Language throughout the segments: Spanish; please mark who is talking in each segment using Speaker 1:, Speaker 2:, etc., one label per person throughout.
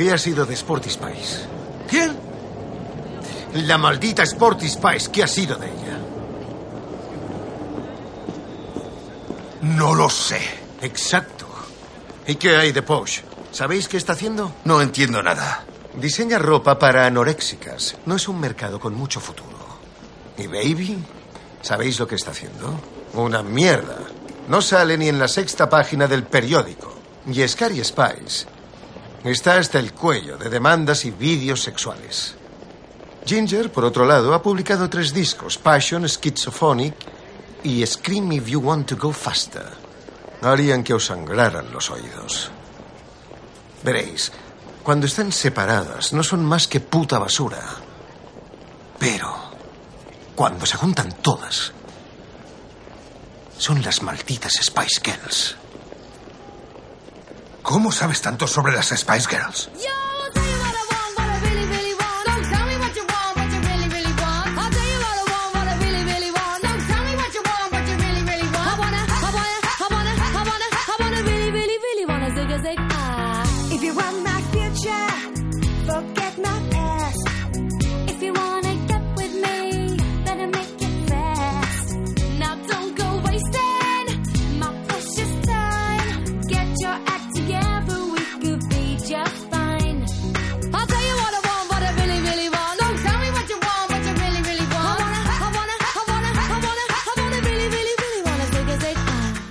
Speaker 1: ¿Qué ha sido de Sporty Spice?
Speaker 2: ¿Quién?
Speaker 1: La maldita Sporty Spice, ¿qué ha sido de ella?
Speaker 2: No lo sé.
Speaker 1: Exacto. ¿Y qué hay de Posh? ¿Sabéis qué está haciendo?
Speaker 2: No entiendo nada.
Speaker 1: Diseña ropa para anoréxicas. No es un mercado con mucho futuro. ¿Y Baby? ¿Sabéis lo que está haciendo? Una mierda. No sale ni en la sexta página del periódico. Y Scary Spice está hasta el cuello de demandas y vídeos sexuales. Ginger, por otro lado, ha publicado tres discos: Passion, Schizophonic y Scream If You Want to Go Faster. Harían que os sangraran los oídos. Veréis, cuando están separadas no son más que puta basura. Pero, cuando se juntan todas, son las malditas Spice Girls.
Speaker 2: ¿Cómo sabes tanto sobre las Spice Girls?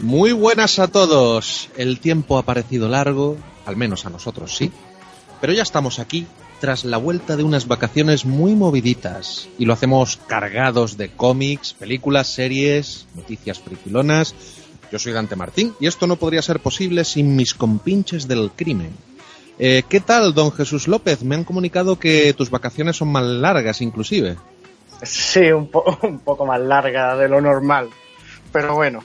Speaker 3: Muy buenas a todos. El tiempo ha parecido largo, al menos a nosotros sí. Pero ya estamos aquí tras la vuelta de unas vacaciones muy moviditas. Y lo hacemos cargados de cómics, películas, series, noticias friquilonas. Yo soy Dante Martín y esto no podría ser posible sin mis compinches del crimen. Eh, ¿Qué tal, don Jesús López? Me han comunicado que tus vacaciones son más largas inclusive.
Speaker 4: Sí, un, po- un poco más larga de lo normal. Pero bueno,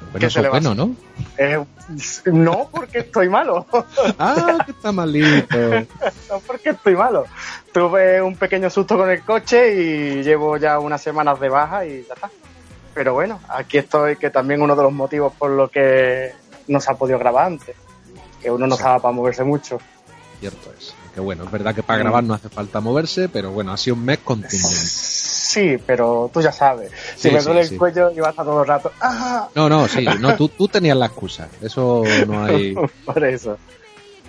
Speaker 3: Bueno,
Speaker 4: ¿Qué
Speaker 3: eso
Speaker 4: se le
Speaker 3: es
Speaker 4: va a
Speaker 3: bueno, ¿no?
Speaker 4: eh, no porque estoy malo.
Speaker 3: Ah, que está malito.
Speaker 4: no porque estoy malo. Tuve un pequeño susto con el coche y llevo ya unas semanas de baja y ya está. Pero bueno, aquí estoy, que también uno de los motivos por lo que no se ha podido grabar antes. Que uno no
Speaker 3: Sí.
Speaker 4: estaba para moverse mucho.
Speaker 3: Cierto es. Que bueno, es verdad que para grabar no hace falta moverse, pero bueno, ha sido un mes contundente.
Speaker 4: Sí, pero tú ya sabes. Si
Speaker 3: Sí,
Speaker 4: me
Speaker 3: sí,
Speaker 4: duele
Speaker 3: sí.
Speaker 4: el cuello, iba a estar todo el rato. ¡Ah!
Speaker 3: No, no, sí, no, tú, tú tenías la excusa. Eso no hay.
Speaker 4: Por eso.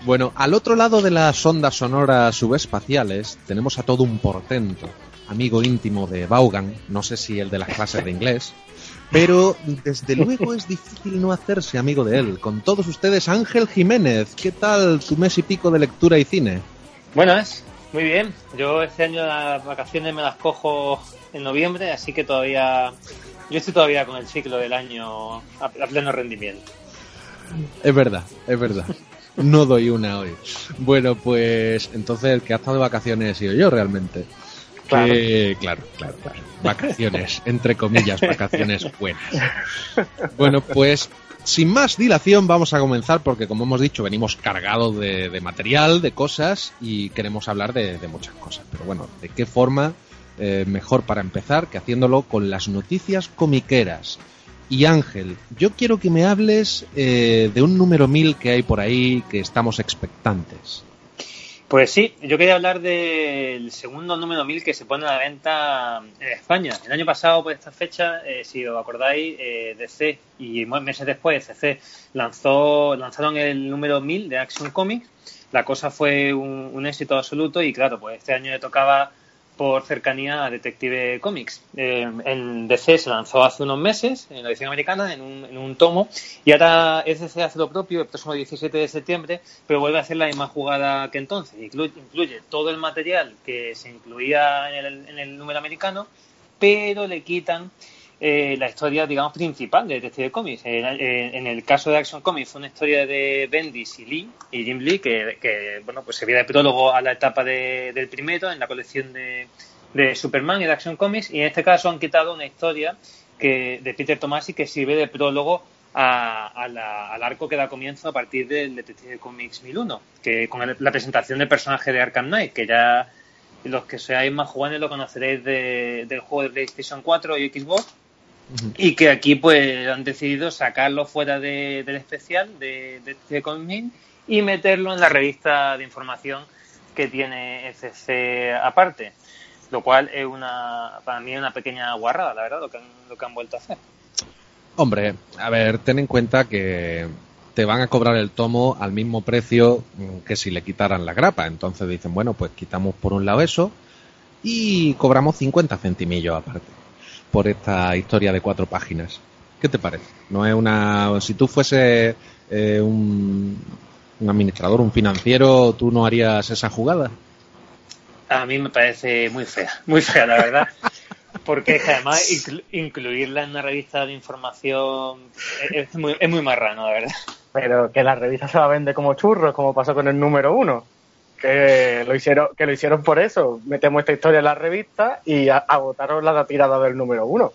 Speaker 3: Bueno, al otro lado de las ondas sonoras subespaciales tenemos a todo un portento, amigo íntimo de Vaughan, no sé si el de las clases de inglés, pero desde luego es difícil no hacerse amigo de él. Con todos ustedes, Ángel Jiménez, ¿qué tal tu mes y pico de lectura y cine?
Speaker 5: Buenas, muy bien. Yo este año las vacaciones me las cojo en noviembre, así que todavía. Yo estoy todavía con el ciclo del año a, pleno rendimiento.
Speaker 3: Es verdad, es verdad. No doy una hoy. Bueno, pues entonces el que ha estado de vacaciones he sido yo realmente.
Speaker 4: Claro.
Speaker 3: Claro, claro. Vacaciones, entre comillas, vacaciones buenas. Bueno, pues sin más dilación vamos a comenzar porque como hemos dicho venimos cargados de, material, de cosas y queremos hablar de, de muchas cosas. Pero bueno, ¿de qué forma eh, mejor para empezar que haciéndolo con las noticias comiqueras? Y Ángel, yo quiero que me hables eh, de un número mil que hay por ahí que estamos expectantes.
Speaker 5: Pues sí, yo quería hablar del segundo número 1000 que se pone a la venta en España. El año pasado, por esta fecha, eh, si os acordáis, eh, DC y meses después, CC lanzó, lanzaron el número 1000 de Action Comics. La cosa fue un, un éxito absoluto y claro, pues este año le tocaba por cercanía a Detective Comics. Eh, en DC se lanzó hace unos meses, en la edición americana, en un, tomo, y ahora DC hace lo propio el próximo 17 de septiembre, pero vuelve a hacer la misma jugada que entonces. Incluye, incluye todo el material que se incluía en el, en el número americano, pero le quitan eh, la historia, digamos, principal de Detective Comics. En, el caso de Action Comics fue una historia de Bendis y Lee, y Jim Lee, que, bueno, pues servía de prólogo a la etapa de- del primero en la colección de, de Superman y de Action Comics, y en este caso han quitado una historia que, de Peter Tomasi que sirve de prólogo a- la- al arco que da comienzo a partir del Detective Comics 1001, que con el- la presentación del personaje de Arkham Knight, que ya los que seáis más jóvenes lo conoceréis de- del juego de PlayStation 4 y Xbox, y que aquí pues han decidido sacarlo fuera de- del especial de, de, de Comic y meterlo en la revista de información que tiene FC aparte. Lo cual es una, para mí, una pequeña guarrada, la verdad, lo que han, lo que han vuelto a hacer.
Speaker 3: Hombre, a ver, ten en cuenta que te van a cobrar el tomo al mismo precio que si le quitaran la grapa. Entonces dicen, bueno, pues quitamos por un lado eso y cobramos 50 centimillos aparte por esta historia de cuatro páginas. ¿Qué te parece? No es una. Si tú fuese eh, un, un administrador, un financiero, ¿tú no harías esa jugada?
Speaker 5: A mí me parece muy fea, muy fea, la verdad. Porque es que además inclu- incluirla en una revista de información es muy, es muy marrano, la verdad.
Speaker 4: Pero que la revista se va a vender como churros, como pasó con el número uno. Que lo hicieron, que lo hicieron por eso. Metemos esta historia en la revista y a- agotaron la tirada del número uno.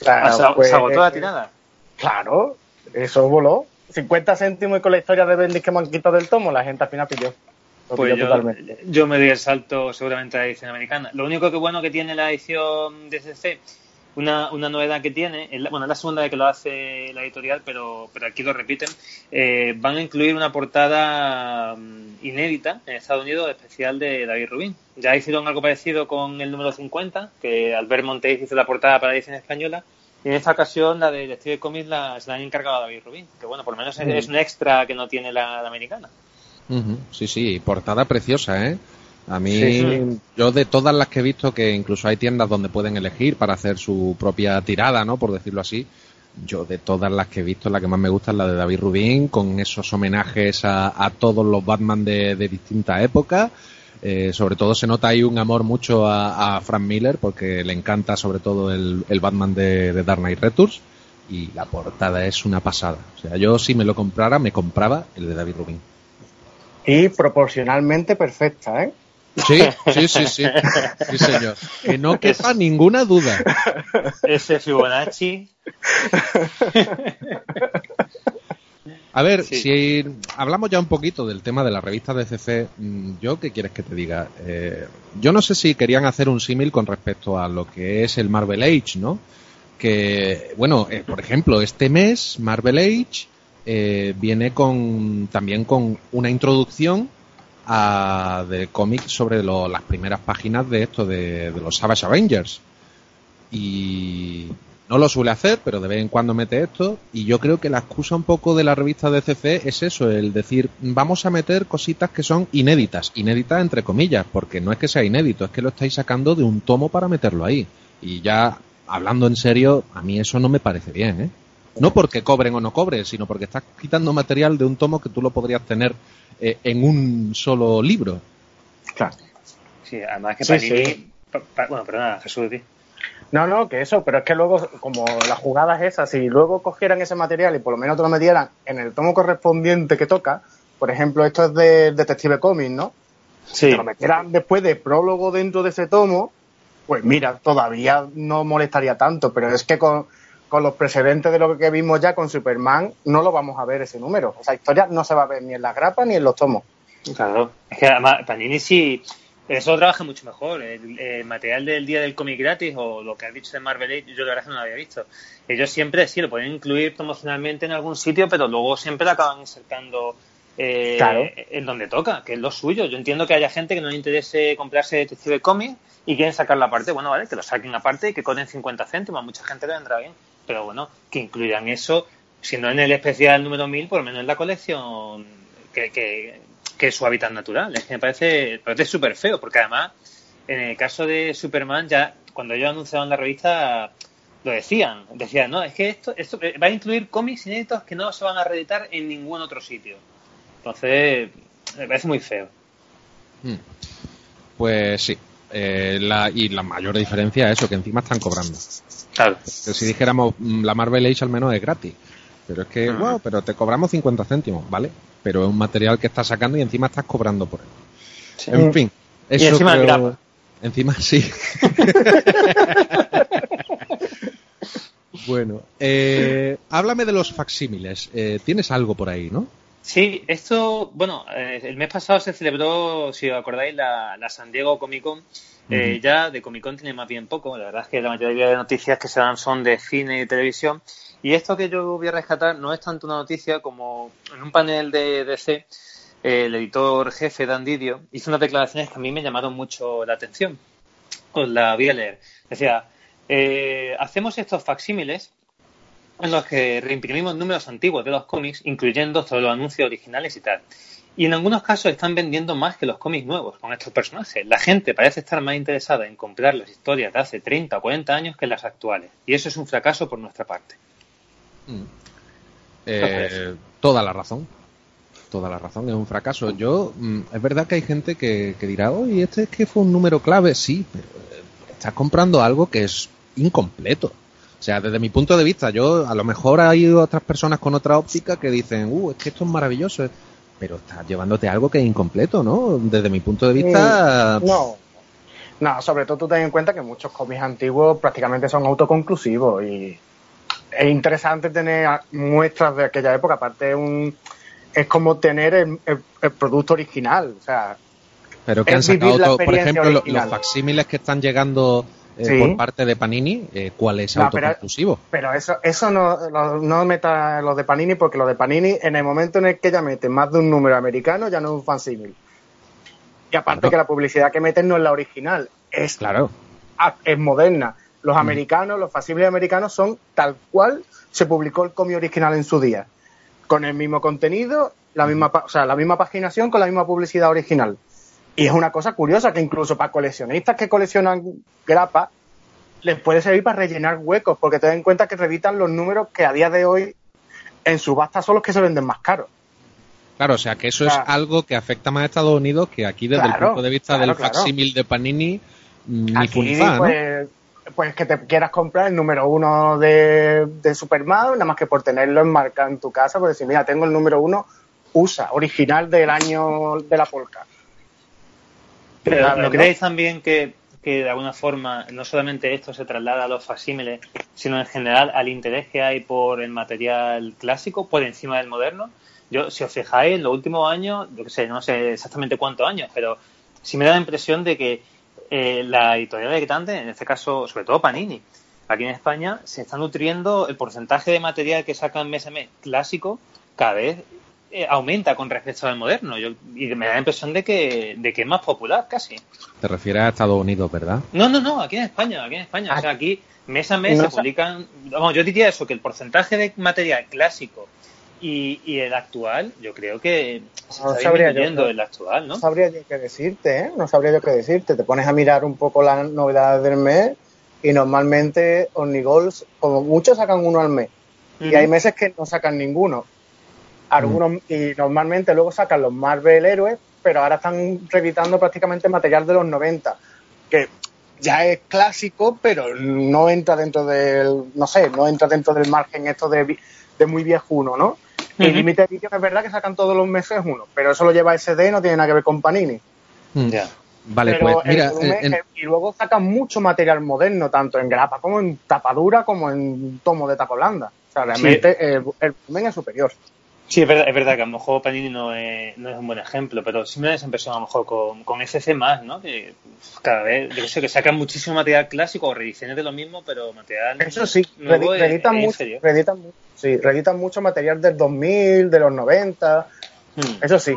Speaker 4: O sea,
Speaker 5: Ah, se, agotó la tirada.
Speaker 4: Claro, eso voló. 50 céntimos y con la historia de Bendis que me han quitado del tomo, la gente al final pilló.
Speaker 5: Pues yo,
Speaker 4: totalmente.
Speaker 5: yo me doy el salto seguramente a la edición americana. Lo único que bueno que tiene la edición de CC, una, una novedad que tiene, bueno, es la segunda vez que lo hace la editorial, pero, pero aquí lo repiten, eh, van a incluir una portada mm, inédita en Estados Unidos especial de David Rubin. Ya hicieron algo parecido con el número 50, que Albert Montes hizo la portada para la edición española, y en esta ocasión la de Detective Comics la, se la han encargado a David Rubin, que bueno, por lo menos es, es un extra que no tiene la, la americana.
Speaker 3: Sí, sí, portada preciosa, ¿eh? A mí,
Speaker 4: Sí,
Speaker 3: yo de todas las que he visto, que incluso hay tiendas donde pueden elegir para hacer su propia tirada, ¿no? Por decirlo así. Yo de todas las que he visto, la que más me gusta es la de David Rubin, con esos homenajes a, a todos los Batman de, de distintas épocas. Eh, sobre todo se nota ahí un amor mucho a, a Frank Miller, porque le encanta sobre todo el, el Batman de, de Dark Knight Returns. Y la portada es una pasada. O sea, yo si me lo comprara, me compraba el de David Rubin.
Speaker 4: Y proporcionalmente perfecta, ¿eh?
Speaker 3: Sí, sí, sí, sí. Sí, señor. Que no quepa ninguna duda.
Speaker 5: Ese Fibonacci.
Speaker 3: A ver,
Speaker 5: Sí.
Speaker 3: si hablamos ya un poquito del tema de la revista de CC, mm, yo qué quieres que te diga. Eh, yo no sé si querían hacer un símil con respecto a lo que es el Marvel Age, ¿no? Que, bueno, eh, por ejemplo, este mes Marvel Age eh, viene con también con una introducción a, de cómics sobre lo- las primeras páginas de esto de, de los Savage Avengers. Y no lo suele hacer, pero de vez en cuando mete esto. Y yo creo que la excusa un poco de la revista de CC es eso, el decir, vamos a meter cositas que son inéditas. Inéditas entre comillas, porque no es que sea inédito, es que lo estáis sacando de un tomo para meterlo ahí. Y ya, hablando en serio, a mí eso no me parece bien, ¿eh? No porque cobren o no cobren, sino porque estás quitando material de un tomo que tú lo podrías tener eh, en un solo libro.
Speaker 4: Claro.
Speaker 5: Sí, además que
Speaker 4: Sí,
Speaker 5: Panini...
Speaker 4: sí.
Speaker 5: pa- pa- bueno, perdona, Jesús, di.
Speaker 4: No, no, que eso, pero es que luego, como las jugadas esas, si luego cogieran ese material y por lo menos te lo metieran en el tomo correspondiente que toca, por ejemplo, esto es de Detective Comics, ¿no?
Speaker 5: Sí.
Speaker 4: te lo metieran después de prólogo dentro de ese tomo, pues mira, todavía no molestaría tanto, pero es que con, con los precedentes de lo que vimos ya con Superman, no lo vamos a ver ese número. Esa historia no se va a ver ni en las grapas ni en los tomos.
Speaker 5: Claro. Es que además Panini sí... Eso trabaja mucho mejor. El, el material del día del cómic gratis o lo que has dicho de Marvel yo la verdad no lo había visto. Ellos siempre sí lo pueden incluir promocionalmente en algún sitio, pero luego siempre lo acaban insertando eh,
Speaker 4: Claro.
Speaker 5: en donde toca, que es lo suyo. Yo entiendo que haya gente que no le interese comprarse Detective Comics y quieren sacarlo aparte. Bueno, vale, que lo saquen aparte y que cobren 50 céntimos. A mucha gente le vendrá bien. Pero bueno, que incluyan eso, si no en el especial número 1000, por lo menos en la colección que, que, es su hábitat natural. Es que me parece me parece súper feo, porque además, en el caso de Superman, ya cuando ellos anunciaron la revista, lo decían. Decían, no, es que esto, esto va a incluir cómics inéditos que no se van a reeditar en ningún otro sitio. Entonces, me parece muy feo.
Speaker 3: Mm. Pues sí. Eh, la, y la mayor diferencia es eso, que encima están cobrando.
Speaker 5: Claro.
Speaker 3: Que si dijéramos mm, la Marvel Age al menos es gratis. Pero es que, wow, pero te cobramos 50 céntimos, ¿vale? Pero es un material que estás sacando y encima estás cobrando por él. En fin. Eso
Speaker 5: encima
Speaker 3: creo-
Speaker 5: grapa.
Speaker 3: Encima sí. bueno, eh, háblame de los facsímiles. Eh, Tienes algo por ahí, ¿no?
Speaker 5: Sí, esto, bueno, eh, el mes pasado se celebró, si os acordáis, la, la San Diego Comic Con. Eh. Ya de Comic Con tiene más bien poco, la verdad es que la mayoría de noticias que se dan son de cine y televisión. Y esto que yo voy a rescatar no es tanto una noticia como en un panel de DC el editor jefe Dan Didio hizo unas declaraciones que a mí me llamaron mucho la atención. Os la voy a leer. Decía, eh, hacemos estos facsímiles en los que reimprimimos números antiguos de los cómics, incluyendo todos los anuncios originales y tal. Y en algunos casos están vendiendo más que los cómics nuevos con estos personajes. La gente parece estar más interesada en comprar las historias de hace 30 o 40 años que las actuales. Y eso es un fracaso por nuestra parte.
Speaker 3: Mm. Eh, toda la razón. Toda la razón, es un fracaso. Yo, mm, es verdad que hay gente que, que dirá, oye, este es que fue un número clave. Sí, pero eh, estás comprando algo que es incompleto. O sea, desde mi punto de vista, yo a lo mejor hay otras personas con otra óptica que dicen, uh, es que esto es maravilloso, pero estás llevándote algo que es incompleto, ¿no? Desde mi punto de vista.
Speaker 4: Mm, No. No, sobre todo tú ten en cuenta que muchos cómics antiguos prácticamente son autoconclusivos y es interesante tener muestras de aquella época. Aparte, un, es como tener el, el- el producto original. O sea,
Speaker 3: Pero que han sacado, todo- por ejemplo,
Speaker 4: original.
Speaker 3: los facsímiles que están llegando eh,
Speaker 4: Sí.
Speaker 3: por parte de Panini, eh, ¿cuál es
Speaker 4: No, pero-
Speaker 3: autoconclusivo?
Speaker 4: Pero eso, eso no, no, no meta los de Panini, porque los de Panini, en el momento en el que ya meten más de un número americano, ya no es un fansímil. Y aparte
Speaker 3: Claro.
Speaker 4: que la publicidad que meten no es la original, es,
Speaker 3: Claro.
Speaker 4: es moderna. Los
Speaker 3: Mm.
Speaker 4: americanos, los facsímiles americanos son tal cual se publicó el cómic original en su día. Con el mismo contenido, la misma, pa- o sea, la misma paginación con la misma publicidad original. Y es una cosa curiosa que incluso para coleccionistas que coleccionan grapas, les puede servir para rellenar huecos, porque ten en cuenta que reeditan los números que a día de hoy en subasta son los que se venden más caros.
Speaker 3: Claro, o sea que eso
Speaker 4: Claro.
Speaker 3: es algo que afecta más a Estados Unidos que aquí desde el punto de vista
Speaker 4: claro,
Speaker 3: del facsímil de Panini ni
Speaker 4: Aquí,
Speaker 3: fa, ¿no?
Speaker 4: pues, pues que te quieras comprar el número uno de, de Superman, nada más que por tenerlo enmarcado en tu casa, pues decir, mira, tengo el número uno USA, original del año de la polka.
Speaker 5: Pero
Speaker 4: A ver,
Speaker 5: ¿no creéis también que, que de alguna forma no solamente esto se traslada a los facsímiles, sino en general al interés que hay por el material clásico por encima del moderno? Yo, si os fijáis, en los últimos años, yo que sé, no sé exactamente cuántos años, pero sí me da la impresión de que eh, la editorial de grandes, en este caso, sobre todo Panini, aquí en España, se está nutriendo el porcentaje de material que sacan mes a mes clásico cada vez eh, aumenta con respecto al moderno. Yo, y me da la impresión de que, de que es más popular casi.
Speaker 3: Te refieres a Estados Unidos, ¿verdad?
Speaker 5: No, no, no, aquí en España, aquí en España. O sea, aquí mes a mes
Speaker 4: No
Speaker 5: se publican. Vamos, yo diría eso, que el porcentaje de material clásico y, y el actual, yo creo que se
Speaker 4: No
Speaker 5: está
Speaker 4: sabría yo,
Speaker 5: disminuyendo
Speaker 4: no.
Speaker 5: el actual, ¿no?
Speaker 4: No sabría yo qué decirte, ¿eh? No sabría yo qué decirte. Te pones a mirar un poco las novedades del mes y normalmente Omnigols, como muchos, sacan uno al mes. Y hay meses que no sacan ninguno. Algunos, y normalmente luego sacan los Marvel héroes, pero ahora están reeditando prácticamente material de los 90, que ya es clásico, pero no entra dentro del, no sé, no entra dentro del margen esto de, vi- de muy viejuno, ¿no? Y
Speaker 5: Ujú.
Speaker 4: Limited Edition es verdad que sacan todos los meses uno, pero eso lo lleva SD, no tiene nada que ver con Panini.
Speaker 3: Mm.
Speaker 5: Ya.
Speaker 3: Vale,
Speaker 4: Pero
Speaker 3: pues
Speaker 4: el
Speaker 3: mira, en-
Speaker 4: eh, y luego sacan mucho material moderno, tanto en grapa como en tapadura, como en tomo de tapa blanda. O sea, realmente eh, el volumen es superior.
Speaker 5: Sí, es verdad, es verdad que a lo mejor Panini no es, no es un buen ejemplo, pero sí me da esa impresión a lo mejor con, con FC más, ¿no? Que cada vez, yo sé, que sacan muchísimo material clásico o reediciones de lo mismo, pero material
Speaker 4: Eso sí,
Speaker 5: nuevo
Speaker 4: reeditan,
Speaker 5: es
Speaker 4: mucho, reeditan, sí, reeditan mucho material del 2000, de los 90,
Speaker 5: Mm.
Speaker 4: eso sí.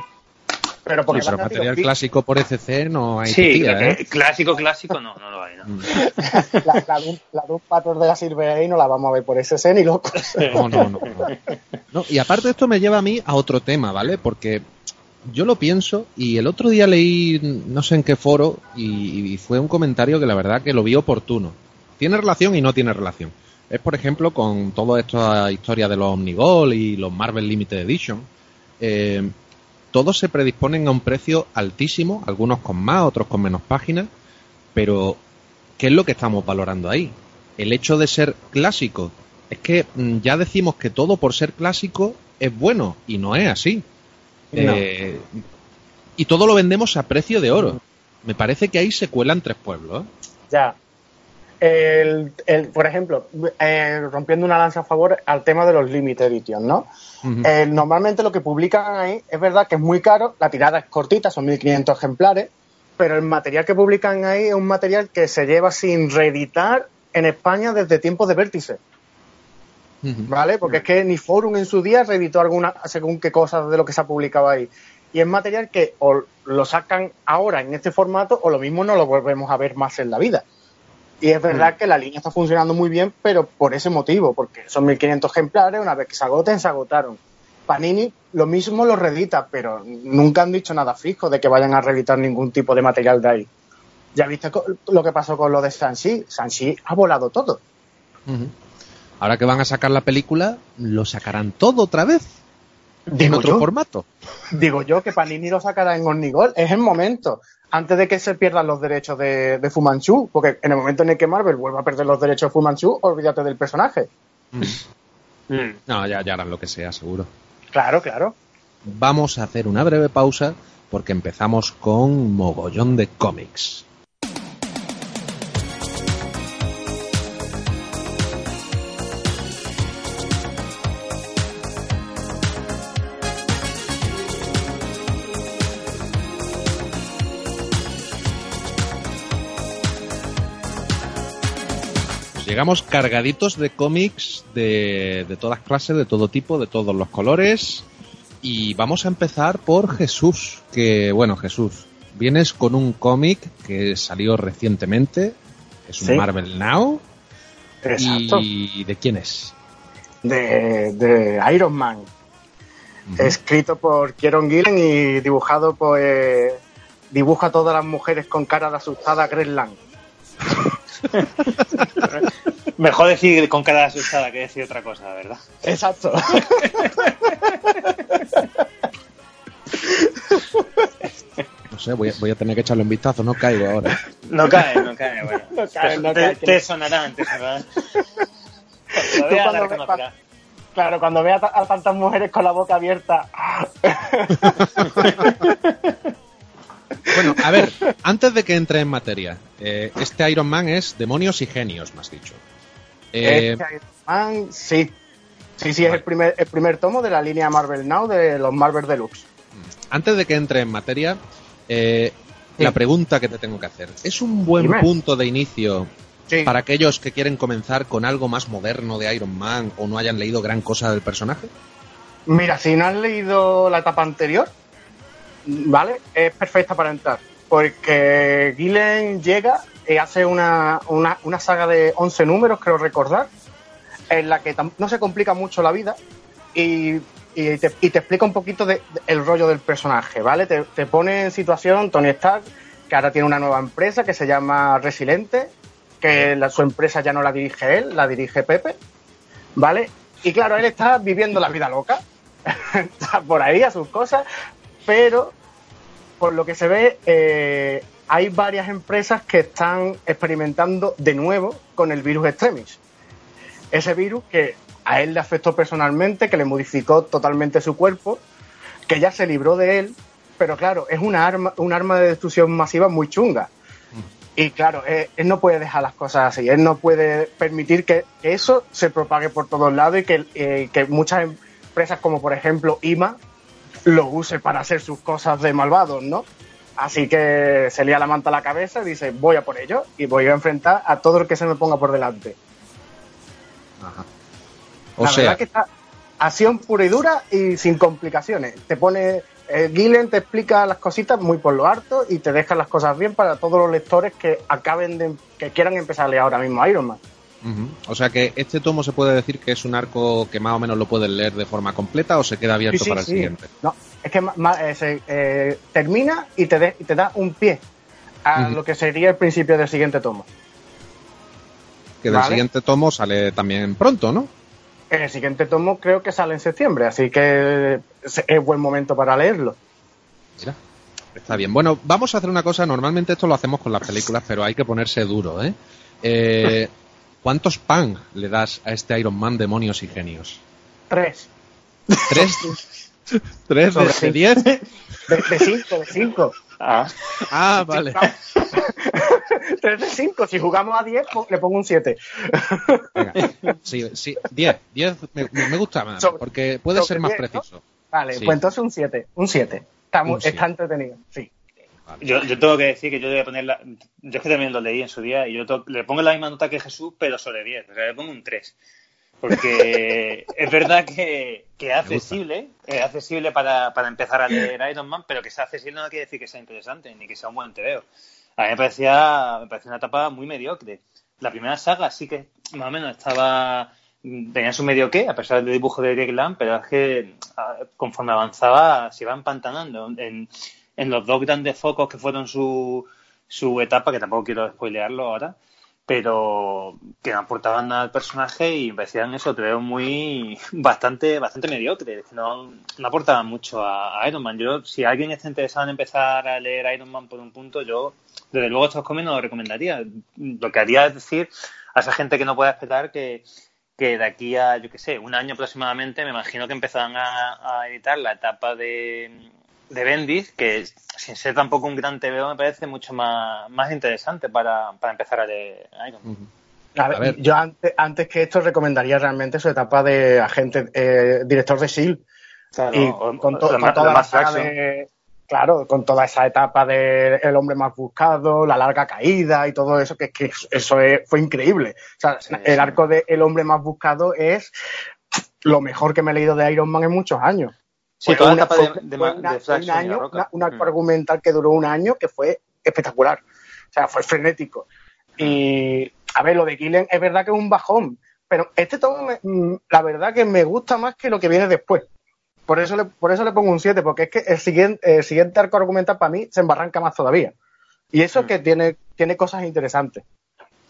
Speaker 4: Pero porque
Speaker 3: pero material
Speaker 4: "Pi-
Speaker 3: clásico por ECC no hay
Speaker 5: Sí,
Speaker 3: tía,
Speaker 5: lo que-
Speaker 3: ¿eh?
Speaker 5: clásico, clásico, no, no lo hay, ¿no?
Speaker 3: Mm.
Speaker 4: la, la, la Doom Patrol de la Silver Age no la vamos a ver por ese ni loco.
Speaker 3: No, no, no, no. No, Y aparte esto me lleva a mí a otro tema, ¿vale? Porque yo lo pienso y el otro día leí no sé en qué foro y, y fue un comentario que la verdad que lo vi oportuno. Tiene relación y no tiene relación. Es por ejemplo con toda esta historia de los Omnigol y los Marvel Limited Edition. Eh, todos se predisponen a un precio altísimo, algunos con más, otros con menos páginas, pero ¿qué es lo que estamos valorando ahí? El hecho de ser clásico. Es que mm, ya decimos que todo por ser clásico es bueno y no es así.
Speaker 4: No.
Speaker 3: Eh, y todo lo vendemos a precio de oro. Me parece que ahí se cuelan tres pueblos. ¿eh?
Speaker 4: Ya. El, el, por ejemplo, eh, rompiendo una lanza a favor al tema de los Limited Edition, ¿no? Eh, normalmente lo que publican ahí es verdad que es muy caro, la tirada es cortita, son 1500 ejemplares, pero el material que publican ahí es un material que se lleva sin reeditar en España desde tiempos de vértice. ¿vale? Porque es que ni Forum en su día reeditó alguna, según qué cosas de lo que se ha publicado ahí. y es material que o lo sacan ahora en este formato o lo mismo no lo volvemos a ver más en la vida. Y es verdad que la línea está funcionando muy bien, pero por ese motivo, porque son 1500 ejemplares, una vez que se agoten, se agotaron. Panini lo mismo lo reedita, pero nunca han dicho nada fijo de que vayan a reeditar ningún tipo de material de ahí. Ya viste lo que pasó con lo de Sanchi. Sanchi ha volado todo.
Speaker 3: Ahora que van a sacar la película, lo sacarán todo otra vez. en otro
Speaker 4: yo,
Speaker 3: formato.
Speaker 4: digo yo que Panini lo sacará en Ornigol. Es el momento. Antes de que se pierdan los derechos de, de Fu Manchu, porque en el momento en el que Marvel vuelva a perder los derechos de Fu Manchu, olvídate del personaje.
Speaker 3: Mm.
Speaker 5: Mm.
Speaker 3: No, ya, ya harán lo que sea, seguro.
Speaker 4: Claro, claro.
Speaker 3: Vamos a hacer una breve pausa porque empezamos con mogollón de cómics. Llegamos cargaditos de cómics de, de todas clases, de todo tipo, de todos los colores. Y vamos a empezar por Jesús, que bueno, Jesús, vienes con un cómic que salió recientemente, es un
Speaker 4: Sí.
Speaker 3: Marvel Now.
Speaker 4: Exacto.
Speaker 3: ¿Y de quién es?
Speaker 4: De, de Iron Man. Escrito por Kieron Gillen y dibujado por. eh, dibuja a todas las mujeres con cara de asustada Greg Land.
Speaker 5: Mejor decir con cara asustada que decir otra cosa, ¿verdad?
Speaker 4: Exacto.
Speaker 3: No sé, voy a, voy a tener que echarle un vistazo, no caigo ahora.
Speaker 5: No cae, no cae, bueno.
Speaker 4: No cae,
Speaker 5: te,
Speaker 4: no
Speaker 5: te-
Speaker 4: cae.
Speaker 5: te sonarán, te. Cuando
Speaker 4: cuando. Claro, cuando vea a tantas mujeres con la boca abierta.
Speaker 3: Bueno, a ver, antes de que entre en materia, eh, este Iron Man es demonios y genios, me has dicho. Eh,
Speaker 4: Este Iron Man, sí. Sí, sí, es el primer, el primer tomo de la línea Marvel Now de los Marvel Deluxe.
Speaker 3: Antes de que entre en materia, eh,
Speaker 4: Sí.
Speaker 3: la pregunta que te tengo que hacer. ¿Es un buen
Speaker 4: Dime.
Speaker 3: punto de inicio
Speaker 4: Sí.
Speaker 3: para aquellos que quieren comenzar con algo más moderno de Iron Man o no hayan leído gran cosa del personaje?
Speaker 4: Mira, si no has leído la etapa anterior, ¿vale? Es perfecta para entrar. Porque Gillen llega y hace una, una, una saga de 11 números, creo recordar, en la que no se complica mucho la vida y, y te, y te explica un poquito de, de- el rollo del personaje, ¿vale? Te, te pone en situación Tony Stark, que ahora tiene una nueva empresa que se llama Resiliente, que la- su empresa ya no la dirige él, la dirige Pepe, ¿vale? Y claro, él está viviendo la vida loca, está por ahí a sus cosas, pero por lo que se ve, eh, hay varias empresas que están experimentando de nuevo con el virus extremis. Ese virus que a él le afectó personalmente, que le modificó totalmente su cuerpo, que ya se libró de él, pero claro, es una arma, un arma de destrucción masiva muy chunga. Y claro, eh, él no puede dejar las cosas así, él no puede permitir que eso se propague por todos lados y que, eh, que muchas empresas como por ejemplo IMA lo use para hacer sus cosas de malvados, ¿no? Así que se lía la manta a la cabeza y dice, voy a por ello y voy a enfrentar a todo el que se me ponga por delante.
Speaker 3: Ajá. O
Speaker 4: la
Speaker 3: sea,
Speaker 4: verdad que está acción pura y dura y sin complicaciones. Te pone, eh, Gillen te explica las cositas muy por lo harto y te deja las cosas bien para todos los lectores que acaben de, que quieran empezar a leer ahora mismo a Iron Man.
Speaker 3: O sea que este tomo se puede decir que es un arco que más o menos lo pueden leer de forma completa o se queda abierto
Speaker 4: Sí, sí,
Speaker 3: para el
Speaker 4: sí.
Speaker 3: siguiente.
Speaker 4: No, es que eh, se, eh, termina y te, de- y te da un pie a lo que sería el principio del siguiente tomo.
Speaker 3: Que del
Speaker 4: Vale.
Speaker 3: siguiente tomo sale también pronto, ¿no?
Speaker 4: El siguiente tomo creo que sale en septiembre, así que es, es buen momento para leerlo.
Speaker 3: Mira, está bien. Bueno, vamos a hacer una cosa. Normalmente esto lo hacemos con las películas, pero hay que ponerse duro, ¿eh? Eh, ¿Cuántos pan le das a este Iron Man demonios y genios?
Speaker 4: Tres.
Speaker 3: ¿Tres? ¿Tres de,
Speaker 4: Sobre
Speaker 3: de
Speaker 4: cinco.
Speaker 3: diez?
Speaker 4: De, de cinco, de cinco.
Speaker 5: Ah,
Speaker 3: Ah, vale.
Speaker 4: Tres de cinco. Si jugamos a diez, le pongo un siete.
Speaker 3: Venga. Sí, sí, diez. Diez me, me- gusta más,
Speaker 4: Sobre-
Speaker 3: porque puede ser más
Speaker 4: diez, ¿no?
Speaker 3: preciso.
Speaker 4: Vale,
Speaker 3: Sí.
Speaker 4: pues entonces un siete. Un siete. Está, muy-
Speaker 3: Un siete.
Speaker 4: está entretenido, sí.
Speaker 5: Yo, yo tengo que decir que yo le voy a poner la... Yo es que también lo leí en su día y yo to- le pongo la misma nota que Jesús, pero sobre 10. O sea, le pongo un 3. Porque es verdad que, que es accesible, es accesible para, para empezar a leer Iron Man, pero que sea accesible no quiere decir que sea interesante, ni que sea un buen TVO. A mí me parecía, me parecía una etapa muy mediocre. La primera saga sí que más o menos estaba tenía su medio qué, a pesar del dibujo de Greg Land, pero es que a- conforme avanzaba se iba empantanando en, en los dos grandes focos que fueron su, su etapa, que tampoco quiero spoilearlo ahora, pero que no aportaban nada al personaje y parecían eso, te veo muy bastante, bastante mediocre, no, no aportaban mucho a, Iron Man. Yo, si alguien está interesado en empezar a leer Iron Man por un punto, yo desde luego estos cómics no lo recomendaría. Lo que haría es decir a esa gente que no pueda esperar que, que de aquí a, yo qué sé, un año aproximadamente, me imagino que empezarán a editar la etapa de, de Bendis, que sin ser tampoco un gran TVO me parece mucho más, más interesante para, para empezar a leer Iron Man.
Speaker 4: A ver,
Speaker 3: A ver.
Speaker 4: Yo antes, antes que esto recomendaría realmente su etapa de agente, eh, director de S.H.I.E.L.D.
Speaker 5: Claro,
Speaker 4: y
Speaker 5: o-
Speaker 4: con, to-
Speaker 5: o
Speaker 4: con
Speaker 5: la-
Speaker 4: toda
Speaker 5: la
Speaker 4: la de- claro, con toda esa etapa de el hombre más buscado, la larga caída y todo eso, que, que eso es- fue increíble. O sea,
Speaker 5: Sí,
Speaker 4: el
Speaker 5: sí.
Speaker 4: arco de el hombre más buscado es lo mejor que me he leído de Iron Man en muchos años.
Speaker 5: Sí,
Speaker 4: Fue
Speaker 5: toda la
Speaker 4: una-
Speaker 5: etapa de,
Speaker 4: fue-
Speaker 5: de,
Speaker 4: fue
Speaker 5: Ma-
Speaker 4: una-
Speaker 5: de
Speaker 4: fue
Speaker 5: Flash
Speaker 4: un
Speaker 5: y
Speaker 4: año,
Speaker 5: Roca.
Speaker 4: una- un arco
Speaker 5: Mm.
Speaker 4: argumental que duró un año que fue espectacular. O sea, fue frenético. Y, a ver, lo de Killen es verdad que es un bajón, pero este tomo, me- mm, la verdad que me gusta más que lo que viene después. Por eso le, por eso le pongo un 7, porque es que el siguiente, el siguiente arco argumental para mí se embarranca más todavía. Y eso es que tiene, tiene cosas interesantes.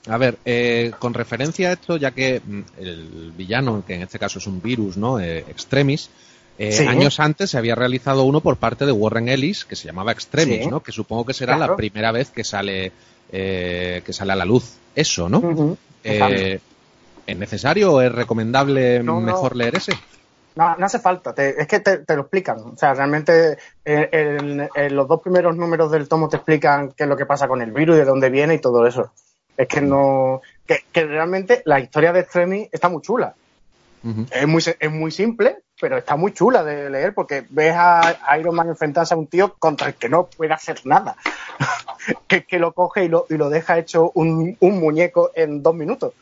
Speaker 3: A ver, eh, con referencia a esto, ya que mm, el villano, que en este caso es un virus, ¿no? Eh, Extremis, eh,
Speaker 4: Sí.
Speaker 3: años antes se había realizado uno por parte de Warren Ellis que se llamaba Extremis,
Speaker 4: Sí.
Speaker 3: ¿no? Que supongo que será
Speaker 4: Claro.
Speaker 3: la primera vez que sale eh, que sale a la luz eso, ¿no? Eh, ¿Es necesario o es recomendable
Speaker 4: No, no.
Speaker 3: mejor leer ese?
Speaker 4: No, no hace falta, te- es que te, te lo explican. O sea, realmente en, en los dos primeros números del tomo te explican qué es lo que pasa con el virus, de dónde viene y todo eso. Es que no. Que, que realmente la historia de Extremi está muy chula. Es muy, es muy simple, pero está muy chula de leer porque ves a Iron Man enfrentarse a un tío contra el que no puede hacer nada. que, que lo coge y lo, y lo deja hecho un, un muñeco en dos minutos.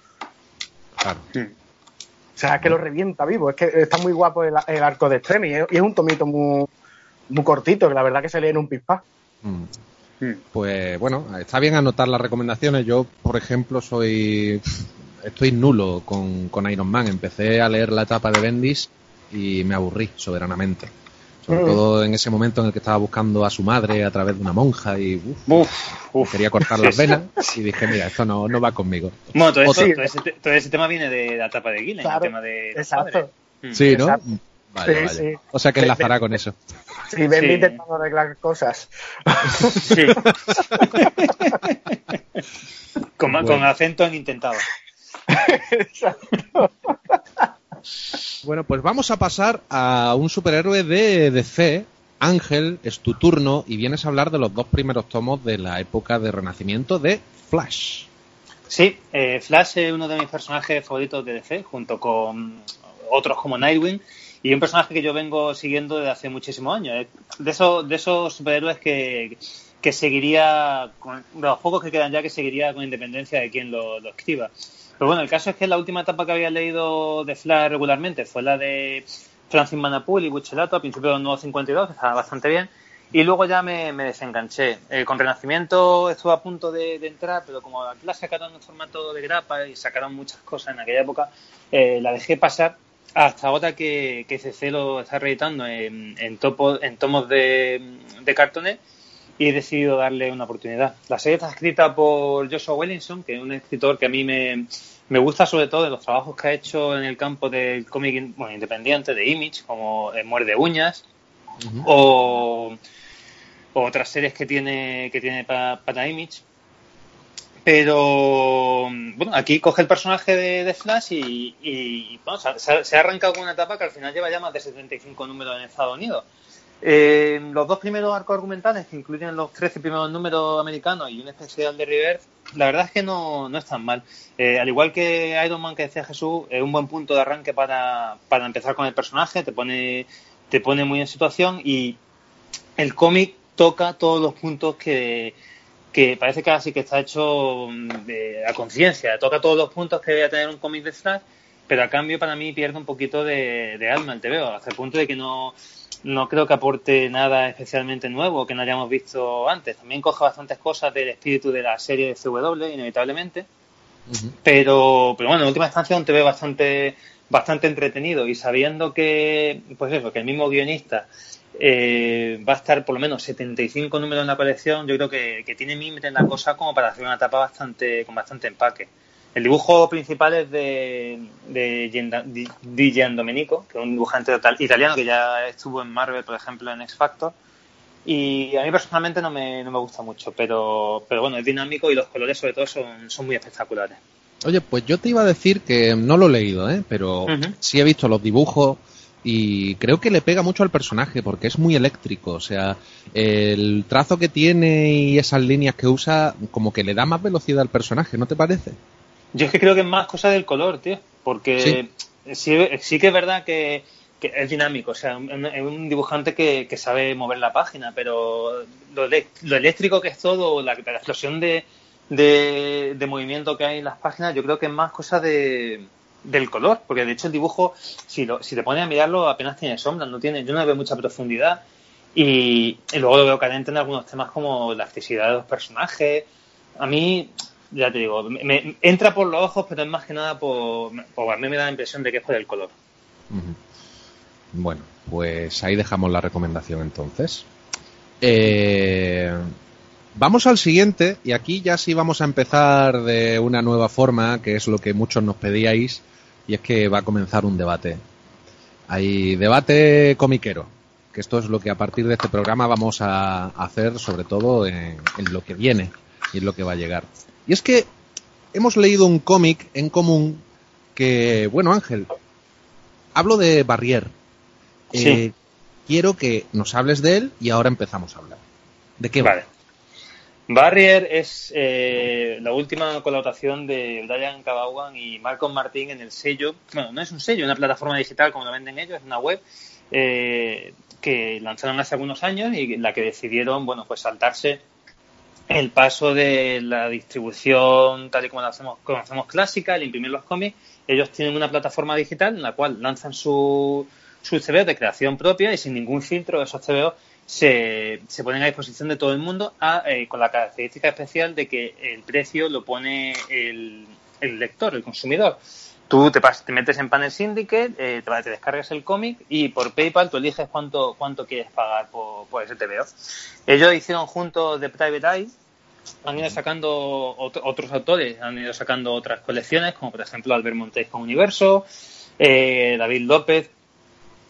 Speaker 3: Claro.
Speaker 4: O sea, que lo revienta vivo. Es que está muy guapo el, el arco de Extremi. Y es- un tomito muy, muy cortito, que la verdad que se lee en un pispá.
Speaker 3: Mm. Pues bueno, está bien anotar las recomendaciones. Yo, por ejemplo, soy estoy nulo con, con Iron Man. Empecé a leer la etapa de Bendis y me aburrí soberanamente. Sobre
Speaker 4: Mm.
Speaker 3: todo en ese momento en el que estaba buscando a su madre a través de una monja y uf,
Speaker 5: Uf, uf.
Speaker 3: quería cortar las venas y dije, mira, esto no, no va conmigo.
Speaker 5: Bueno, todo, eso- todo ese, te- todo ese tema viene de la etapa de
Speaker 4: Claro,
Speaker 5: el tema de
Speaker 4: Exacto.
Speaker 5: Mm.
Speaker 3: Sí, ¿no?
Speaker 4: Exacto.
Speaker 3: Vale,
Speaker 4: Sí,
Speaker 3: vale.
Speaker 4: sí.
Speaker 3: O sea que enlazará con eso.
Speaker 4: Sí, ven
Speaker 5: Sí.
Speaker 4: intentando arreglar cosas.
Speaker 5: Sí. con,
Speaker 3: Bueno.
Speaker 5: con acento en intentado.
Speaker 3: Bueno, pues vamos a pasar a un superhéroe de DC. Ángel, es tu turno y vienes a hablar de los dos primeros tomos de la época de renacimiento de Flash.
Speaker 5: Sí, eh, Flash es uno de mis personajes favoritos de DC, junto con otros como Nightwing, y un personaje que yo vengo siguiendo desde hace muchísimos años. Eh, De esos, de esos superhéroes que, seguiría, con, los pocos que quedan ya, que seguiría con independencia de quien lo, lo escriba. Pero bueno, el caso es que la última etapa que había leído de Flash regularmente fue la de Francis Manapul y Buchelato a principios del nuevo 52, que estaba bastante bien. Y luego ya me, me desenganché. Eh, con Renacimiento estuve a punto de, entrar, pero como la sacaron en formato de grapa y sacaron muchas cosas en aquella época, eh, la dejé pasar hasta ahora que, que CC está reeditando en, en, topo- en tomos de, de cartones y he decidido darle una oportunidad. La serie está escrita por Joshua Wellinson, que es un escritor que a mí me, me gusta sobre todo de los trabajos que ha hecho en el campo del cómic bueno, independiente de Image, como Muerde Uñas, o, o otras series que tiene que tiene para, para Image. Pero bueno, aquí coge el personaje de, de Flash y, y, bueno, se, ha- se ha arrancado con una etapa que al final lleva ya más de 75 números en Estados Unidos. Eh, los dos primeros arcos argumentales, que incluyen los 13 primeros números americanos y un especial de River, la verdad es que no, no están mal. Eh, al igual que Iron Man que decía Jesús, es un buen punto de arranque para, para empezar con el personaje, te pone, te pone muy en situación y el cómic toca todos los puntos que, que parece así que está hecho mm, a conciencia, toca todos los puntos que debe tener un cómic de Flash pero a cambio para mí pierde un poquito de, de alma el TVO, hasta el punto de que no, no creo que aporte nada especialmente nuevo que no hayamos visto antes. También coge bastantes cosas del espíritu de la serie de CW, inevitablemente, pero, pero bueno, en última instancia un TV bastante, bastante entretenido y sabiendo que, pues eso, que el mismo guionista eh, va a estar por lo menos 75 números en la colección, yo creo que, que tiene mimbre en la cosa como para hacer una etapa bastante, con bastante empaque. El dibujo principal es de, de Gian- Domenico, que es un dibujante tal- italiano que ya estuvo en Marvel, por ejemplo, en X Factor. Y a mí personalmente no me, no me gusta mucho, pero, pero bueno, es dinámico y los colores sobre todo son, son muy espectaculares.
Speaker 3: Oye, pues yo te iba a decir que no lo he leído, ¿eh? pero sí he visto los dibujos y creo que le pega mucho al personaje porque es muy eléctrico. O sea, el trazo que tiene y esas líneas que usa como que le da más velocidad al personaje, ¿no te parece?
Speaker 5: Yo es que creo que es más cosa del color, tío. Porque sí, sí, que es verdad que, que es dinámico. O sea, es un dibujante que, que sabe mover la página, pero lo, lo eléctrico que es todo, la, la explosión de, de, de movimiento que hay en las páginas, yo creo que es más cosa de, del color. Porque de hecho el dibujo, si, lo, si te pones a mirarlo, apenas tiene sombras. No tiene, yo no veo mucha profundidad. Y, y luego lo veo carente en algunos temas como la accesibilidad de los personajes. A mí, ya te digo, me, entra por los ojos, pero es más que nada por, a mí me da la impresión de que es por el color.
Speaker 3: Bueno, pues ahí dejamos la recomendación entonces. Eh, vamos al siguiente y aquí ya sí vamos a empezar de una nueva forma, que es lo que muchos nos pedíais, y es que va a comenzar un debate. Hay debate comiquero, que esto es lo que a partir de este programa vamos a hacer sobre todo en lo que viene y en lo que va a llegar. Y es que hemos leído un cómic en común que, bueno Ángel, hablo de Barrier.
Speaker 5: Sí.
Speaker 3: Eh, quiero que nos hables de él y ahora empezamos a hablar. ¿De qué va?
Speaker 5: Vale. Barrier es eh, la última colaboración de Brian Cabawan y Malcolm Martín en el sello. Bueno, no es un sello, una plataforma digital como lo venden ellos, es una web eh, que lanzaron hace algunos años y la que decidieron, bueno, pues saltarse el paso de la distribución tal y como la hacemos, conocemos clásica, el imprimir los cómics. Ellos tienen una plataforma digital en la cual lanzan su, sus CBO de creación propia y sin ningún filtro esos CBO se, se ponen a disposición de todo el mundo eh, con la característica especial de que el precio lo pone el, el lector, el consumidor. Tú te, pas- te metes en Panel Syndicate, eh, te, te descargas el cómic y por PayPal tú eliges cuánto, cuánto quieres pagar por, por ese TVO. Ellos hicieron juntos The Private Eye, han ido sacando ot- otros autores, han ido sacando otras colecciones, como por ejemplo Albert Montes con Universo, eh, David López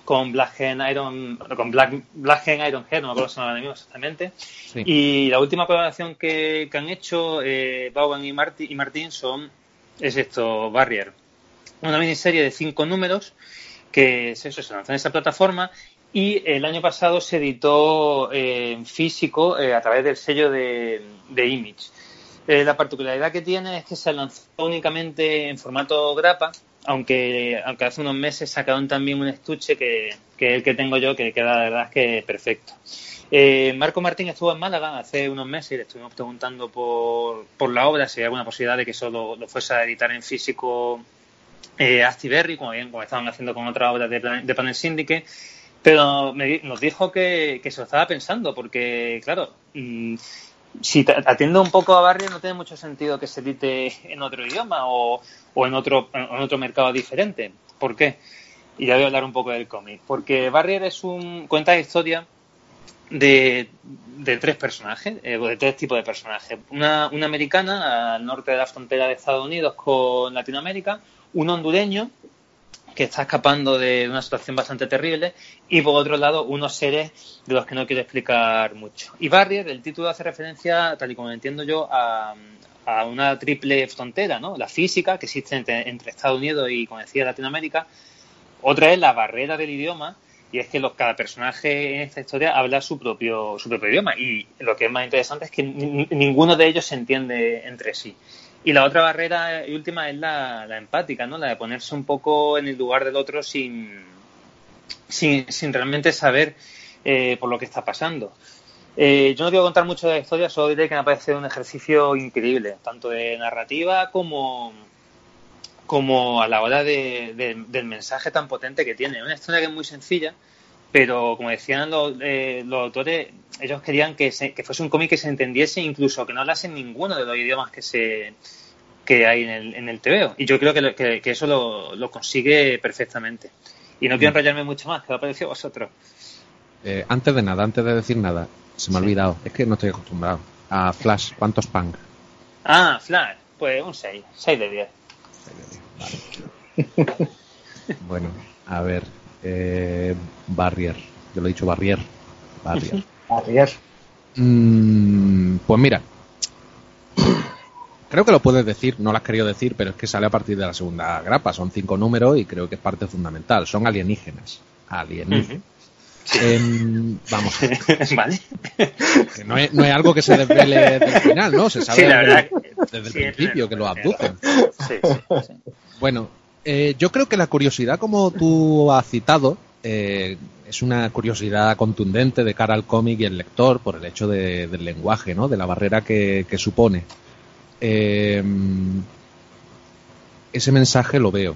Speaker 5: con Black Hen Iron, con Black, Black Hen Iron Head, no me acuerdo si ahora mismo exactamente.
Speaker 3: Sí.
Speaker 5: Y la última colaboración que, que han hecho eh, Vaughan y, Marti- y Martín son, es esto, Barrier. Una miniserie de cinco números que se lanzó en esa plataforma y el año pasado se editó eh, en físico eh, a través del sello de, de Image. Eh, la particularidad que tiene es que se lanzó únicamente en formato grapa, aunque, aunque hace unos meses sacaron también un estuche que, es el que tengo yo, que queda la verdad que perfecto. Marco Martín estuvo en Málaga hace unos meses y le estuvimos preguntando por, por la obra, si hay alguna posibilidad de que solo lo fuese a editar en físico eh, Astiberri, como bien como estaban haciendo con otra obra de, de Panel Syndicate, pero me nos dijo que, que se lo estaba pensando, porque, claro, mm, si atiende un poco a Barrier, no tiene mucho sentido que se edite en otro idioma o, o en, otro, en otro mercado diferente. ¿Por qué? Y ya voy a hablar un poco del cómic. Porque Barrier es un cuenta de historia de, de tres personajes, eh, de tres tipos de personajes. Una, una americana al norte de la frontera de Estados Unidos con Latinoamérica, un hondureño que está escapando de una situación bastante terrible y por otro lado unos seres de los que no quiero explicar mucho. Y Barrier, el título hace referencia, tal y como entiendo yo, a, a una triple frontera, ¿no? La física que existe entre, entre Estados Unidos y, como decía, Latinoamérica. Otra es la barrera del idioma y es que los, cada personaje en esta historia habla su propio, su propio idioma y lo que es más interesante es que ni- ninguno de ellos se entiende entre sí. Y la otra barrera y última es la, empática, ¿no? La de ponerse un poco en el lugar del otro sin, sin, sin realmente saber eh, por lo que está pasando. Eh, yo no quiero contar mucho de la historia, solo diré que me ha parecido un ejercicio increíble, tanto de narrativa como, como a la hora de- de- del mensaje tan potente que tiene. Una historia que es muy sencilla, pero como decían los, eh, los autores, ellos querían que, se- que fuese un cómic que se entendiese, incluso que no hablase ninguno de los idiomas que se que hay en el, en el TVO. Y yo creo que, lo- que- que eso lo, lo consigue perfectamente. Y no quiero enrollarme mucho más, que parecido a vosotros.
Speaker 3: Eh, antes de nada, antes de decir nada, se me ha
Speaker 5: Sí.
Speaker 3: olvidado. Es que no estoy acostumbrado. A Flash, ¿cuántos punk?
Speaker 5: Ah, Flash, pues un 6, 6 de 10.
Speaker 3: Bueno, a ver. Eh, Barrier. Yo lo he dicho Barrier. Barrier.
Speaker 4: Arrier.
Speaker 3: Mm, pues mira. Creo que lo puedes decir, no lo has querido decir, pero es que sale a partir de la segunda grapa. Son cinco números y creo que es parte fundamental. Son alienígenas. Alienígenas. Em, vamos,
Speaker 5: ¿Vale?
Speaker 3: que no es, no es algo que se desvele del final, ¿no? Se sabe
Speaker 5: Sí, la
Speaker 3: desde,
Speaker 5: verdad
Speaker 3: desde el principio que lo abducen.
Speaker 5: Sí, sí, sí.
Speaker 3: Bueno, eh, yo creo que la curiosidad, como tú has citado, eh, es una curiosidad contundente de cara al cómic y el lector por el hecho de- del lenguaje, ¿no? De la barrera que, supone. Eh, ese mensaje lo veo.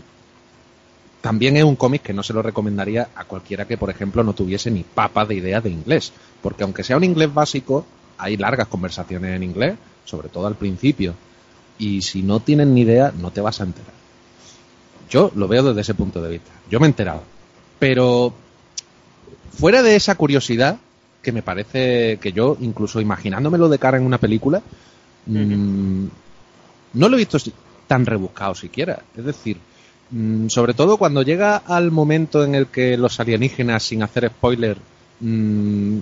Speaker 3: También es un cómic que no se lo recomendaría a cualquiera que, por ejemplo, no tuviese ni papa de idea de inglés. Porque aunque sea un inglés básico, hay largas conversaciones en inglés, sobre todo al principio. Y si no tienes ni idea, no te vas a enterar. Yo lo veo desde ese punto de vista. Yo me he enterado. Pero fuera de esa curiosidad, que me parece que yo, incluso imaginándomelo de cara en una película, mm, no lo he visto tan rebuscado siquiera. Es decir, mm, sobre todo cuando llega al momento en el que los alienígenas, sin hacer spoiler, mm,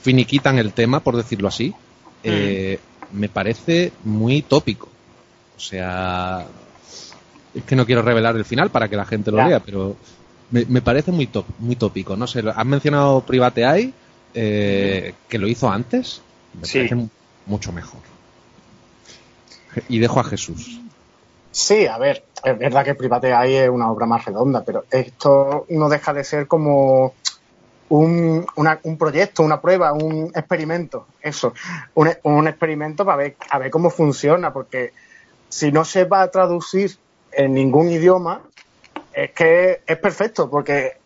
Speaker 3: finiquitan el tema, por decirlo así, eh, me parece muy tópico. O sea, es que no quiero revelar el final para que la gente lo lea, pero me, me parece muy top, muy tópico. No sé, has mencionado Private Eye, eh, que lo hizo antes, me
Speaker 5: Sí.
Speaker 3: parece mu- mucho mejor. Y dejo a Jesús.
Speaker 4: Sí, a ver, es verdad que Private Eye es una obra más redonda, pero esto no deja de ser como un, una- un proyecto, una prueba, un experimento, eso, un, un experimento para ver, a ver cómo funciona, porque si no se va a traducir en ningún idioma, es que es perfecto, porque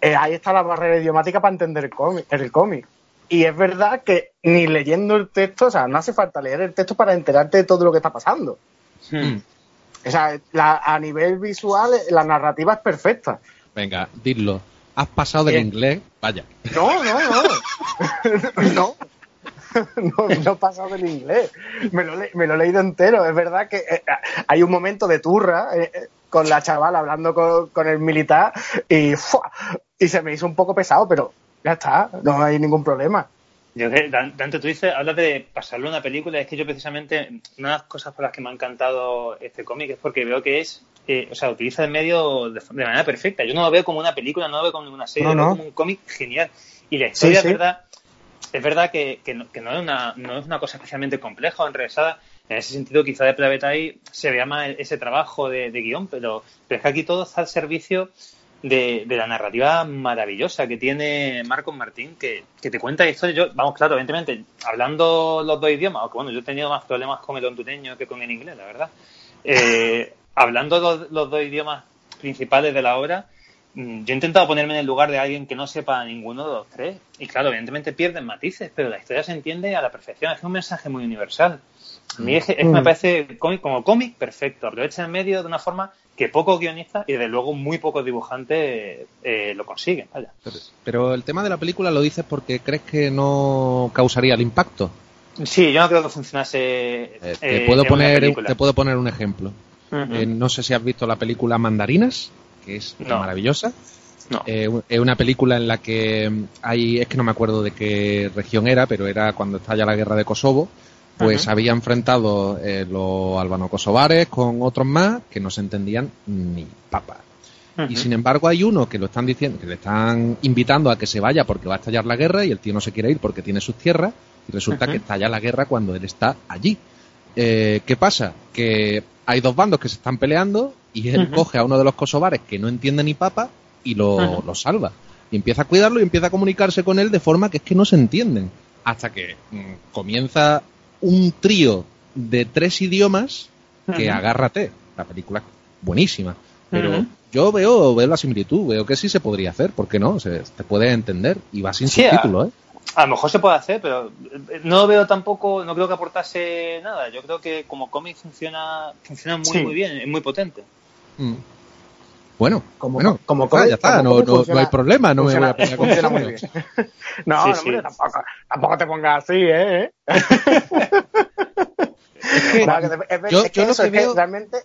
Speaker 4: eh, ahí está la barrera idiomática para entender el cómic. El cómic. Y es verdad que ni leyendo el texto, o sea, no hace falta leer el texto para enterarte de todo lo que está pasando.
Speaker 5: Hmm.
Speaker 4: O sea, la- a nivel visual, la narrativa es perfecta.
Speaker 3: Venga, dilo. Has pasado del inglés, vaya.
Speaker 4: No, no, no. no. No, no he pasado del inglés. Me lo, me lo he leído entero. Es verdad que eh, hay un momento de turra eh, eh, con la chavala hablando con, con el militar y, ¡fua! y se me hizo un poco pesado, pero ya está, no hay ningún problema.
Speaker 5: Yo que, Dan- Dante, tú dices, hablas de pasarlo una película, es que yo precisamente, una de las cosas por las que me ha encantado este cómic es porque veo que es, eh, o sea, utiliza el medio de, de manera perfecta. Yo no lo veo como una película, no lo veo como una serie,
Speaker 4: No,
Speaker 5: lo veo
Speaker 4: no.
Speaker 5: como un cómic genial. Y la historia,
Speaker 4: sí.
Speaker 5: es verdad, es verdad que, no, es una, cosa especialmente compleja o enrevesada. En ese sentido, quizá de Eye se vea más ese trabajo de, de guion, pero, es que aquí todo está al servicio de, la narrativa maravillosa que tiene Marcos Martín, que, te cuenta historias. Vamos, claro, evidentemente, hablando los dos idiomas, aunque bueno, yo he tenido más problemas con el hondureño que con el inglés, la verdad. Eh, hablando los, dos idiomas principales de la obra, yo he intentado ponerme en el lugar de alguien que no sepa ninguno de los tres. Y claro, evidentemente pierden matices, pero la historia se entiende a la perfección. Es un mensaje muy universal. A mí es que, es que me
Speaker 4: Mm.
Speaker 5: parece cómic, como cómic perfecto. Aprovecha el medio de una forma que pocos guionistas y desde luego muy pocos dibujantes eh, lo consiguen. Vaya.
Speaker 3: Pero, pero el tema de la película lo dices porque crees que no causaría el impacto.
Speaker 5: Sí, yo no creo que funcionase.
Speaker 3: Eh,
Speaker 5: eh,
Speaker 3: te, puedo
Speaker 5: en
Speaker 3: poner,
Speaker 5: película.
Speaker 3: te puedo poner un ejemplo. No sé si has visto la película Mandarinas, que es
Speaker 5: No.
Speaker 3: maravillosa.
Speaker 5: No.
Speaker 3: Eh, es una película en la que hay, es que no me acuerdo de qué región era, pero era cuando estalla la guerra de Kosovo. Pues había enfrentado eh, los albano-kosovares con otros más que no se entendían ni papa. Y sin embargo hay uno que lo están diciendo, que le están invitando a que se vaya porque va a estallar la guerra y el tío no se quiere ir porque tiene sus tierras y resulta que estalla la guerra cuando él está allí. Eh, ¿Qué pasa? Que hay dos bandos que se están peleando y él coge a uno de los kosovares que no entiende ni papa y lo, lo salva. Y empieza a cuidarlo y empieza a comunicarse con él de forma que es que no se entienden. Hasta que mm, comienza un trío de tres idiomas que agárrate. La película buenísima. Pero yo veo, veo la similitud, veo que sí se podría hacer, ¿por qué no? Se, te puede entender y va sin
Speaker 5: Sí,
Speaker 3: subtítulo, ¿eh?
Speaker 5: A lo mejor se puede hacer, pero eh, no veo tampoco, no creo que aportase nada. Yo creo que como cómic funciona, funciona muy,
Speaker 4: Sí.
Speaker 5: muy bien, es muy potente.
Speaker 3: Mm. Bueno,
Speaker 4: Como-
Speaker 3: bueno,
Speaker 4: como
Speaker 3: está,
Speaker 4: cómic-
Speaker 3: ya está,
Speaker 4: como
Speaker 3: no,
Speaker 4: cómic
Speaker 3: no- no hay problema, no me voy a
Speaker 4: funciona,
Speaker 3: con
Speaker 4: funciona muy bien. No,
Speaker 5: Sí,
Speaker 4: no,
Speaker 5: sí.
Speaker 4: hombre, tampoco, tampoco te pongas así, ¿eh?
Speaker 3: Es que yo-
Speaker 4: es que
Speaker 3: yo lo
Speaker 4: eso,
Speaker 3: que
Speaker 4: es que
Speaker 3: veo-
Speaker 4: realmente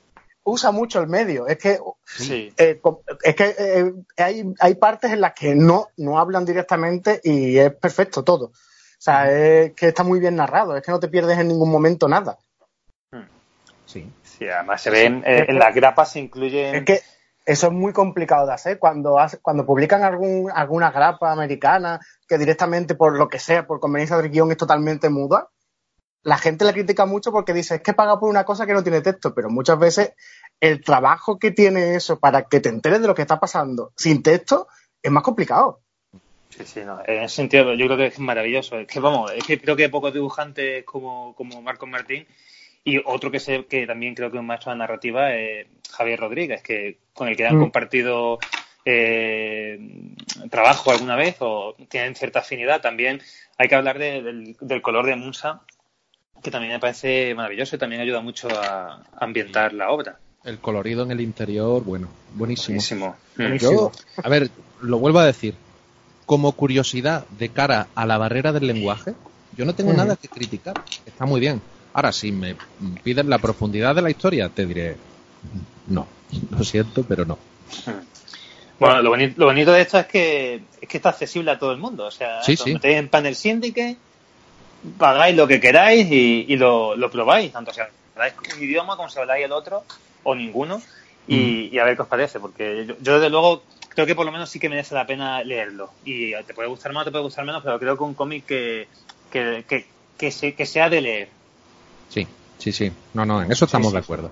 Speaker 4: usa mucho el medio. Es que,
Speaker 5: Sí.
Speaker 4: eh, es que eh, hay, hay partes en las que no, no hablan directamente y es perfecto todo. O sea, es que está muy bien narrado, es que no te pierdes en ningún momento nada.
Speaker 3: sí.
Speaker 5: Sí, además se ven, eh, en las grapas se incluyen...
Speaker 4: Es que eso es muy complicado de hacer. Cuando, hace- cuando publican algún, alguna grapa americana que directamente, por lo que sea, por conveniencia del guion, es totalmente muda, la gente la critica mucho porque dice, es que paga por una cosa que no tiene texto, pero muchas veces el trabajo que tiene eso para que te enteres de lo que está pasando sin texto es más complicado.
Speaker 5: Sí, sí, no. En ese sentido, yo creo que es maravilloso. Es que, vamos, es que creo que pocos dibujantes como, como Marcos Martín y otro que sé que también creo que es un maestro de narrativa es Javier Rodríguez, que con el que han
Speaker 4: Mm.
Speaker 5: compartido eh, trabajo alguna vez o tienen cierta afinidad. También hay que hablar de- del, del color de Musa, que también me parece maravilloso y también ayuda mucho a ambientar la obra.
Speaker 3: El colorido en el interior, bueno, buenísimo.
Speaker 5: Buenísimo. Mm.
Speaker 4: Buenísimo.
Speaker 3: Yo, a ver, lo vuelvo a decir. Como curiosidad de cara a la barrera del lenguaje, yo no tengo
Speaker 4: Ujú.
Speaker 3: nada que criticar. Está muy bien. Ahora, si me pides la profundidad de la historia, te diré no. Lo siento, pero no.
Speaker 5: Bueno, lo bonito, lo bonito de esto es que, es que está accesible a todo el mundo. O sea,
Speaker 3: Sí, sí.
Speaker 5: en Panel Syndicate, pagáis lo que queráis y, y lo, lo probáis, tanto si habláis un idioma como si habláis el otro o ninguno, y, y a ver qué os parece. Porque yo, yo, desde luego, creo que por lo menos sí que merece la pena leerlo. Y te puede gustar más, te puede gustar menos, pero creo que un cómic que, que, que, que, se- que sea de leer.
Speaker 3: Sí, sí, sí. No, no, en eso estamos
Speaker 5: sí,
Speaker 3: de acuerdo.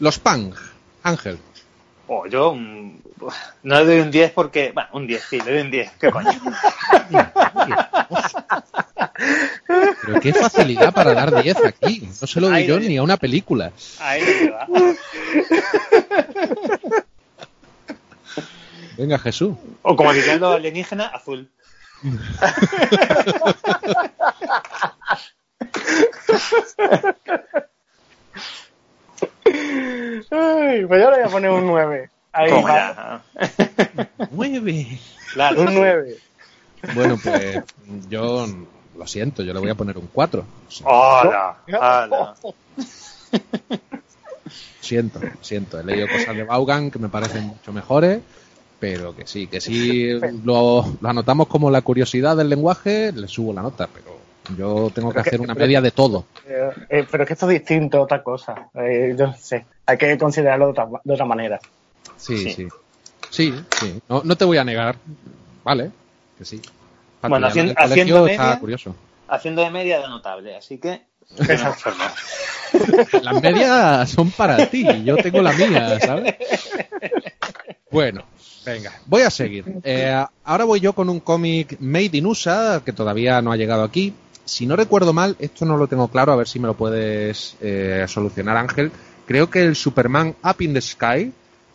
Speaker 3: Los Pang, Ángel.
Speaker 5: O yo mm, no le doy un 10 porque. Bueno, un 10, sí, le doy un 10. ¿Qué coño?
Speaker 3: Pero qué facilidad para dar 10 aquí. No se lo doy yo ni a una película.
Speaker 5: Ahí lo lleva.
Speaker 3: Venga, Jesús.
Speaker 5: O como dirían los alienígenas, azul.
Speaker 4: Ay, pues yo le voy a poner un 9. Ahí va.
Speaker 5: ya.
Speaker 3: Nueve.
Speaker 5: Claro.
Speaker 4: Un 9.
Speaker 3: Bueno, pues yo lo siento, yo le voy a poner un 4.
Speaker 5: ¡Hola! ¡Hola!
Speaker 3: Siento, siento. He leído cosas de Vaughan que me parecen mucho mejores, pero que sí, que sí lo, lo anotamos como la curiosidad del lenguaje, le subo la nota, pero yo tengo que hacer una
Speaker 4: pero-
Speaker 3: media de todo.
Speaker 4: Eh, eh, pero es que esto es distinto, otra cosa. Eh, yo sé, hay que considerarlo de otra, de otra manera.
Speaker 3: Sí,
Speaker 5: Sí.
Speaker 3: sí. Sí, sí. No, no te voy a negar. Vale, que sí.
Speaker 5: Bueno, haciendo-
Speaker 3: el colegio
Speaker 5: haciendo
Speaker 3: está
Speaker 5: media-
Speaker 3: curioso.
Speaker 5: Haciendo de media da notable, así que.
Speaker 3: Las medias son para ti, yo tengo la mía, ¿sabes? Bueno, venga, voy a seguir. Eh, ahora voy yo con un cómic Made in USA, que todavía no ha llegado aquí. Si no recuerdo mal, esto no lo tengo claro, a ver si me lo puedes eh, solucionar, Ángel. Creo que el Superman Up in the Sky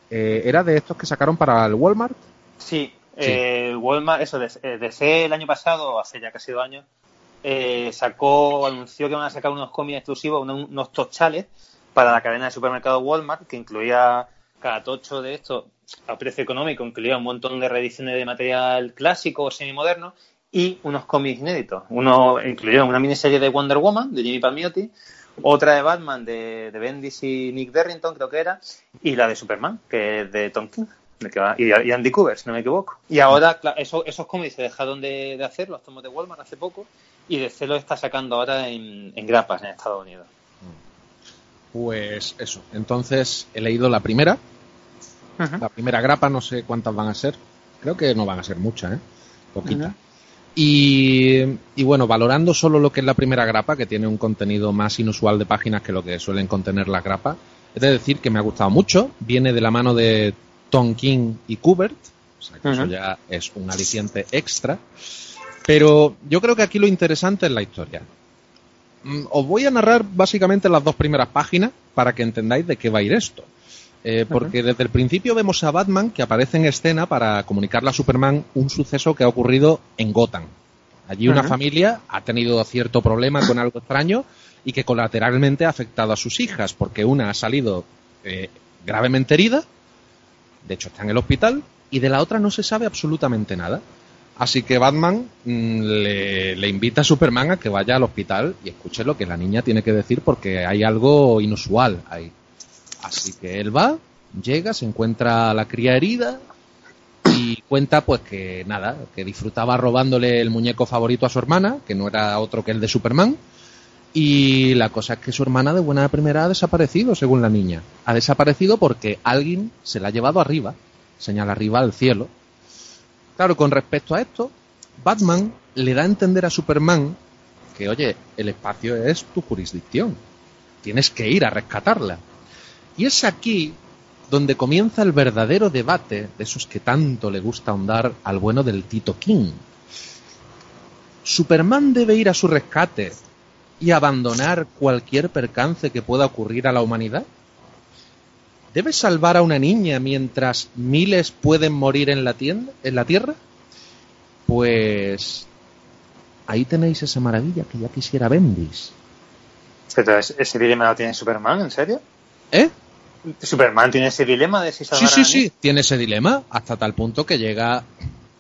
Speaker 3: eh, era de estos que sacaron para el Walmart.
Speaker 5: Sí, eh, Walmart, eso, eh, DC el año pasado, hace ya casi dos años, eh, sacó, anunció que van a sacar unos cómics exclusivos, unos, unos tochales para la cadena de supermercados Walmart, que incluía cada tocho de estos a precio económico, incluía un montón de reediciones de material clásico o semimoderno y unos cómics inéditos. Uno incluyeron una miniserie de Wonder Woman de Jimmy Palmiotti, otra de Batman de, de Bendis y Nick Derrington, creo que era, y la de Superman, que es de Tom King. De que va- Y, y Andy Cooper, si no me equivoco. Y ahora, eso- esos cómics se dejaron de, de hacer, los tomos de Walmart hace poco, y DC lo está sacando ahora en, en grapas en Estados Unidos.
Speaker 3: Pues eso. Entonces he leído la primera. La primera grapa, no sé cuántas van a ser. Creo que no van a ser muchas, ¿eh? Poquitas.
Speaker 5: Ujú.
Speaker 3: y, y bueno, valorando solo lo que es la primera grapa, que tiene un contenido más inusual de páginas que lo que suelen contener las grapas, es de decir que me ha gustado mucho. Viene de la mano de Tom King y Kubert. O sea, que eso ya es un aliciente extra. Pero yo creo que aquí lo interesante es la historia. Mm, Os voy a narrar básicamente las dos primeras páginas para que entendáis de qué va a ir esto. Eh, porque desde el principio vemos a Batman que aparece en escena para comunicarle a Superman un suceso que ha ocurrido en Gotham. Allí una familia ha tenido cierto problema con algo extraño y que colateralmente ha afectado a sus hijas, porque una ha salido eh, gravemente herida, de hecho está en el hospital, y de la otra no se sabe absolutamente nada. Así que Batman mm, le, invita a Superman a que vaya al hospital y escuche lo que la niña tiene que decir porque hay algo inusual ahí. Así que él va, llega, se encuentra a la cría herida y cuenta pues que nada, que disfrutaba robándole el muñeco favorito a su hermana, que no era otro que el de Superman. Y la cosa es que su hermana de buena primera ha desaparecido, según la niña. Ha desaparecido porque alguien se la ha llevado arriba, señala arriba al cielo. Claro, con respecto a esto, Batman le da a entender a Superman que, oye, el espacio es tu jurisdicción. Tienes que ir a rescatarla. Y es aquí donde comienza el verdadero debate de esos que tanto le gusta ahondar al bueno del Tito King. ¿Superman debe ir a su rescate y abandonar cualquier percance que pueda ocurrir a la humanidad? ¿Debe salvar a una niña mientras miles pueden morir en la, tienda, en la Tierra? Pues ahí tenéis esa maravilla que ya quisiera Bendis.
Speaker 5: Pero ese dilema lo tiene Superman, ¿en serio?
Speaker 3: ¿Eh?
Speaker 5: Superman tiene ese dilema de si
Speaker 3: Sí,
Speaker 5: salvar
Speaker 3: sí,
Speaker 5: a
Speaker 3: sí, tiene ese dilema hasta tal punto que llega,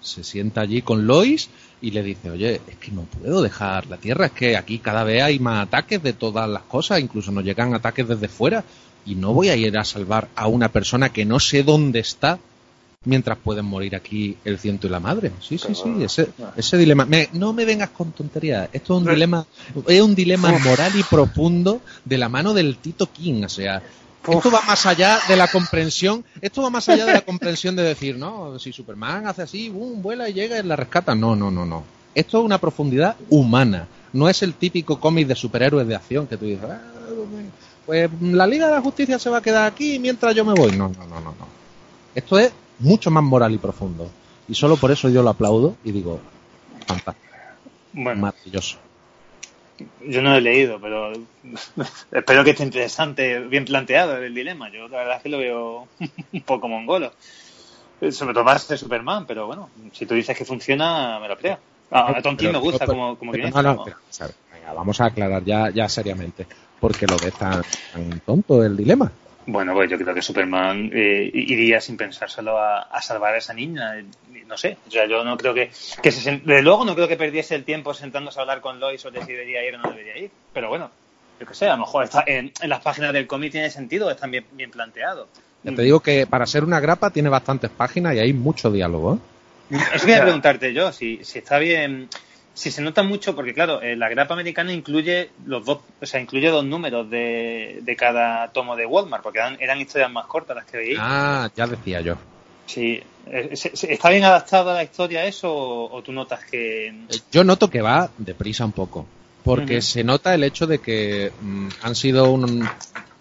Speaker 3: se sienta allí con Lois y le dice, oye, es que no puedo dejar la Tierra, es que aquí cada vez hay más ataques de todas las cosas, incluso nos llegan ataques desde fuera y no voy a ir a salvar a una persona que no sé dónde está mientras pueden morir aquí el ciento y la madre. Sí, sí, sí, ese, ese dilema. Me- no me vengas con tonterías, esto es un dilema, es un dilema moral y profundo de la mano del Tito King, o sea, esto va más allá de la comprensión, esto va más allá de la comprensión de decir, no, si Superman hace así, boom, vuela y llega y la rescata. No, no, no, no. Esto es una profundidad humana. No es el típico cómic de superhéroes de acción que tú dices, "Ah, pues la Liga de la Justicia se va a quedar aquí mientras yo me voy. No, no, no, no, no. Esto es mucho más moral y profundo. Y solo por eso yo lo aplaudo y digo, fantástico,
Speaker 5: Bueno,
Speaker 3: maravilloso.
Speaker 5: Yo no lo he leído, pero espero que esté interesante, bien planteado el dilema. Yo la verdad es que lo veo un poco mongolo. Eh, Sobre todo más de Superman, pero bueno, si tú dices que funciona, me lo creo. A, a Tom King me gusta
Speaker 3: pero-
Speaker 5: como, como
Speaker 3: pero
Speaker 5: guionista,
Speaker 3: no, no,
Speaker 5: ¿no?
Speaker 3: pero, a ver, venga, vamos a aclarar ya, ya seriamente. Porque lo ves tan, tan tonto el dilema.
Speaker 5: Bueno, pues yo creo que Superman eh, iría sin pensárselo a, a salvar a esa niña. eh, No sé, o sea, yo no creo que, que se, desde luego no creo que perdiese el tiempo sentándose a hablar con Lois sobre si debería ir o no debería ir. Pero bueno, yo qué sé, a lo mejor está en, en las páginas del cómic tiene sentido, están bien, bien planteados.
Speaker 3: Ya te digo que para ser una grapa tiene bastantes páginas y hay mucho diálogo. ¿eh?
Speaker 5: Eso quería preguntarte yo, si, si está bien, si se nota mucho, porque claro, eh, la grapa americana incluye los dos, o sea, incluye dos números de, de cada tomo de Walmart, porque eran, eran historias más cortas las que veía.
Speaker 3: Ah, ya decía yo.
Speaker 5: Sí, eh, ¿se- se- ¿está bien adaptada la historia a eso o, o tú notas que...
Speaker 3: Eh, Yo noto que va deprisa un poco. Porque se nota el hecho de que mm, han sido un-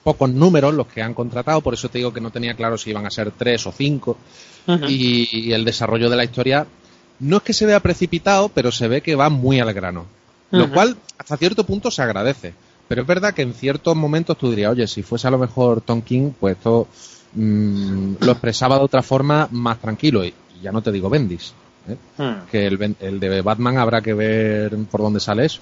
Speaker 3: pocos números los que han contratado, por eso te digo que no tenía claro si iban a ser tres o cinco. y, y el desarrollo de la historia no es que se vea precipitado, pero se ve que va muy al grano. Lo cual, hasta cierto punto, se agradece. Pero es verdad que en ciertos momentos tú dirías, oye, si fuese a lo mejor Tom King, pues esto mm, lo expresaba de otra forma más tranquilo. Y, y ya no te digo Bendis. ¿eh?
Speaker 5: Hmm.
Speaker 3: que el, el de Batman habrá que ver por dónde sale eso.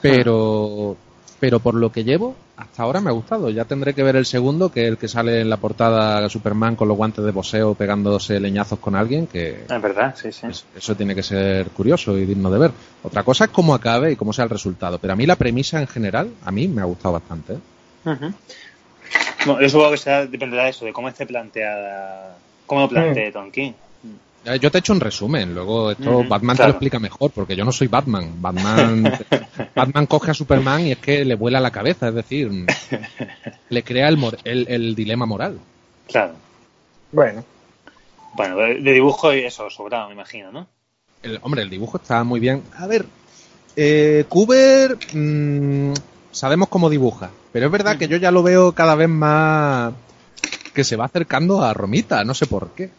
Speaker 3: Pero, pero por lo que llevo, hasta ahora me ha gustado. Ya tendré que ver el segundo, que es el que sale en la portada Superman con los guantes de boxeo pegándose leñazos con alguien, que
Speaker 5: Es verdad, sí, sí.
Speaker 3: es- eso tiene que ser curioso y digno de ver. Otra cosa es cómo acabe y cómo sea el resultado. Pero a mí la premisa en general, a mí me ha gustado bastante. ¿eh?
Speaker 5: Bueno, yo supongo que será, dependerá de eso, de cómo esté planteada, cómo lo plantee Tom King.
Speaker 3: Eh, Yo te he hecho un resumen, luego esto Batman te lo explica mejor, porque yo no soy Batman. Batman, Batman coge a Superman y es que le vuela la cabeza, es decir, le crea el, mor- el, el dilema moral.
Speaker 5: Claro.
Speaker 4: Bueno,
Speaker 5: Bueno, de de dibujo y eso, sobrado, me imagino, ¿no?
Speaker 3: El, hombre, el dibujo está muy bien. A ver, eh, Kuber, mm, sabemos cómo dibuja, pero es verdad que yo ya lo veo cada vez más que se va acercando a Romita, no sé por qué.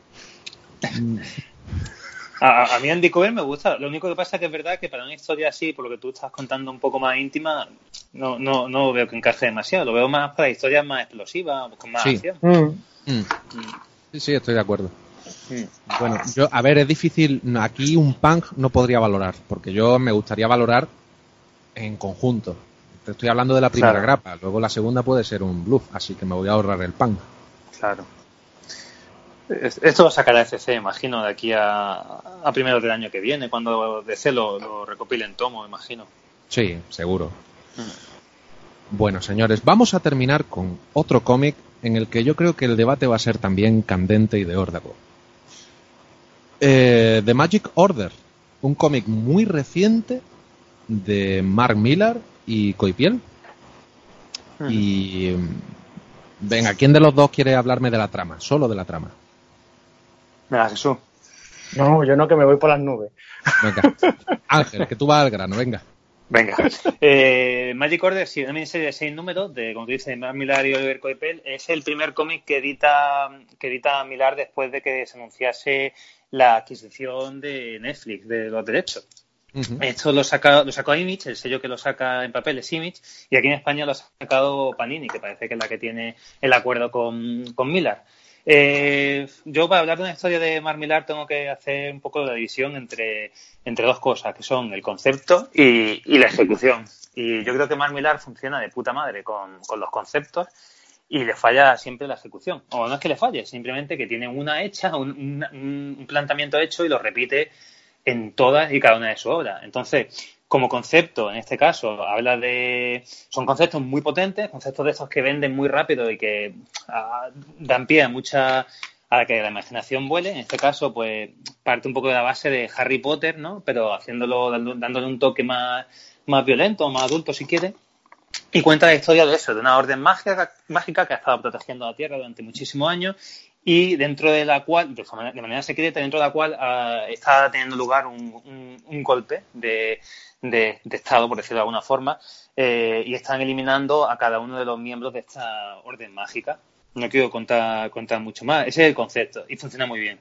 Speaker 5: A, a mí Andy Cohen me gusta. Lo único que pasa es que es verdad que para una historia así, por lo que tú estás contando un poco más íntima, no, no, no veo que encaje demasiado. Lo veo más para historias más explosivas, con más
Speaker 3: Sí.
Speaker 5: acción.
Speaker 4: Mm.
Speaker 3: Mm. Sí, sí, estoy de acuerdo.
Speaker 5: Mm.
Speaker 3: Bueno, yo, a ver, es difícil. Aquí un punk no podría valorar, porque yo me gustaría valorar en conjunto. Te estoy hablando de la primera
Speaker 5: Claro.
Speaker 3: grapa, luego la segunda puede ser un bluff, así que me voy a ahorrar el punk.
Speaker 5: Claro. Es- Esto lo sacará FC, imagino, de aquí a, a primeros del año que viene, cuando DC lo, lo recopile en tomo, imagino.
Speaker 3: Sí, seguro. Bueno, señores, vamos a terminar con otro cómic en el que yo creo que el debate va a ser también candente y de órdago. Eh, The Magic Order, un cómic muy reciente de Mark Millar y Coipiel. Y mm, venga, ¿quién de los dos quiere hablarme de la trama? Solo de la trama.
Speaker 5: Venga, Jesús.
Speaker 4: No, yo no, que me voy por las nubes.
Speaker 3: Venga. Ángel, que tú vas al grano, venga.
Speaker 5: Venga. Eh, Magic Order, sí, una miniserie de seis números, de, como tú dices, Millar y Oliver Coipel, es el primer cómic que edita, que edita Millar después de que se anunciase la adquisición de Netflix de los derechos. Esto lo, saca, lo sacó Image, el sello que lo saca en papel es Image, y aquí en España lo ha sacado Panini, que parece que es la que tiene el acuerdo con, con Millar. Eh, yo para hablar de una historia de Mark Millar tengo que hacer un poco de división entre, entre dos cosas, que son el concepto y, y la ejecución. Y yo creo que Mark Millar funciona de puta madre con, con los conceptos y le falla siempre la ejecución. O no es que le falle, simplemente que tiene una hecha, un, un- un planteamiento hecho y lo repite en todas y cada una de sus obras. Entonces, como concepto, en este caso, habla de. Son conceptos muy potentes, conceptos de estos que venden muy rápido y que ah, dan pie a mucha. a que la imaginación vuele. En este caso, pues parte un poco de la base de Harry Potter, ¿no? Pero haciéndolo, dándole un toque más, más violento, más adulto, si quiere. Y cuenta la historia de eso, de una orden mágica, mágica que ha estado protegiendo la Tierra durante muchísimos años y dentro de la cual, de manera, de manera secreta, dentro de la cual ah, está teniendo lugar un- un golpe de, de- Estado, por decirlo de alguna forma, eh, y están eliminando a cada uno de los miembros de esta orden mágica. No quiero contar, contar mucho más, ese es el concepto y funciona muy bien.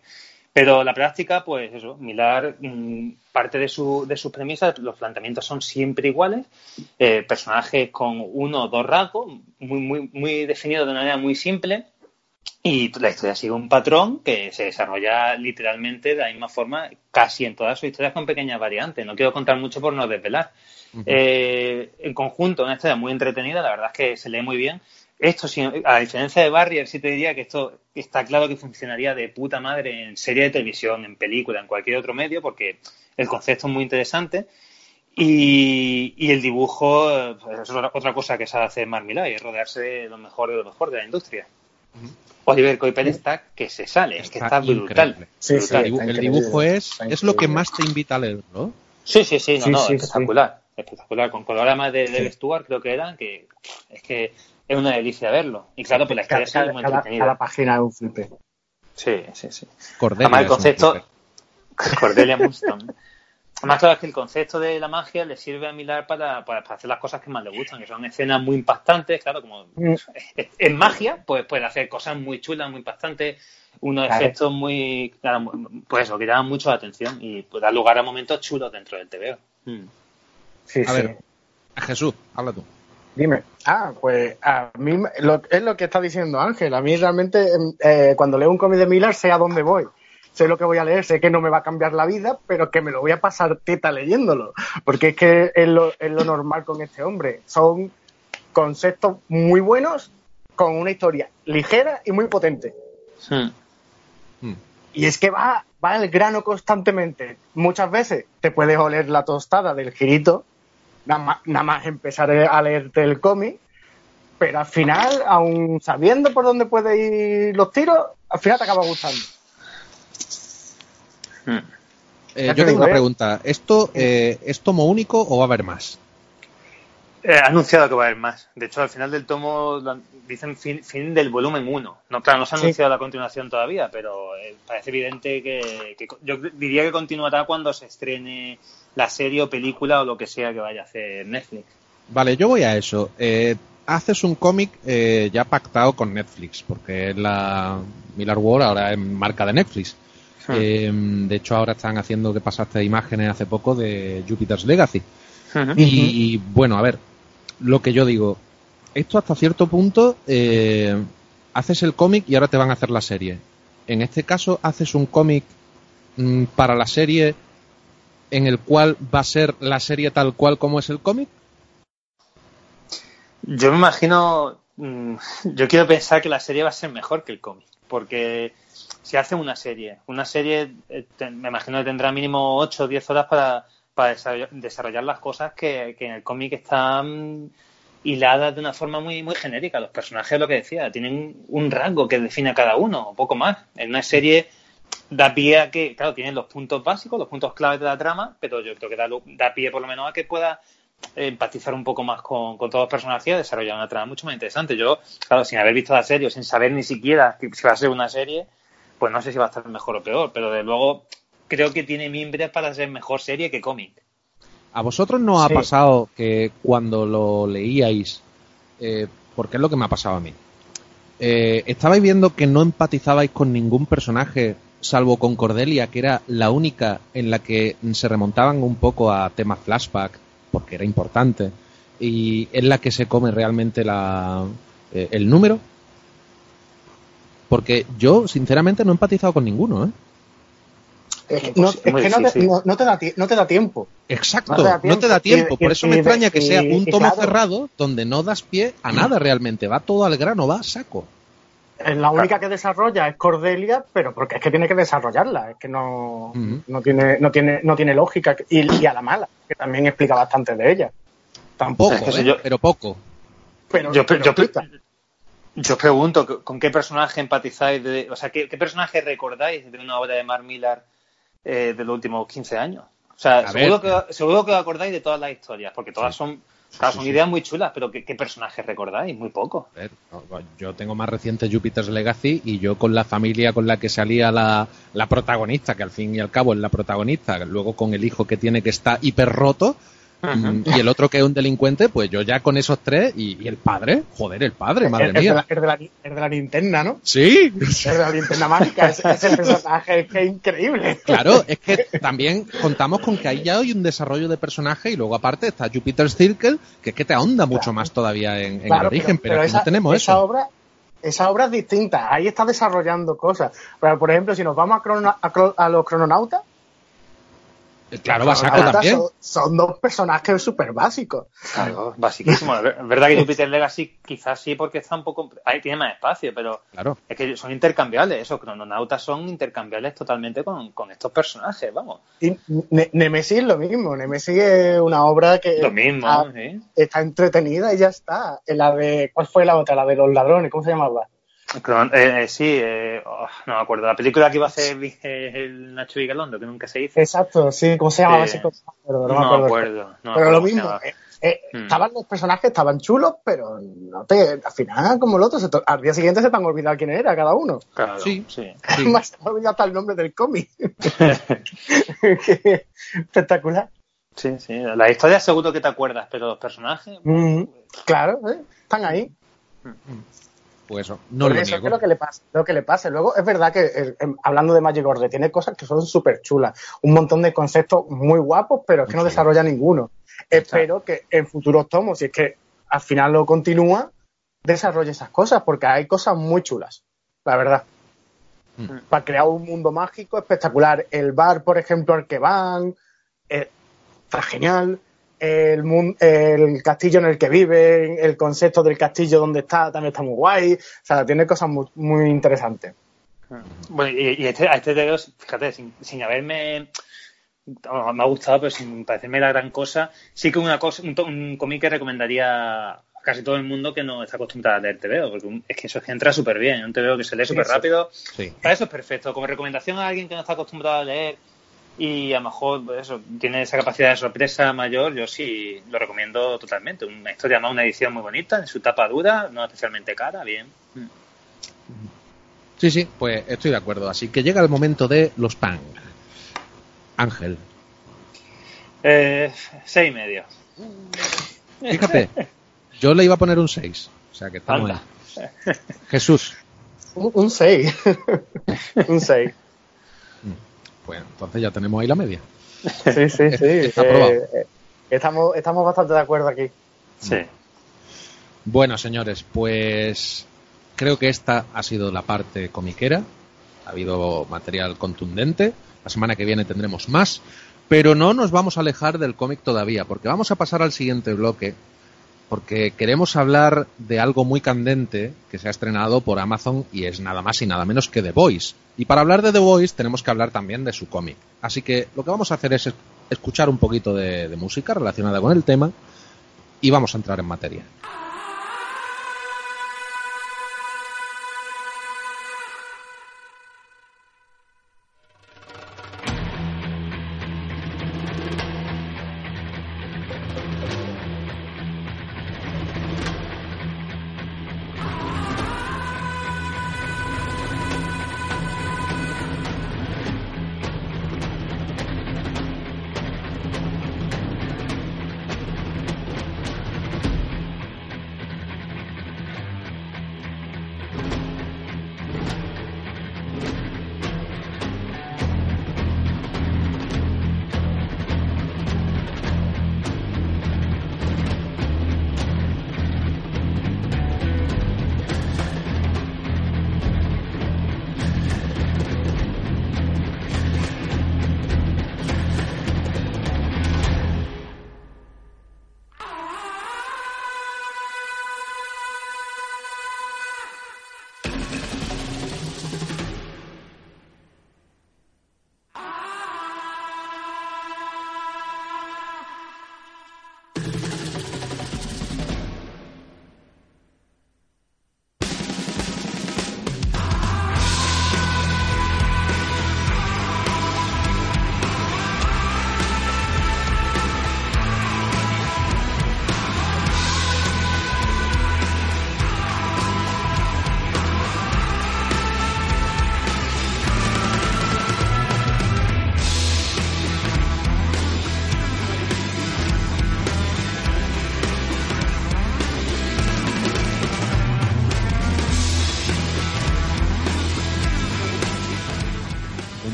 Speaker 5: Pero la práctica, pues eso, Milar, mm, parte de, su, de sus premisas, los planteamientos son siempre iguales, eh, personajes con uno o dos rasgos, muy, muy, muy definidos de una manera muy simple, y la historia sigue un patrón que se desarrolla literalmente de la misma forma casi en todas sus historias con pequeñas variantes. No quiero contar mucho por no desvelar. Eh, en conjunto, una historia muy entretenida, la verdad es que se lee muy bien. Esto, a diferencia de Barrier, sí te diría que esto está claro que funcionaría de puta madre en serie de televisión, en película, en cualquier otro medio, porque el concepto es muy interesante. Y, y el dibujo pues, es otra, cosa que sabe hacer Mark Millar, y es rodearse de lo mejor de lo mejor de la industria. Oliver Coipel está que se sale, es que está brutal.
Speaker 4: Sí,
Speaker 3: El
Speaker 4: sí,
Speaker 3: dibu-
Speaker 4: está
Speaker 3: el
Speaker 4: increíble,
Speaker 3: dibujo es, es lo que más te invita a leerlo.
Speaker 5: Sí, sí, sí, no,
Speaker 4: Sí,
Speaker 5: no,
Speaker 4: sí,
Speaker 5: espectacular. Espectacular, con coloramas de Dave Stewart creo que eran, que es que es una delicia verlo. Y claro, pues la
Speaker 4: Cada,
Speaker 5: historia es muy
Speaker 4: cada-
Speaker 5: entretenida.
Speaker 4: cada página es un flipe.
Speaker 5: Sí, sí, sí.
Speaker 3: Cordelia
Speaker 5: Además, el concepto. Cordelia Moonstone. Además, claro, es que el concepto de la magia le sirve a Milar para, para, para hacer las cosas que más le gustan, que son escenas muy impactantes, claro, como
Speaker 4: Mm.
Speaker 5: es- en magia, pues puede hacer cosas muy chulas, muy impactantes, unos
Speaker 4: Claro.
Speaker 5: efectos muy, claro, pues eso, que llaman mucho la atención y pues, da lugar a momentos chulos dentro del TVO. Mm.
Speaker 4: Sí,
Speaker 3: A
Speaker 4: sí.
Speaker 3: ver, Jesús, habla tú.
Speaker 4: Dime. Ah, pues a mí me- lo- es lo que está diciendo Ángel. A mí realmente em, eh, cuando leo un cómic de Miller sé a dónde voy. Sé lo que voy a leer, sé que no me va a cambiar la vida, pero que me lo voy a pasar teta leyéndolo. Porque es que es lo, es lo normal con este hombre. Son conceptos muy buenos con una historia ligera y muy potente.
Speaker 5: Mm.
Speaker 3: Mm.
Speaker 4: Y es que va, va al grano constantemente. Muchas veces te puedes oler la tostada del girito, nada más, nada más empezar a leerte el cómic, pero al final, aun sabiendo por dónde pueden ir los tiros, al final te acaba gustando.
Speaker 3: Eh, yo
Speaker 4: te
Speaker 3: tengo una
Speaker 4: ¿eh?
Speaker 3: pregunta. ¿Esto eh, es tomo único o va a haber más?
Speaker 5: Eh, ha anunciado que va a haber más. De hecho, al final del tomo dicen fin, fin del volumen 1. No, claro, no se ha
Speaker 4: Sí.
Speaker 5: anunciado la continuación todavía, pero eh, parece evidente que, yo diría que continuará cuando se estrene la serie o película o lo que sea que vaya a hacer Netflix.
Speaker 3: Vale, yo voy a eso. Eh, haces un cómic eh, ya pactado con Netflix, porque la Miller War ahora es marca de Netflix.
Speaker 5: Hmm.
Speaker 3: Eh, de hecho, ahora están haciendo que pasaste imágenes hace poco de Jupiter's Legacy. Y bueno, a ver, lo que yo digo, esto hasta cierto punto eh, haces el cómic y ahora te van a hacer la serie. En este caso, haces un cómic mm, para la serie en el cual va a ser la serie tal cual como es el cómic.
Speaker 5: Yo me imagino, mm, yo quiero pensar que la serie va a ser mejor que el cómic, porque si hacen una serie, una serie eh, me imagino que tendrá mínimo 8 o 10 horas para, para desarroll- desarrollar las cosas que, que en el cómic están hiladas de una forma muy, muy genérica. Los personajes, lo que decía, tienen un rango que define a cada uno, o poco más. En una serie da pie a que, claro, tienen los puntos básicos, los puntos claves de la trama, pero yo creo que da, da pie por lo menos a que pueda eh, empatizar un poco más con, con todos los personajes y desarrollar una trama mucho más interesante. Yo, claro, sin haber visto la serie o sin saber ni siquiera si va a ser una serie, pues no sé si va a estar mejor o peor, pero de luego creo que tiene mimbres para ser mejor serie que cómic.
Speaker 3: ¿A vosotros no ha pasado que cuando lo leíais, eh, porque es lo que me ha pasado a mí, eh, estabais viendo que no empatizabais con ningún personaje, salvo con Cordelia, que era la única en la que se remontaban un poco a temas flashback, porque era importante, y es la que se come realmente la, eh, el número? Porque yo, sinceramente, no he empatizado con ninguno, ¿eh?
Speaker 4: Es que, no, es que
Speaker 5: Muy
Speaker 4: no, te,
Speaker 5: difícil.
Speaker 4: no- no te da, tie- no te da tiempo.
Speaker 3: Exacto,
Speaker 4: No te da
Speaker 3: no te da
Speaker 4: tiempo. Y-
Speaker 3: Por eso
Speaker 4: y-
Speaker 3: me
Speaker 4: y-
Speaker 3: extraña que
Speaker 4: y-
Speaker 3: sea un tomo
Speaker 4: claro.
Speaker 3: cerrado donde no das pie a nada realmente. Va todo al grano, va a saco.
Speaker 4: Eh, La única que desarrolla es Cordelia, pero porque es que tiene que desarrollarla, es que no,
Speaker 3: Ujú.
Speaker 4: no, tiene, no, tiene, no tiene lógica. Y, y a la mala, que también explica bastante de ella. Tampoco.
Speaker 3: Poco,
Speaker 5: Es que
Speaker 3: ¿eh?
Speaker 5: yo-
Speaker 3: pero poco.
Speaker 4: Pero,
Speaker 5: Yo,
Speaker 4: pero
Speaker 5: yo-. Yo os pregunto, ¿con qué personaje empatizáis? De, o sea, ¿qué, qué personaje recordáis de una obra de Mark Millar eh, de los últimos 15 años? O sea,
Speaker 3: A
Speaker 5: seguro
Speaker 3: ver.
Speaker 5: que, seguro que os acordáis de todas las historias, porque todas
Speaker 3: Sí.
Speaker 5: son, claro, son ideas muy chulas, pero ¿qué, qué personaje recordáis? Muy poco.
Speaker 3: A ver, yo tengo más reciente Jupiter's Legacy y yo con la familia con la que salía la, la protagonista, que al fin y al cabo es la protagonista, luego con el hijo que tiene que está hiper roto, y el otro que es un delincuente, pues yo ya con esos tres, y, y el padre, joder, el padre, madre
Speaker 4: de la,
Speaker 3: mía.
Speaker 4: es de la- de la linterna, ¿no?
Speaker 3: Sí,
Speaker 4: Es de la linterna mágica, ese, ese personaje es que es increíble.
Speaker 3: Claro, es que también contamos con que ahí ya hay un desarrollo de personaje y luego aparte está Jupiter's Circle, que es que te ahonda mucho más todavía en, en
Speaker 4: Claro,
Speaker 3: el origen, pero, aquí
Speaker 4: esa,
Speaker 3: no tenemos
Speaker 4: esa
Speaker 3: eso.
Speaker 4: Obra, esa obra es distinta, ahí está desarrollando cosas. Pero, por ejemplo, si nos vamos a, crono- a a los crononautas,
Speaker 3: Claro, va a saco
Speaker 4: crononautas
Speaker 3: también.
Speaker 4: son, son dos personajes súper básicos.
Speaker 5: Claro, basiquísimo. Es ver- verdad que Jupiter Legacy quizás sí porque está un poco... Ahí tiene más espacio, pero
Speaker 3: Claro.
Speaker 5: es que son intercambiables. Esos crononautas son intercambiables totalmente con, con estos personajes, vamos.
Speaker 4: Y Ne- Nemesis lo mismo, Nemesis es una obra que
Speaker 5: Lo mismo, ¿sí?
Speaker 4: está entretenida y ya está. En La de, ¿Cuál fue la otra? La de los ladrones, ¿cómo se llamaba?
Speaker 5: Eh, eh, sí, eh, oh, no me acuerdo. La película que iba a hacer eh, el Nacho Vigalondo, que nunca se hizo.
Speaker 4: Exacto, sí, ¿cómo se llamaba?
Speaker 5: Eh,
Speaker 4: ese no, me
Speaker 5: no me
Speaker 4: acuerdo.
Speaker 5: acuerdo. no me
Speaker 4: pero
Speaker 5: acuerdo
Speaker 4: lo mismo,
Speaker 5: llamaba.
Speaker 4: eh, eh,
Speaker 5: Mm.
Speaker 4: estaban los personajes, estaban chulos, pero no te, al final, como el otro, se to- al día siguiente se te han olvidado quién era cada uno.
Speaker 5: Claro,
Speaker 3: Sí.
Speaker 5: sí.
Speaker 3: Sí.
Speaker 4: Más se me ha olvidado hasta el nombre del cómic. Espectacular.
Speaker 5: Sí, sí. La historia seguro que te acuerdas, pero los personajes...
Speaker 4: Mm, claro, ¿eh? están ahí.
Speaker 3: Pues eso, no
Speaker 4: Por
Speaker 3: lo
Speaker 4: eso
Speaker 3: niego.
Speaker 4: es lo que le pasa. Lo que le pasa. Luego, es verdad que, eh, em, hablando de Magic Order, tiene cosas que son súper chulas. Un montón de conceptos muy guapos, pero es que no desarrolla ninguno. Espero que en futuros tomos, si es que al final lo continúa, desarrolle esas cosas, porque hay cosas muy chulas, la verdad.
Speaker 3: Mm.
Speaker 4: Para crear un mundo mágico espectacular. El bar, por ejemplo, al que van, eh, está genial. El, el castillo en el que viven, el concepto del castillo donde está, también está muy guay. O sea, tiene cosas muy, muy interesantes.
Speaker 5: Bueno, y, y este, a este TVO, fíjate, sin, sin haberme. me ha gustado, pero sin parecerme la gran cosa. Sí que una cosa, un, to- un cómic que recomendaría a casi todo el mundo que no está acostumbrado a leer TVO, porque es que eso es que entra súper bien. Un TVO que se lee súper
Speaker 4: sí.
Speaker 5: rápido.
Speaker 3: Sí.
Speaker 5: Para eso es perfecto. Como recomendación a alguien que no está acostumbrado a leer y a lo mejor pues eso, tiene esa capacidad de sorpresa mayor, yo sí lo recomiendo totalmente. Una historia más, una edición muy bonita, en su tapa dura, no especialmente cara, bien.
Speaker 3: Sí, sí, pues estoy de acuerdo. Así que llega el momento de los Pang. Ángel,
Speaker 5: Eh, seis y medio.
Speaker 3: fíjate, yo le iba a poner un 6. O sea que estamos
Speaker 5: Anda.
Speaker 3: ahí. Jesús,
Speaker 4: Un 6. un 6.
Speaker 3: Pues entonces ya tenemos ahí la media.
Speaker 4: Sí, sí, sí.
Speaker 3: Está aprobado.
Speaker 4: Eh, eh, estamos, estamos bastante de acuerdo aquí.
Speaker 5: Sí.
Speaker 3: Bueno, señores, pues creo que esta ha sido la parte comiquera. Ha habido material contundente. La semana que viene tendremos más. Pero no nos vamos a alejar del cómic todavía, porque vamos a pasar al siguiente bloque, porque queremos hablar de algo muy candente que se ha estrenado por Amazon y es nada más y nada menos que The Voice. Y para hablar de The Voice tenemos que hablar también de su cómic. Así que lo que vamos a hacer es es- escuchar un poquito de, de música relacionada con el tema y vamos a entrar en materia.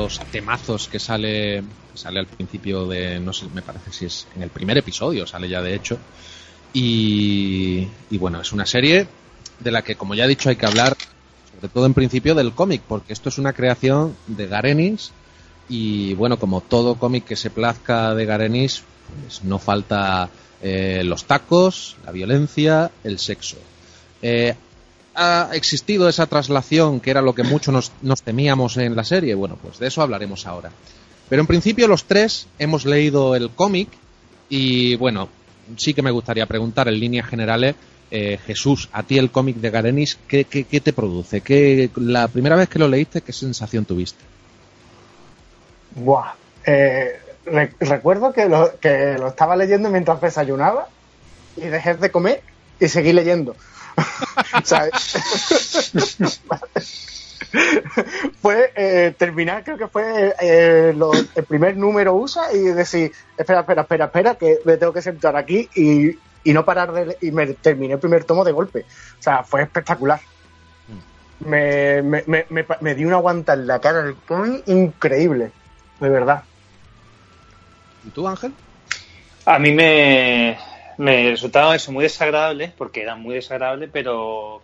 Speaker 3: Los temazos que sale sale al principio de no sé me parece si es en el primer episodio sale ya de hecho. Y, y bueno es una serie de la que como ya he dicho hay que hablar sobre todo en principio del cómic porque esto es una creación de Garenis y bueno como todo cómic que se plazca de Garenis pues no falta eh, los tacos la violencia el sexo. Eh, ha existido esa traslación que era lo que mucho nos, nos temíamos en la serie? Bueno, pues de eso hablaremos ahora. Pero en principio los tres hemos leído el cómic y bueno, sí que me gustaría preguntar en líneas generales, eh, Jesús, a ti el cómic de Garenis, ¿qué, qué, te produce? ¿Qué, la primera vez que lo leíste, ¿qué sensación tuviste?
Speaker 4: Buah. Eh, re- recuerdo que lo, que lo estaba leyendo mientras desayunaba y dejé de comer y seguí leyendo. Fue eh, terminar, creo que fue eh, lo- el primer número USA y decir, espera, espera, espera, espera, que me tengo que sentar aquí y, y no parar de... Y me terminé el primer tomo de golpe. O sea, fue espectacular. Me, me, me, me, me di una aguanta en la cara del cómic increíble, de verdad.
Speaker 3: ¿Y tú, Ángel?
Speaker 5: A mí me, me resultaba eso muy desagradable, porque era muy desagradable, pero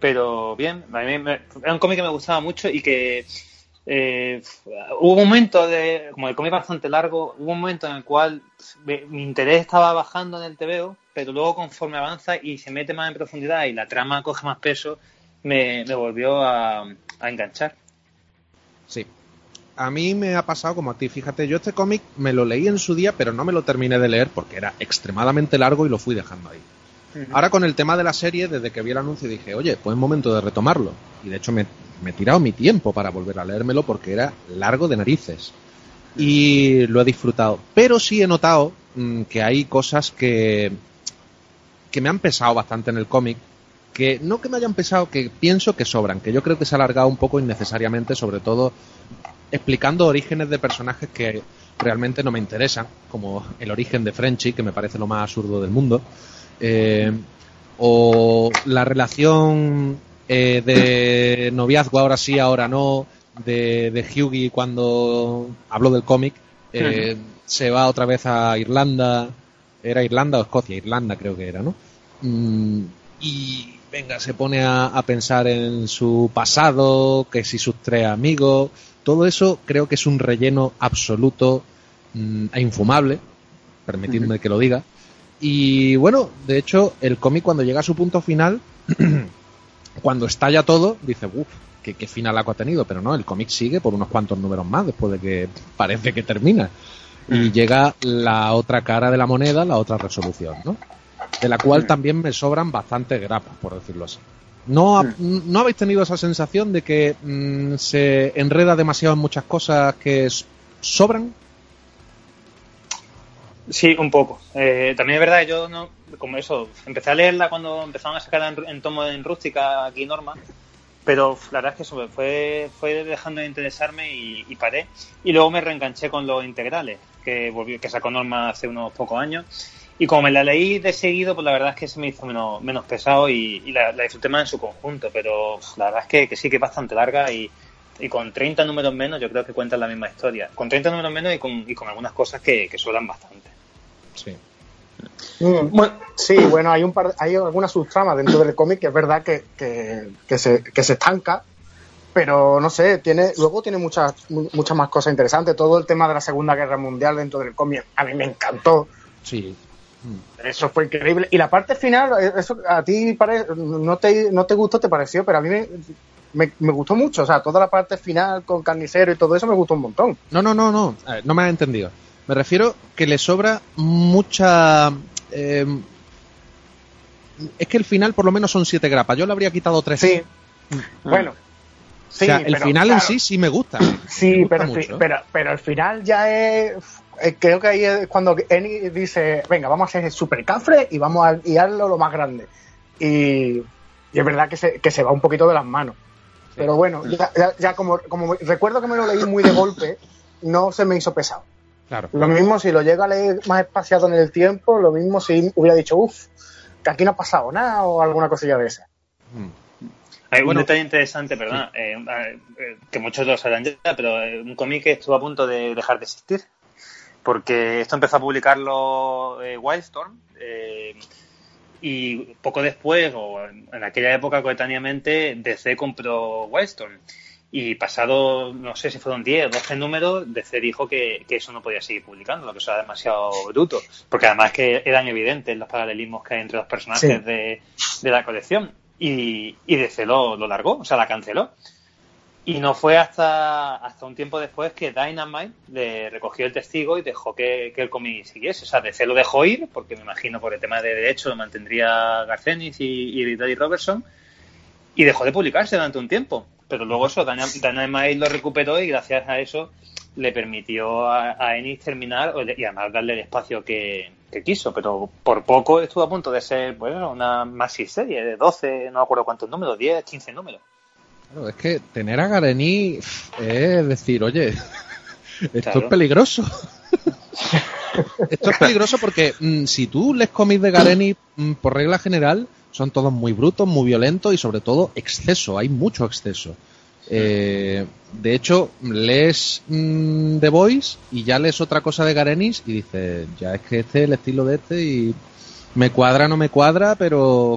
Speaker 5: pero bien, a mí me- era un cómic que me gustaba mucho y que eh, hubo un momento de, como el cómic bastante largo, hubo un momento en el cual mi interés estaba bajando en el TVO, pero luego conforme avanza y se mete más en profundidad y la trama coge más peso, me, me volvió a enganchar.
Speaker 3: Sí. A mí me ha pasado como a ti. Fíjate, yo este cómic me lo leí en su día, pero no me lo terminé de leer porque era extremadamente largo y lo fui dejando ahí. Ahora con el tema de la serie, desde que vi el anuncio dije, oye, pues es momento de retomarlo. Y de hecho me, me he tirado mi tiempo para volver a leérmelo porque era largo de narices. Y lo he disfrutado. Pero sí he notado mm, que hay cosas que, que me han pesado bastante en el cómic. Que no que me hayan pesado, que pienso que sobran. Que yo creo que se ha alargado un poco innecesariamente, sobre todo explicando orígenes de personajes que realmente no me interesan, como el origen de Frenchy, que me parece lo más absurdo del mundo, eh, o la relación eh, de noviazgo ahora sí, ahora no, de, de Hughie cuando habló del cómic, eh, se va otra vez a Irlanda, era Irlanda o Escocia, Irlanda creo que era, ¿no? Mm, y venga, se pone a, a pensar en su pasado, que si sus tres amigos, todo eso creo que es un relleno absoluto mm, e infumable, permitidme que lo diga. Y bueno, de hecho, el cómic cuando llega a su punto final, cuando estalla todo, dice, uff, ¿qué, qué final ha tenido, pero no, el cómic sigue por unos cuantos números más después de que parece que termina. Y llega la otra cara de la moneda, la otra resolución, ¿no? De la cual también me sobran bastantes grapas, por decirlo así. ¿No, ha- ¿No habéis tenido esa sensación de que mm, se enreda demasiado en muchas cosas que sobran?
Speaker 5: Sí, un poco. Eh, también es verdad que yo no, como eso, empecé a leerla cuando empezaron a sacarla en, en tomo en rústica aquí Norma, pero la verdad es que eso fue, fue dejando de interesarme y, y paré. Y luego me reenganché con los integrales, que volvió, que sacó Norma hace unos pocos años. Y como me la leí de seguido, pues la verdad es que se me hizo menos, menos pesado y, y la, la disfruté más en su conjunto. Pero la verdad es que, que sí que es bastante larga y, y con 30 números menos yo creo que cuentan la misma historia. Con 30 números menos y con, y con algunas cosas que, que sobran bastante.
Speaker 3: Sí.
Speaker 4: Mm, Bueno, sí, bueno, hay un par, hay algunas subtramas dentro del cómic que es verdad que, que, que se, que se estanca, pero no sé, tiene, luego tiene muchas, mu- muchas más cosas interesantes. Todo el tema de la Segunda Guerra Mundial dentro del cómic a mí me encantó.
Speaker 3: Sí.
Speaker 4: Eso fue increíble. Y la parte final, eh, eso a ti pare- no, te, no te gustó, te pareció, pero a mí me, me, me gustó mucho. O sea, toda la parte final con carnicero y todo eso me gustó un montón.
Speaker 3: No, no, no, no. A ver, no me has entendido. Me refiero que le sobra mucha. eh, es que el final por lo menos son siete grapas. Yo le habría quitado tres.
Speaker 4: Sí. Bueno. Sí,
Speaker 3: o sea, el
Speaker 4: pero,
Speaker 3: final en sí sí me gusta.
Speaker 4: Sí,
Speaker 3: Me gusta
Speaker 4: pero,
Speaker 3: mucho.
Speaker 4: pero, pero el final ya es. Eh, Creo que ahí es cuando Eni dice: Venga, vamos a hacer el super cafre y vamos a guiarlo lo más grande. Y, y es verdad que se, que se va un poquito de las manos. Pero bueno, ya, ya, ya como, como recuerdo que me lo leí muy de golpe, no se me hizo pesado.
Speaker 3: Claro.
Speaker 4: Lo mismo si lo llega a leer más espaciado en el tiempo, lo mismo si hubiera dicho, uff, que aquí no ha pasado nada o alguna cosilla de esa.
Speaker 5: Hay
Speaker 3: Bueno.
Speaker 5: un detalle interesante, perdona, eh, eh, que muchos lo sabrán ya, pero eh, un cómic que estuvo a punto de dejar de existir. Porque esto empezó a publicarlo eh, Wildstorm eh, y poco después, o en aquella época coetáneamente, DC compró Wildstorm. Y pasado, no sé si fueron 10 o 12 números, DC dijo que, que eso no podía seguir publicando, que eso era demasiado bruto. Porque además que eran evidentes los paralelismos que hay entre los personajes
Speaker 4: Sí.
Speaker 5: de, de la colección. Y, y DC lo, lo largó, o sea, la canceló. Y no fue hasta, hasta un tiempo después que Dynamite le recogió el testigo y dejó que, que el cómic siguiese. O sea, DC lo dejó ir, porque me imagino por el tema de derecho lo mantendría Garcenis y, y Daddy Robertson, y dejó de publicarse durante un tiempo. Pero luego eso, Dyna- Dynamite lo recuperó y gracias a eso le permitió a, a Ennis terminar y además darle el espacio que, que quiso. Pero por poco estuvo a punto de ser bueno, una maxi serie de 12, no me acuerdo cuántos números, 10, 15 números.
Speaker 3: Claro, es que tener a Garení es decir, oye, esto
Speaker 5: Claro.
Speaker 3: es peligroso. esto es peligroso porque mm, si tú lees cómics de Garení, mm, por regla general, son todos muy brutos, muy violentos y sobre todo exceso, hay mucho exceso. Eh, de hecho, lees mm, The Voice y ya lees otra cosa de Garenis y dices, ya es que este es el estilo de este y me cuadra, no me cuadra, pero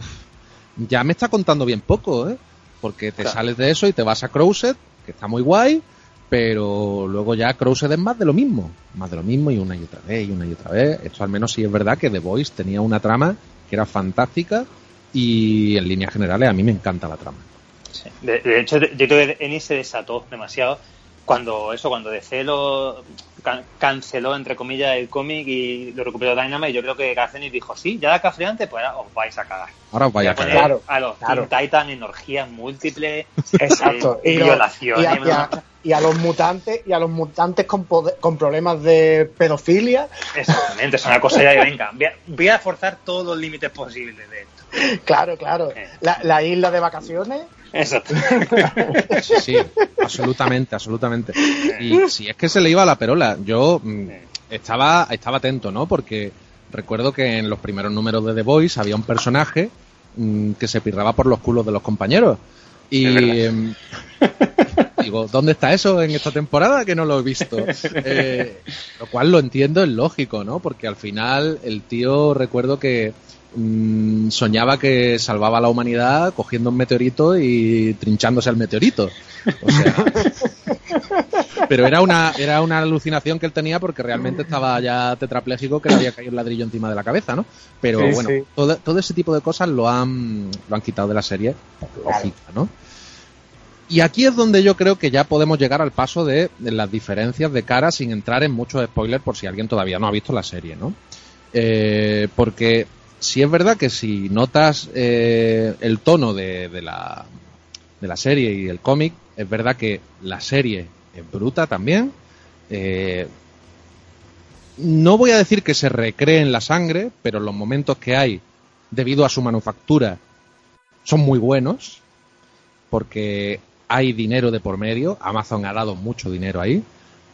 Speaker 3: ya me está contando bien poco, ¿eh? Porque te
Speaker 5: Claro.
Speaker 3: sales de eso y te vas a Crowset, que está muy guay, pero luego ya Crowset es más de lo mismo, más de lo mismo y una y otra vez y una y otra vez. Esto al menos sí es verdad que The Voice tenía una trama que era fantástica y en líneas generales a mí me encanta la trama.
Speaker 5: Sí. De, de hecho, yo creo que Ennis se desató demasiado cuando eso, cuando DC lo can- canceló, entre comillas, el cómic y lo recuperó Dynamite. Yo creo que Garcenis dijo, sí, ya la cafreante, pues ahora os vais a cagar.
Speaker 3: Ahora os vaya a cagar.
Speaker 4: Claro,
Speaker 5: a los
Speaker 4: claro.
Speaker 5: Titan en orgías múltiples,
Speaker 4: Exacto.
Speaker 5: eh,
Speaker 4: lo-
Speaker 5: violaciones.
Speaker 4: y, a, y a- y a los mutantes, y a los mutantes con, poder- con problemas de pedofilia.
Speaker 5: Exactamente, es una cosa ya de venga, voy a, voy a forzar todos los límites posibles de.
Speaker 4: Claro, claro.
Speaker 5: Eh.
Speaker 4: La, la isla de vacaciones.
Speaker 5: Exacto.
Speaker 3: Sí, sí, absolutamente, absolutamente. Y si es que se le iba la perola, yo mm, estaba, estaba atento, ¿no? Porque recuerdo que en los primeros números de The Voice había un personaje mm, que se pirraba por los culos de los compañeros. Y, em, Digo, ¿dónde está eso en esta temporada que no lo he visto? Eh, lo cual lo entiendo, es lógico, ¿no? Porque al final el tío, recuerdo que mm, soñaba que salvaba a la humanidad cogiendo un meteorito y trinchándose al meteorito. O sea, pero era una, era una alucinación que él tenía porque realmente estaba ya tetrapléjico que le había caído el ladrillo encima de la cabeza, ¿no? Pero
Speaker 4: Sí,
Speaker 3: bueno,
Speaker 4: sí.
Speaker 3: Todo, todo ese tipo de cosas lo han, lo han quitado de la serie, lógica, ¿no? Y aquí es donde yo creo que ya podemos llegar al paso de, de las diferencias de cara sin entrar en muchos spoilers por si alguien todavía no ha visto la serie, ¿no? Eh, porque si es verdad que si notas eh, el tono de, la, de la serie y el cómic, es verdad que la serie es bruta también. Eh, no voy a decir que se recree en la sangre, pero los momentos que hay, debido a su manufactura, son muy buenos, porque hay dinero de por medio, Amazon ha dado mucho dinero ahí,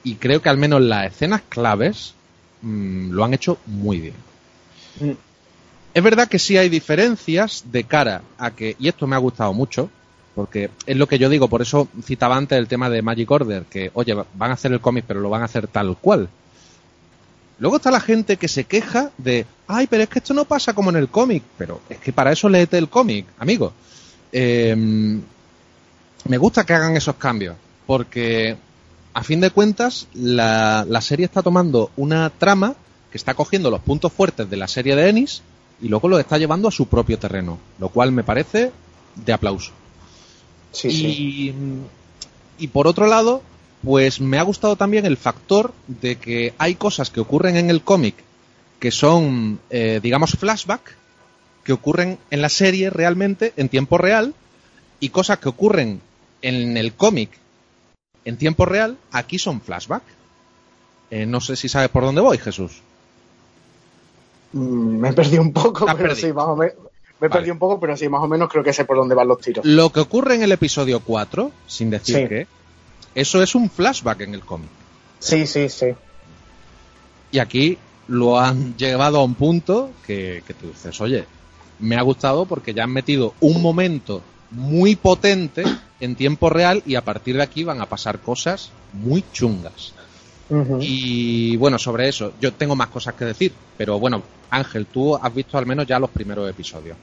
Speaker 3: y creo que al menos las escenas claves mm, lo han hecho muy bien. Es verdad que sí hay diferencias de cara a que, y esto me ha gustado mucho, porque es lo que yo digo, por eso citaba antes el tema de Magic Order, que oye, van a hacer el cómic, pero lo van a hacer tal cual. Luego está la gente que se queja de, ay, pero es que esto no pasa como en el cómic, pero es que para eso léete el cómic, amigo. Eh, me gusta que hagan esos cambios, porque a fin de cuentas la, la serie está tomando una trama que está cogiendo los puntos fuertes de la serie de Ennis y luego los está llevando a su propio terreno, lo cual me parece de aplauso.
Speaker 4: Sí, sí.
Speaker 3: y, y por otro lado, pues me ha gustado también el factor de que hay cosas que ocurren en el cómic que son, eh, digamos, flashback, que ocurren en la serie realmente en tiempo real, y cosas que ocurren en el cómic en tiempo real, aquí son flashback. Eh, no sé si sabes por dónde voy, Jesús.
Speaker 4: Mm, Me he perdido un poco, pero
Speaker 3: perdido.
Speaker 4: sí, más o menos. Me
Speaker 3: Vale.
Speaker 4: perdido un poco, pero sí, más o menos creo que sé por dónde van los tiros.
Speaker 3: Lo que ocurre en el episodio 4, sin decir
Speaker 4: Sí.
Speaker 3: qué, eso es un flashback en el cómic.
Speaker 4: Sí, sí, sí.
Speaker 3: Y aquí lo han llevado a un punto que, que tú dices, oye, me ha gustado porque ya han metido un momento muy potente en tiempo real y a partir de aquí van a pasar cosas muy chungas. Y bueno, sobre eso, yo tengo más cosas que decir, pero bueno, Ángel, tú has visto al menos ya los primeros episodios.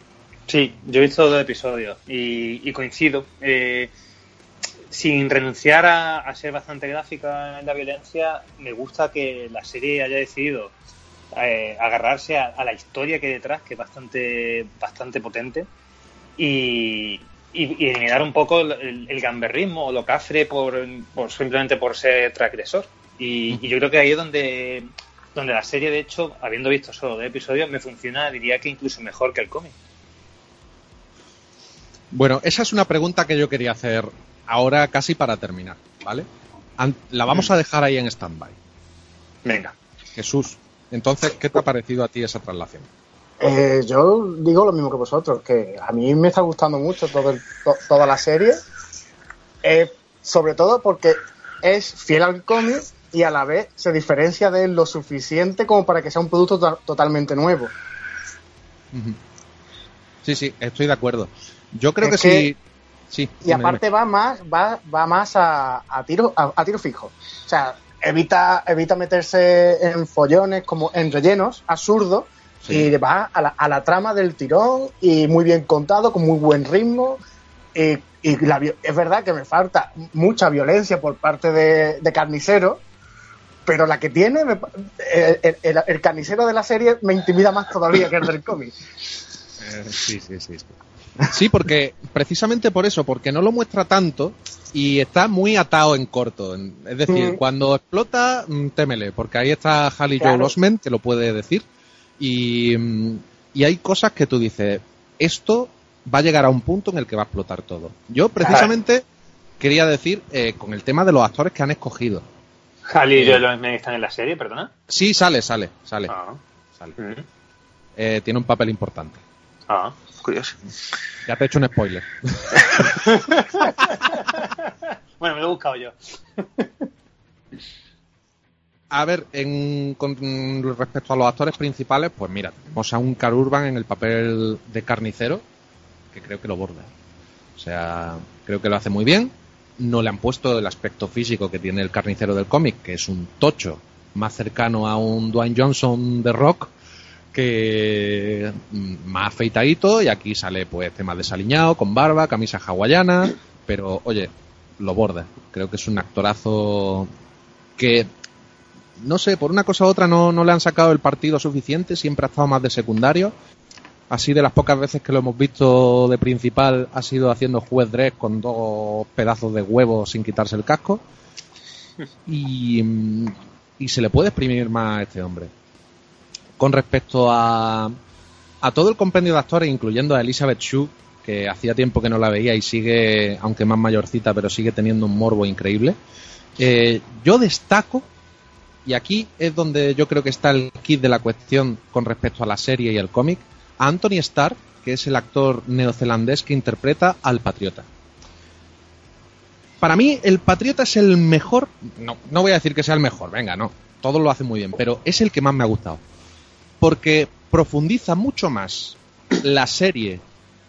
Speaker 5: Sí, yo he visto dos episodios y, y coincido. Eh, sin renunciar a, a ser bastante gráfica en la violencia, me gusta que la serie haya decidido eh, agarrarse a, a la historia que hay detrás, que es bastante, bastante potente, y, y- y eliminar un poco el, el- el gamberrismo o lo cafre por, por simplemente por ser transgresor. Y, y yo creo que ahí es donde, donde la serie, de hecho, habiendo visto solo dos episodios, me funciona, diría que incluso mejor que el cómic.
Speaker 3: Bueno, esa es una pregunta que yo quería hacer ahora casi para terminar, ¿vale? La vamos a dejar ahí en stand-by.
Speaker 5: Venga.
Speaker 3: Jesús, entonces, ¿qué te ha parecido a ti esa traslación?
Speaker 4: Eh, yo digo lo mismo que vosotros, que a mí me está gustando mucho todo el- to- toda la serie, eh, sobre todo porque es fiel al cómic y a la vez se diferencia de él lo suficiente como para que sea un producto to- totalmente nuevo.
Speaker 3: Sí, sí, estoy de acuerdo. Yo creo
Speaker 4: Es
Speaker 3: que,
Speaker 4: que-
Speaker 3: sí. Sí.
Speaker 4: Y
Speaker 3: dime,
Speaker 4: aparte va más, va, va más a, a tiro, a, a tiro fijo. O sea, evita, evita meterse en follones como en rellenos absurdos
Speaker 3: Sí.
Speaker 4: y va a la, a la trama del tirón y muy bien contado, con muy buen ritmo. Y, y la vi- es verdad que me falta mucha violencia por parte de, de Carnicero, pero la que tiene, me el, el- el- carnicero de la serie me intimida más todavía que el del cómic.
Speaker 3: Eh, sí, sí, sí. sí. Porque precisamente por eso, porque no lo muestra tanto y está muy atado en corto. Es decir,
Speaker 4: Mm.
Speaker 3: cuando explota, mm, témele, porque ahí está Halley
Speaker 4: Claro.
Speaker 3: Joel Osment, que lo puede decir. Y, mm, y hay cosas que tú dices, esto va a llegar a un punto en el que va a explotar todo. Yo precisamente quería decir, eh, con el tema de los actores que han escogido.
Speaker 5: Halley y Joel Osment están en la serie, perdona.
Speaker 3: Sí, sale, sale, sale.
Speaker 5: Ah,
Speaker 3: sale.
Speaker 5: mm,
Speaker 3: Eh, tiene un papel importante.
Speaker 5: ah, curioso.
Speaker 3: Ya te he hecho un spoiler.
Speaker 5: Bueno, me lo he buscado yo.
Speaker 3: A ver, en, con respecto a los actores principales, pues mira, tenemos a un Carl Urban en el papel de carnicero, que creo que lo borda. O sea, creo que lo hace muy bien. No le han puesto el aspecto físico que tiene el carnicero del cómic, que es un tocho más cercano a un Dwayne Johnson de rock que mm, más afeitadito y aquí sale pues tema desaliñado, con barba, camisa hawaiana, pero oye, lo borda. Creo que es un actorazo que no sé, por una cosa u otra no, no le han sacado el partido suficiente, siempre ha estado más de secundario. Así de las pocas veces que lo hemos visto de principal ha sido haciendo juez dress con dos pedazos de huevo sin quitarse el casco. Y, mm, y se le puede exprimir más a este hombre. Con respecto a, a todo el compendio de actores, incluyendo a Elizabeth Shue, que hacía tiempo que no la veía y sigue, aunque más mayorcita, pero sigue teniendo un morbo increíble. eh, yo destaco, y aquí es donde yo creo que está el kit de la cuestión con respecto a la serie y el cómic, a Anthony Starr, que es el actor neozelandés que interpreta al Patriota. Para mí, el Patriota es el mejor. No, no voy a decir que sea el mejor, venga, no. Todos lo hacen muy bien, pero es el que más me ha gustado. Porque profundiza mucho más la serie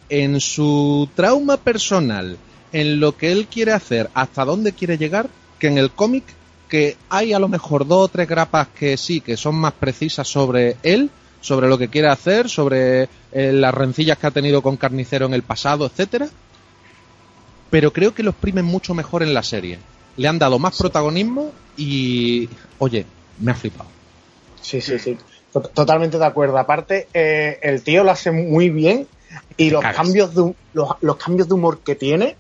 Speaker 3: en su trauma personal, en lo que él quiere hacer, hasta dónde quiere llegar, que en el cómic, que hay a lo mejor dos o tres grapas que sí, que son más precisas sobre él, sobre lo que quiere hacer, sobre eh, las rencillas que ha tenido con Carnicero en el pasado, etcétera. Pero creo que lo exprimen mucho mejor en la serie. Le han dado más protagonismo y, oye, me ha flipado.
Speaker 4: Sí, sí, sí. Tot- Totalmente de acuerdo. Aparte, eh, el tío lo hace muy bien y los
Speaker 3: cagas.
Speaker 4: cambios, de, los cambios de humor que tiene,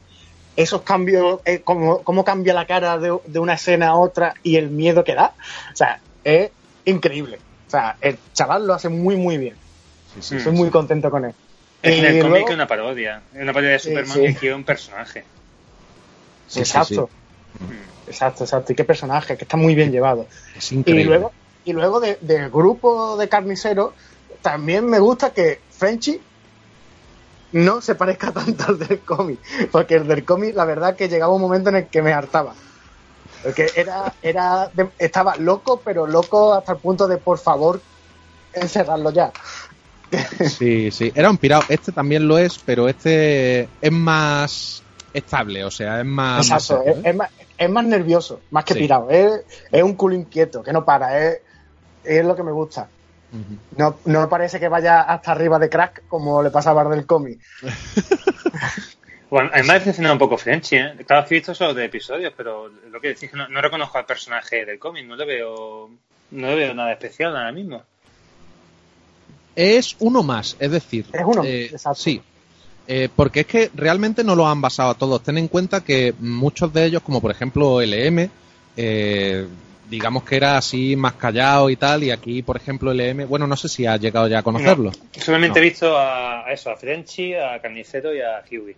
Speaker 4: esos cambios, eh, cómo, cómo cambia la cara de, de una escena a otra y el miedo que da, o sea, es increíble. O sea, el chaval lo hace muy, muy bien.
Speaker 5: sí.
Speaker 4: Estoy muy contento con él.
Speaker 5: En
Speaker 4: Y
Speaker 5: el cómic una parodia. Es una parodia de Superman
Speaker 4: sí.
Speaker 5: que quiere un personaje.
Speaker 3: Sí, sí,
Speaker 4: exacto. Exacto, exacto. Y qué personaje, que está muy bien llevado.
Speaker 3: Es
Speaker 4: Y luego, y luego de- del grupo de carniceros, también me gusta que Frenchy no se parezca tanto al del cómic. Porque el del cómic, la verdad que llegaba un momento en el que me hartaba. Porque era, era de- estaba loco, pero loco hasta el punto de por favor encerrarlo ya.
Speaker 3: Sí, sí, era un pirado. Este también lo es, pero este es más estable, o sea, es más. más
Speaker 4: Exacto,
Speaker 3: serio,
Speaker 4: es,
Speaker 3: ¿eh?
Speaker 4: es más, es más nervioso, más que
Speaker 3: Sí.
Speaker 4: pirado. Es, es un culo inquieto, que no para, es, es lo que me gusta. No, no parece que vaya hasta arriba de crack como le pasaba al del cómic.
Speaker 5: Bueno, a mí me ha decepcionado un poco Frenchy, ¿eh? Claro que he visto solo de episodios, pero lo que decís es que no, no reconozco al personaje del cómic, no le veo no le veo nada especial ahora mismo.
Speaker 3: Es uno más, es decir.
Speaker 4: Es uno,
Speaker 3: eh,
Speaker 4: exacto.
Speaker 3: Sí. Eh, porque es que realmente no lo han basado a todos. Ten en cuenta que muchos de ellos, como por ejemplo LM, eh, digamos que era así más callado y tal, y aquí, por ejemplo, LM, bueno, no sé si ha llegado ya a conocerlo.
Speaker 5: Solamente
Speaker 3: No.
Speaker 5: he visto a, a eso, a Frenchy, a Carnicero y a Huey.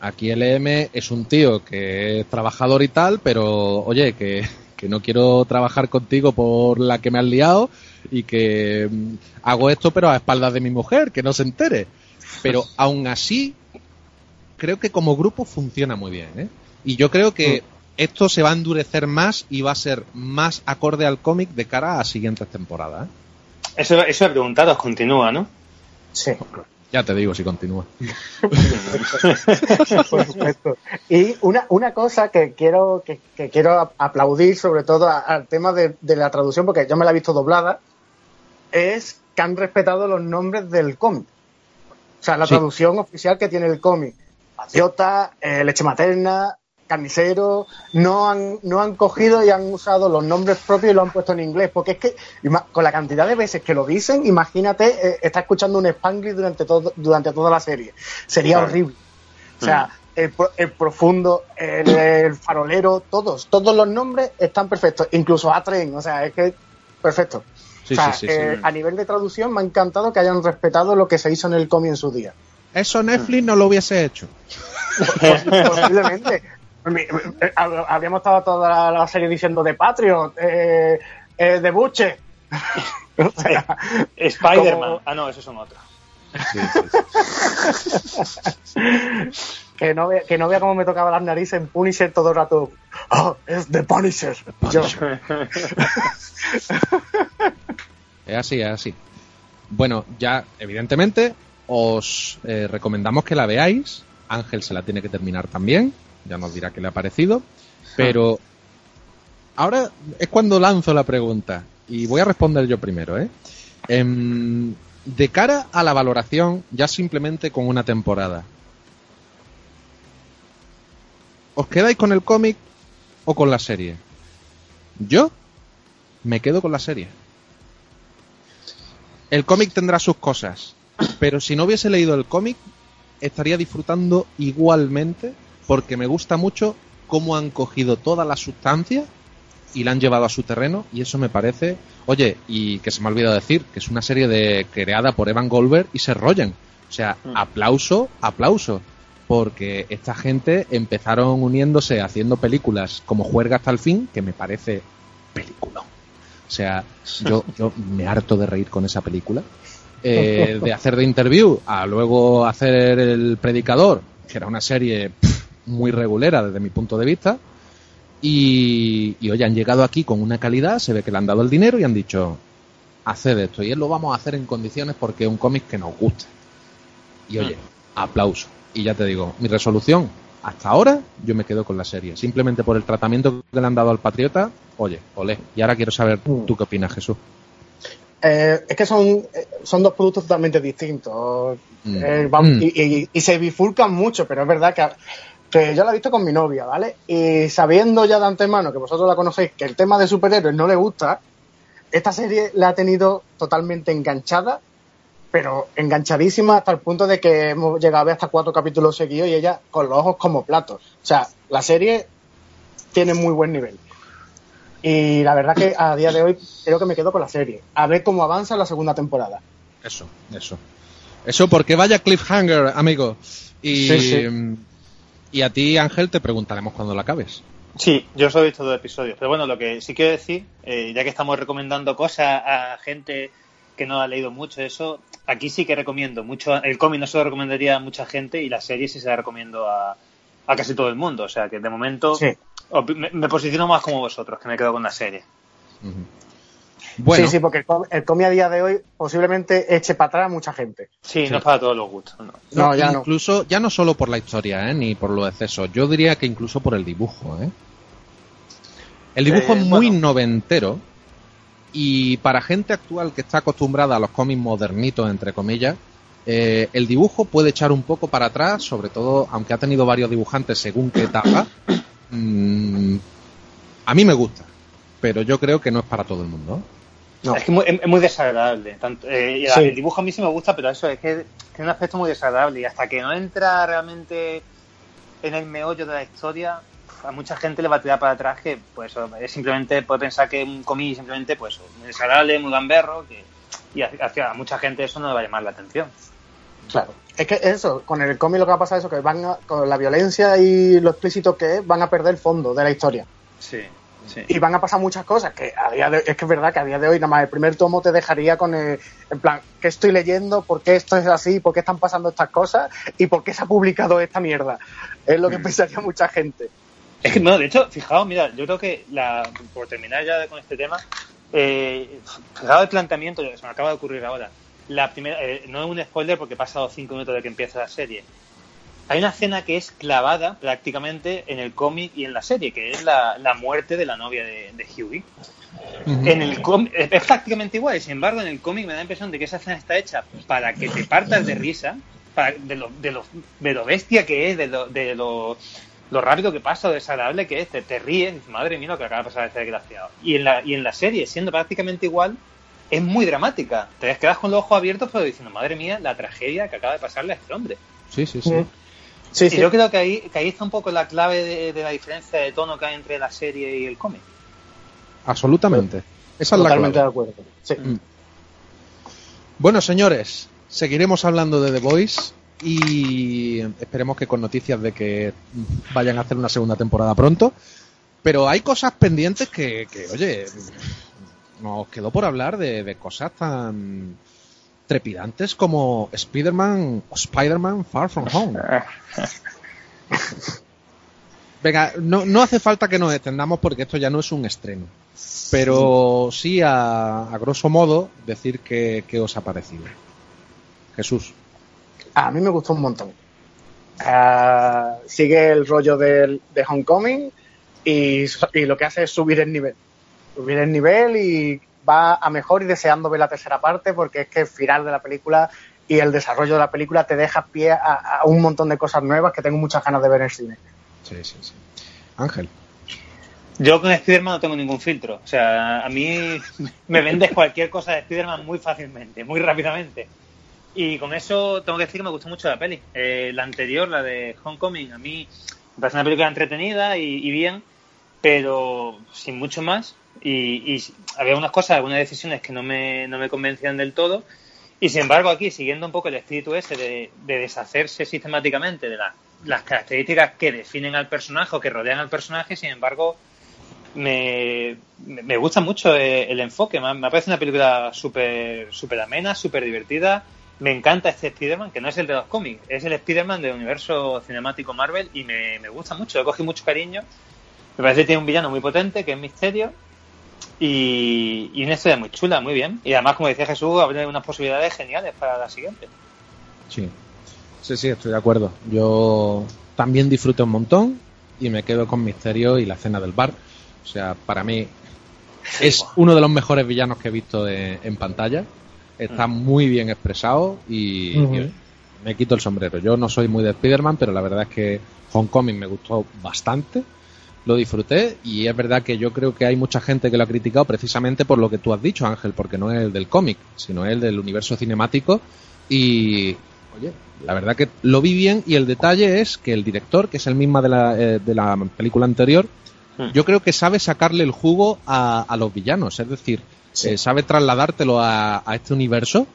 Speaker 3: Aquí LM es un tío que es trabajador y tal, pero oye, que, que no quiero trabajar contigo por la que me has liado y que mm, hago esto pero a espaldas de mi mujer, que no se entere. Pero aún así, creo que como grupo funciona muy bien. ¿eh? Y yo creo que esto se va a endurecer más y va a ser más acorde al cómic de cara a siguientes temporadas. ¿eh?
Speaker 5: Eso, eso he preguntado, continúa, ¿no?
Speaker 4: Sí,
Speaker 3: Ya te digo si continúa.
Speaker 4: por supuesto. Y una, una cosa que quiero, que, que quiero aplaudir, sobre todo al tema de, de la traducción, porque yo me la he visto doblada, es que han respetado los nombres del cómic. O sea, la
Speaker 3: Sí.
Speaker 4: traducción oficial que tiene el cómic. Patriota, eh, leche materna, carnicero, no han, no han cogido y han usado los nombres propios y lo han puesto en inglés. Porque es que, con la cantidad de veces que lo dicen, imagínate, eh, está escuchando un Spanglish durante, todo, durante toda la serie. Sería
Speaker 5: Claro.
Speaker 4: horrible. O sea, el, pro- el profundo, el, el farolero, todos, todos los nombres están perfectos, incluso A-Train, o sea, es que perfecto.
Speaker 3: Sí,
Speaker 4: o sea,
Speaker 3: sí, sí, sí.
Speaker 4: eh, a nivel de traducción me ha encantado que hayan respetado lo que se hizo en el cómic en su día.
Speaker 3: Eso Netflix no lo hubiese hecho.
Speaker 4: Posiblemente. Eh, hab- Habríamos estado toda la, la serie diciendo de Patriot, eh, eh, de Buche. O sea,
Speaker 5: Spider-Man.
Speaker 4: como-
Speaker 5: Ah, no, esos son otros.
Speaker 4: que, no vea, que no vea cómo me tocaba las narices en Punisher todo el rato. ¡Oh, es de Punisher!
Speaker 3: Es así, es así. Bueno, ya, evidentemente, os eh, recomendamos que la veáis. Ángel se la tiene que terminar también. Ya nos dirá qué le ha parecido. Pero ahora es cuando lanzo la pregunta y voy a responder yo primero, ¿eh? Em, de cara a la valoración, ya simplemente con una temporada, ¿os quedáis con el cómic o con la serie? Yo me quedo con la serie. El cómic tendrá sus cosas, pero si no hubiese leído el cómic, estaría disfrutando igualmente porque me gusta mucho cómo han cogido toda la sustancia y la han llevado a su terreno y eso me parece, oye, y que se me ha olvidado decir, que es una serie de creada por Evan Goldberg y Seth Rogen. O sea, aplauso, aplauso, porque esta gente empezaron uniéndose haciendo películas como Juerga hasta el fin, que me parece película. O sea, yo, yo me harto de reír con esa película. Eh, de hacer de interview a luego hacer el predicador, que era una serie pff, muy regulera desde mi punto de vista. Y, y oye, han llegado aquí con una calidad, se ve que le han dado el dinero y han dicho, haced esto. Y él lo vamos a hacer en condiciones porque es un cómic que nos gusta. Y oye, aplauso. Y ya te digo, mi resolución, hasta ahora yo me quedo con la serie. Simplemente por el tratamiento que le han dado al Patriota, oye, olé. Y ahora quiero saber tú qué opinas, Jesús.
Speaker 4: Eh, es que son, eh, son dos productos totalmente distintos.
Speaker 3: Mm.
Speaker 4: Eh,
Speaker 3: Mm.
Speaker 4: y, y- y se bifurcan mucho, pero es verdad que, que yo la he visto con mi novia, ¿vale? Y sabiendo ya de antemano que vosotros la conocéis, que el tema de superhéroes no le gusta, esta serie la ha tenido totalmente enganchada, pero enganchadísima hasta el punto de que hemos llegado a ver hasta cuatro capítulos seguidos y ella con los ojos como platos. O sea, la serie tiene muy buen nivel. Y la verdad que a día de hoy creo que me quedo con la serie. A ver cómo avanza la segunda temporada.
Speaker 3: Eso, eso. Eso porque vaya cliffhanger, amigo. Y,
Speaker 4: Sí, sí.
Speaker 3: Y a ti, Ángel, te preguntaremos cuando la acabes.
Speaker 5: Sí, yo solo he visto dos episodios. Pero bueno, lo que sí quiero decir, eh, ya que estamos recomendando cosas a gente que no ha leído mucho eso, aquí sí que recomiendo mucho. El cómic no se lo recomendaría a mucha gente y la serie sí se la recomiendo a, a casi todo el mundo. O sea que de momento
Speaker 4: Sí.
Speaker 5: me, me posiciono más como vosotros, que me quedo con la serie.
Speaker 3: Ujú. Bueno,
Speaker 4: Sí, sí, porque el cómic a día de hoy posiblemente eche para atrás a mucha gente.
Speaker 5: Sí,
Speaker 3: Sí.
Speaker 5: no es para todos los gustos. no.
Speaker 4: No, ya no.
Speaker 3: incluso, ya no solo por la historia, ¿eh? ni por los excesos. Yo diría que incluso por el dibujo, ¿eh? El dibujo
Speaker 5: Eh,
Speaker 3: es muy
Speaker 5: bueno.
Speaker 3: noventero y para gente actual que está acostumbrada a los cómics modernitos, entre comillas, eh, el dibujo puede echar un poco para atrás, sobre todo, aunque ha tenido varios dibujantes según qué etapa. mm, a mí me gusta, pero yo creo que no es para todo el mundo.
Speaker 4: No.
Speaker 5: Es que muy- es, muy desagradable. Tanto, eh,
Speaker 4: Sí.
Speaker 5: El dibujo a mí sí me gusta, pero eso es que tiene un aspecto muy desagradable. Y hasta que no entra realmente en el meollo de la historia, a mucha gente le va a tirar para atrás que pues es simplemente puede pensar que un cómic simplemente pues muy desagradable, muy gamberro, que, y hacia, hacia mucha gente eso no le va a llamar la atención.
Speaker 4: Claro. Es que eso, con el cómic lo que va a pasar es eso, que van a- con la violencia y lo explícito que es, van a perder el fondo de la historia.
Speaker 5: Sí, sí.
Speaker 4: Y van a pasar muchas cosas que a día de es que es verdad que a día de hoy nada más el primer tomo te dejaría con el, en plan, ¿qué estoy leyendo? ¿Por qué esto es así? ¿Por qué están pasando estas cosas? ¿Y por qué se ha publicado esta mierda? Es lo que pensaría mucha gente.
Speaker 5: Es que, bueno, de hecho, fijaos, mira, yo creo que, la, por terminar ya con este tema, eh, fijaos el planteamiento, se me acaba de ocurrir ahora. La primera, eh, no es un spoiler porque he pasado cinco minutos de que empieza la serie. Hay una escena que es clavada prácticamente en el cómic y en la serie, que es la, la muerte de la novia de, de Hughie. En el cómic es es prácticamente igual, y sin embargo en el cómic me da la impresión de que esa escena está hecha para que te partas de risa, para, de, lo, de, lo, de lo bestia que es, de lo, de lo, lo rápido que pasa, lo desagradable que es, te, te ríes, y dices, madre mía lo que acaba de pasar a este desgraciado. Y en, la, y en la serie, siendo prácticamente igual, es muy dramática. Te quedas con los ojos abiertos pero diciendo, madre mía, la tragedia que acaba de pasarle a este hombre.
Speaker 3: Sí, sí, sí.
Speaker 4: Sí,
Speaker 5: Y
Speaker 4: sí.
Speaker 5: yo creo que ahí, que ahí está un poco la clave de, de la diferencia de tono que hay entre la serie y el cómic.
Speaker 3: Absolutamente. Esa es la
Speaker 4: Totalmente
Speaker 3: clave.
Speaker 4: de acuerdo. Sí.
Speaker 3: Mm. Bueno, señores, seguiremos hablando de The Voice y esperemos que con noticias de que vayan a hacer una segunda temporada pronto. Pero hay cosas pendientes que, que, oye, nos quedó por hablar de, de cosas tan trepidantes como Spider-Man o Spider-Man Far From Home. Venga, no, no hace falta que nos extendamos porque esto ya no es un estreno. Pero sí, a, a grosso modo, decir que, que os ha parecido. Jesús.
Speaker 4: A mí me gustó un montón. Ah, sigue el rollo del, de Homecoming y, y lo que hace es subir el nivel. Subir el nivel y va a mejor y deseando ver la tercera parte porque es que el final de la película y el desarrollo de la película te deja pie a, a un montón de cosas nuevas que tengo muchas ganas de ver en el cine.
Speaker 3: Sí, sí, sí. Ángel.
Speaker 5: Yo con Spider-Man no tengo ningún filtro. O sea, a mí me vendes cualquier cosa de Spider-Man muy fácilmente, muy rápidamente. Y con eso tengo que decir que me gustó mucho la peli. Eh, la anterior, la de Homecoming, a mí me parece una película entretenida y, y bien, pero sin mucho más. Y, y había unas cosas, algunas decisiones que no me, no me convencían del todo. Y sin embargo, aquí, siguiendo un poco el espíritu ese de, de deshacerse sistemáticamente de la- las características que definen al personaje o que rodean al personaje, sin embargo, me, me gusta mucho eh, el enfoque. Me, me parece una película súper súper amena, súper divertida. Me encanta este Spider-Man, que no es el de los cómics, es el Spider-Man del universo cinemático Marvel y me, me gusta mucho, le cogí mucho cariño. Me parece que tiene un villano muy potente, que es Misterio, y, y una historia muy chula, muy bien. Y además, como decía Jesús, abre unas posibilidades geniales para la siguiente.
Speaker 3: Sí. Sí, sí, estoy de acuerdo. Yo también disfruté un montón y me quedo con Misterio y la escena del bar. O sea, para mí es uno de los mejores villanos que he visto de- en pantalla. Está muy bien expresado y me quito el sombrero. Yo no soy muy de Spider-Man, pero la verdad es que Homecoming me gustó bastante. Lo disfruté y es verdad que yo creo que hay mucha gente que lo ha criticado precisamente por lo que tú has dicho, Ángel, porque no es el del cómic, sino el del universo cinemático. Y, oye, la verdad que lo vi bien y el detalle es que el director, que es el mismo de la, eh, de la película anterior,
Speaker 5: Hmm.
Speaker 3: yo creo que sabe sacarle el jugo a, a los villanos, es decir, eh, sabe trasladártelo a, a este universo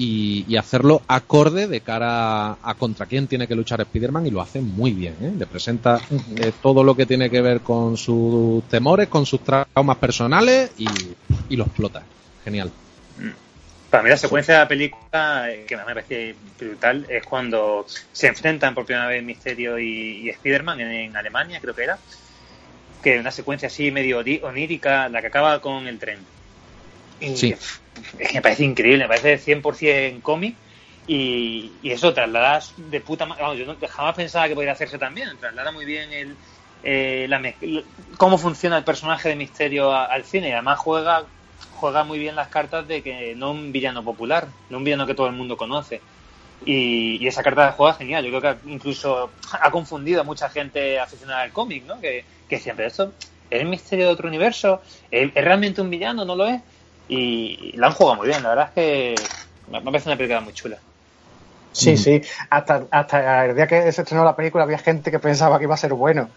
Speaker 3: y, y hacerlo acorde de cara a, a contra quién tiene que luchar Spider-Man y lo hace muy bien. ¿eh? Le presenta eh, todo lo que tiene que ver con sus temores, con sus traumas personales y, y lo explota. Genial.
Speaker 5: Para mí la secuencia de la película, eh, que me parece brutal, es cuando se enfrentan por primera vez Misterio y, y Spider-Man en, en Alemania, creo que era. Que una secuencia así medio onírica, la que acaba con el tren. Y
Speaker 3: Sí.
Speaker 5: es que me parece increíble, me parece 100% cómic. Y, y eso trasladas de puta madre. Vamos, yo no- jamás pensaba que podría hacerse también. Traslada muy bien el, eh, la cómo funciona el personaje de Misterio a- al cine. Y además juega juega muy bien las cartas de que no un villano popular, no un villano que todo el mundo conoce. Y, y esa carta juega genial. Yo creo que incluso ha confundido a mucha gente aficionada al cómic, ¿no? Que, que pero esto es el misterio de otro universo, ¿Es, es realmente un villano? ¿No lo es? Y, la han jugado muy bien, la verdad es que me parece una película muy chula.
Speaker 4: Sí, sí. Hasta, hasta el día que se estrenó la película había gente que pensaba que iba a ser bueno.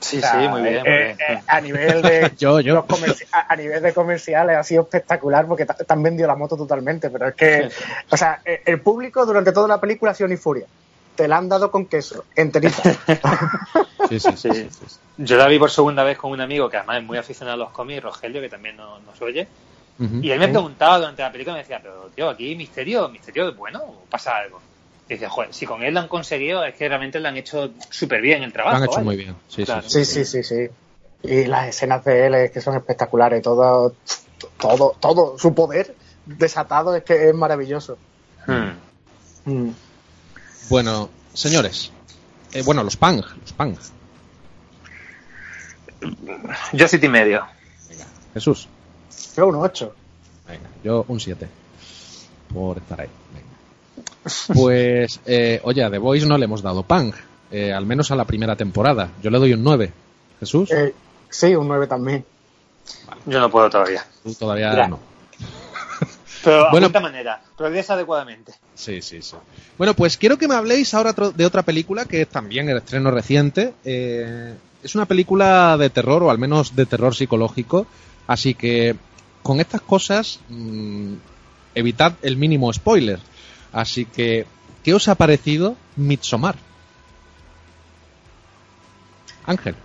Speaker 5: Sí,
Speaker 4: O sea,
Speaker 5: sí, muy bien. muy
Speaker 4: eh,
Speaker 5: bien.
Speaker 4: eh, a nivel de
Speaker 3: Yo, yo.
Speaker 4: los comerci- a, a nivel de comerciales ha sido espectacular porque te han vendido la moto totalmente, pero es que, o sea, eh, el público durante toda la película ha sido ni furia. Te la han dado con queso, enterita.
Speaker 3: Sí, sí, sí,
Speaker 5: Sí.
Speaker 3: sí, sí.
Speaker 5: Yo la vi por segunda vez con un amigo que además es muy aficionado a los cómics, Rogelio, que también no- nos oye. Y él me preguntaba durante la película, me decía, pero tío, aquí Misterio, ¿Misterio es bueno o pasa algo? Y dice, joder, si con él lo han conseguido, es que realmente lo han hecho súper bien el
Speaker 3: Lo
Speaker 5: trabajo.
Speaker 3: han hecho muy bien. Sí,
Speaker 5: Claro.
Speaker 3: sí,
Speaker 4: Sí, sí. Y las escenas de él es que son espectaculares, todo, todo, todo, su poder desatado es que es maravilloso.
Speaker 5: Hmm.
Speaker 4: Mm.
Speaker 3: Bueno, señores. eh, bueno, los Pang. Los Pang.
Speaker 5: Yo siete y medio.
Speaker 3: Jesús.
Speaker 4: Creo un 8.
Speaker 3: Venga, yo un 7. Por estar ahí. Venga. Pues, eh, oye, a The Voice no le hemos dado Pang. eh, al menos a la primera temporada. Yo le doy un 9. Jesús,
Speaker 4: Eh, sí, un 9 también.
Speaker 5: Yo no puedo todavía.
Speaker 3: tú todavía
Speaker 5: ya.
Speaker 3: no.
Speaker 5: Pero
Speaker 3: Bueno.
Speaker 5: de esta manera, progresa adecuadamente.
Speaker 3: Sí, sí, sí. Bueno, pues quiero que me habléis ahora de otra película que es también el estreno reciente. Eh, es una película de terror, o al menos de terror psicológico. Así que con estas cosas, mm, evitad el mínimo spoiler. Así que, ¿qué os ha parecido Midsommar? Ángel.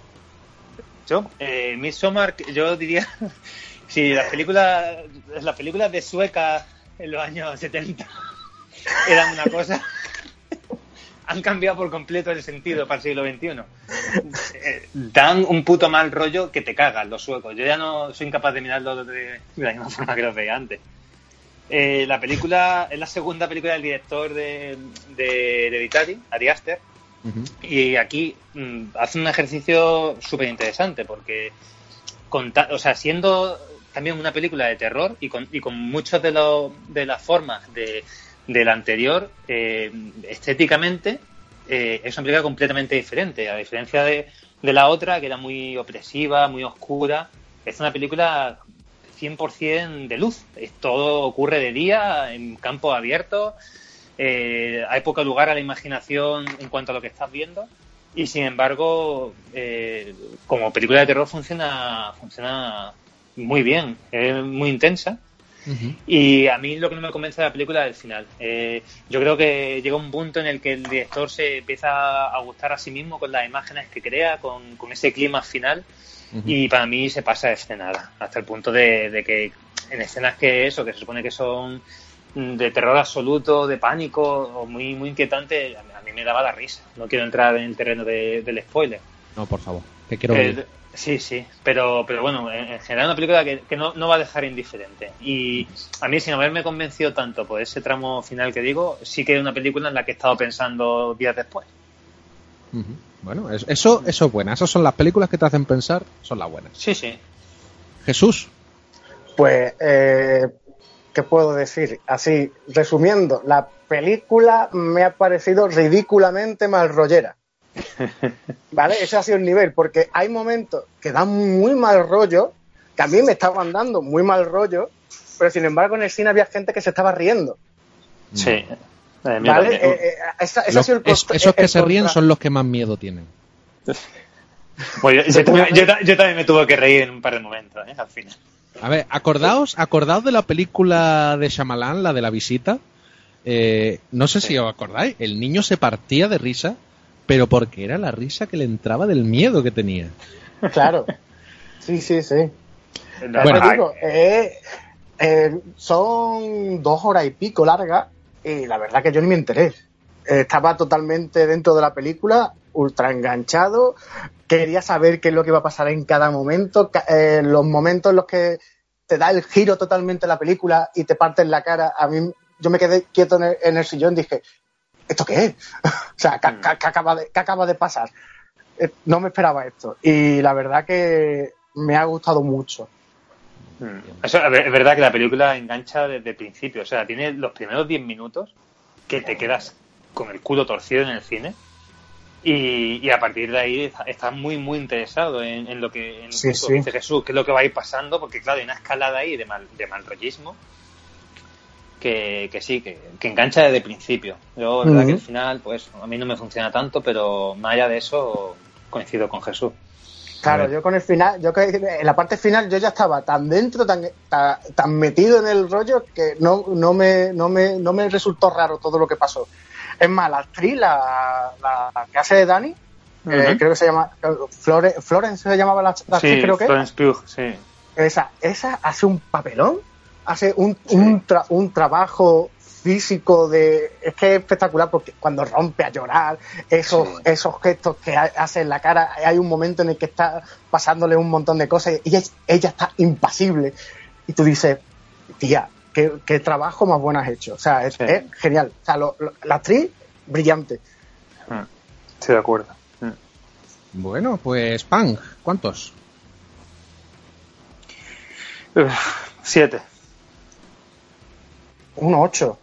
Speaker 5: Yo, eh, Midsommar, yo diría, si las películas, las películas de Sueca en los años 70 eran una cosa, han cambiado por completo el sentido para el siglo XXI. Eh, dan un puto mal rollo que te cagan los suecos. Yo ya no soy incapaz de mirarlo de, de la misma forma que los veía antes. Eh, la película es la segunda película del director de, de Hereditary, Ari Aster, Y aquí mm, hace un ejercicio súper interesante porque, con ta- o sea, siendo también una película de terror y con, y con muchas de, lo- de las formas de, de la anterior, eh, estéticamente, es una película completamente diferente. A diferencia de, de la otra, que era muy opresiva, muy oscura, es una película 100% de luz. Todo ocurre de día, en campo abierto. eh, hay poco lugar a la imaginación en cuanto a lo que estás viendo. Y sin embargo, eh, como película de terror funciona, funciona muy bien, es muy intensa. Y a mí lo que no me convence de la película es el final. Eh, yo creo que llega un punto en el que el director se empieza a gustar a sí mismo con las imágenes que crea, con, con ese clima final, y para mí se pasa de escenada, hasta el punto de, de que en escenas que eso, que se supone que son de terror absoluto, de pánico, o muy, muy inquietante, a mí- a mí me daba la risa. No quiero entrar en el terreno de- del spoiler.
Speaker 3: No, por favor, que quiero
Speaker 5: Eh,
Speaker 3: ver.
Speaker 5: sí, sí, pero, pero bueno, en, en general una película que, que no, no va a dejar indiferente. Y a mí, sin haberme convencido tanto por ese tramo final que digo, sí que es una película en la que he estado pensando días después.
Speaker 3: Bueno, es- eso, eso es buena. Esas son las películas que te hacen pensar, son las buenas.
Speaker 5: Sí, sí.
Speaker 3: Jesús,
Speaker 4: Pues, eh, ¿qué puedo decir? Así, resumiendo, la película me ha parecido ridículamente mal rollera. ¿Vale? Ese ha sido el nivel, porque hay momentos que dan muy mal rollo, que a mí me estaban dando muy mal rollo, pero sin embargo en el cine había gente que se estaba riendo.
Speaker 5: Sí. Eh,
Speaker 4: ¿Vale? Eh, eh, esa- ese ha
Speaker 3: los-
Speaker 4: sido el
Speaker 3: es-
Speaker 4: contra-
Speaker 3: esos que
Speaker 4: el
Speaker 3: se ríen son los que más miedo tienen.
Speaker 5: Bueno, yo, yo también, yo ta- yo también me tuve que reír en un par de momentos, ¿eh? al final.
Speaker 3: A ver, acordaos, acordaos de la película de Shyamalan, la de la visita. Eh, no sé si os acordáis, el niño se partía de risa, pero porque era la risa que le entraba del miedo que tenía.
Speaker 4: Claro. Sí, sí, sí.
Speaker 3: Bueno,
Speaker 4: digo, eh, eh, son dos horas y pico largas y la verdad que yo ni me enteré. Estaba totalmente dentro de la película, ultra enganchado, quería saber qué es lo que iba a pasar en cada momento, eh, los momentos en los que te da el giro totalmente la película y te parten la cara. A mí, yo me quedé quieto en el, en el sillón y dije, ¿esto qué es? o sea, ¿qué, qué acaba de, qué acaba de pasar? Eh, no me esperaba esto. Y la verdad que me ha gustado mucho.
Speaker 5: Mm. Eso, es verdad que la película engancha desde el principio. O sea, tiene los primeros 10 minutos que te quedas con el culo torcido en el cine. Y, y a partir de ahí está- estás muy, muy interesado en, en lo que en
Speaker 4: Sí,
Speaker 5: lo que
Speaker 4: sí.
Speaker 5: dice Jesús, qué es lo que va a ir pasando, porque claro, hay una escalada ahí de mal, de mal rollismo que, que sí, que, que engancha desde el principio. Yo, la verdad que el final, pues a mí no me funciona tanto, pero más allá de eso, coincido con Jesús.
Speaker 4: Claro, yo con el final, yo que en la parte final yo ya estaba tan dentro, tan, tan, tan metido en el rollo que no, no, me, no, me, no me resultó raro todo lo que pasó. Es más, la actriz, la, la que hace de Dani, eh, creo que se llama Flore- Florence se llamaba la, la actriz,
Speaker 5: Sí,
Speaker 4: creo que.
Speaker 5: Florence Pugh, sí.
Speaker 4: Esa, esa hace un papelón, hace un, un, tra- un trabajo físico de es que es espectacular porque cuando rompe a llorar esos
Speaker 5: Sí.
Speaker 4: esos gestos que ha- hace en la cara hay un momento en el que está pasándole un montón de cosas y ella, ella está impasible y tú dices tía qué, qué trabajo más bueno has hecho o sea es,
Speaker 5: Sí.
Speaker 4: es genial o sea lo- lo- la actriz brillante
Speaker 5: Mm, Estoy de acuerdo. Mm.
Speaker 3: Bueno, pues Pang, ¿cuántos?
Speaker 5: Uf, siete.
Speaker 4: Un 8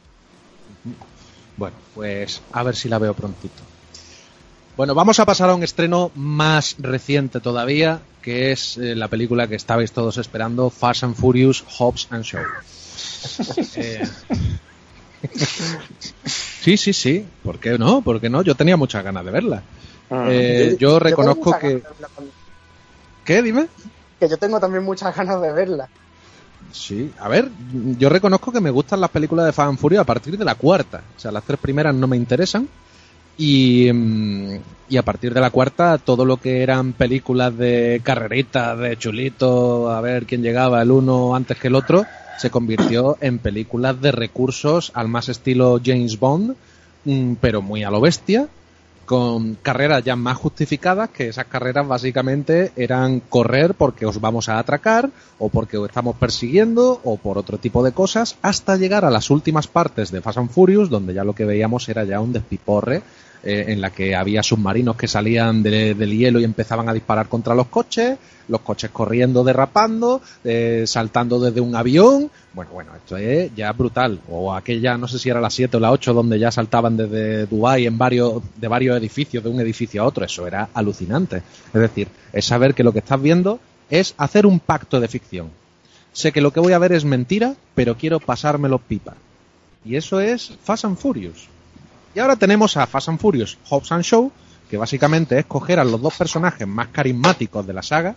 Speaker 3: Bueno, pues a ver si la veo prontito. Bueno, vamos a pasar a un estreno más reciente todavía, que es eh, la película que estabais todos esperando, Fast and Furious, Hobbs and Show. Eh, sí, sí, sí. ¿Por qué no? ¿Por qué no? Yo tenía muchas ganas de verla.
Speaker 5: Mm.
Speaker 3: Eh, yo reconozco que... ¿Qué? Dime.
Speaker 4: que yo tengo también muchas ganas de verla
Speaker 3: Sí, a ver, yo reconozco que me gustan las películas de Fast and Furious a partir de la cuarta. O sea, las tres primeras no me interesan. Y, mm, y a partir de la cuarta, todo lo que eran películas de carreritas, de chulito, a ver quién llegaba el uno antes que el otro, se convirtió en películas de recursos al más estilo James Bond, mm, pero muy a lo bestia, con carreras ya más justificadas, que esas carreras básicamente eran correr porque os vamos a atracar, o porque os estamos persiguiendo, o por otro tipo de cosas, hasta llegar a las últimas partes de Fast and Furious, donde ya lo que veíamos era ya un despiporre eh, en la que había submarinos que salían de- del hielo y empezaban a disparar contra los coches, los coches corriendo, derrapando, eh, saltando desde un avión. Bueno, bueno, esto es ya brutal. O aquella, no sé si era la 7 o la 8, donde ya saltaban desde Dubái en varios, de varios edificios, de un edificio a otro. Eso era alucinante. Es decir, es saber que lo que estás viendo es hacer un pacto de ficción. Sé que lo que voy a ver es mentira, pero quiero pasármelo pipa. Y eso es Fast and Furious. Y ahora tenemos a Fast and Furious Hobbs and Show, que básicamente es coger a los dos personajes más carismáticos de la saga,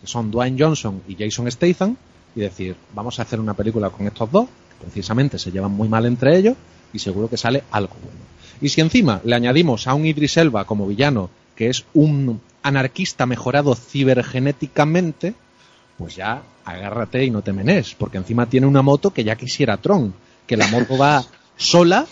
Speaker 3: que son Dwayne Johnson y Jason Statham, y decir, vamos a hacer una película con estos dos, que precisamente se llevan muy mal entre ellos, y seguro que sale algo bueno. Y si encima le añadimos a un Idris Elba como villano, que es un anarquista mejorado cibergenéticamente, pues ya agárrate y no te menes, porque encima tiene una moto que ya quisiera Tron, que la moto va sola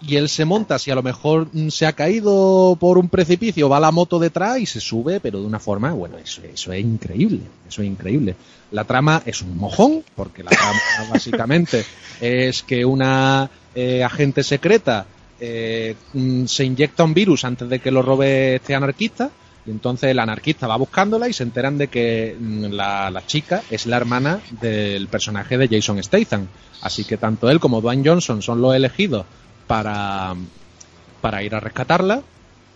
Speaker 3: y él se monta, si a lo mejor mm, se ha caído por un precipicio, va la moto detrás y se sube, pero de una forma, bueno, eso, eso es increíble, eso es increíble. La trama es un mojón, porque la trama básicamente es que una eh, agente secreta eh, mm, se inyecta un virus antes de que lo robe este anarquista, y entonces el anarquista va buscándola y se enteran de que mm, la, chica es la hermana del personaje de Jason Statham. Así que tanto él como Dwayne Johnson son los elegidos para, para ir a rescatarla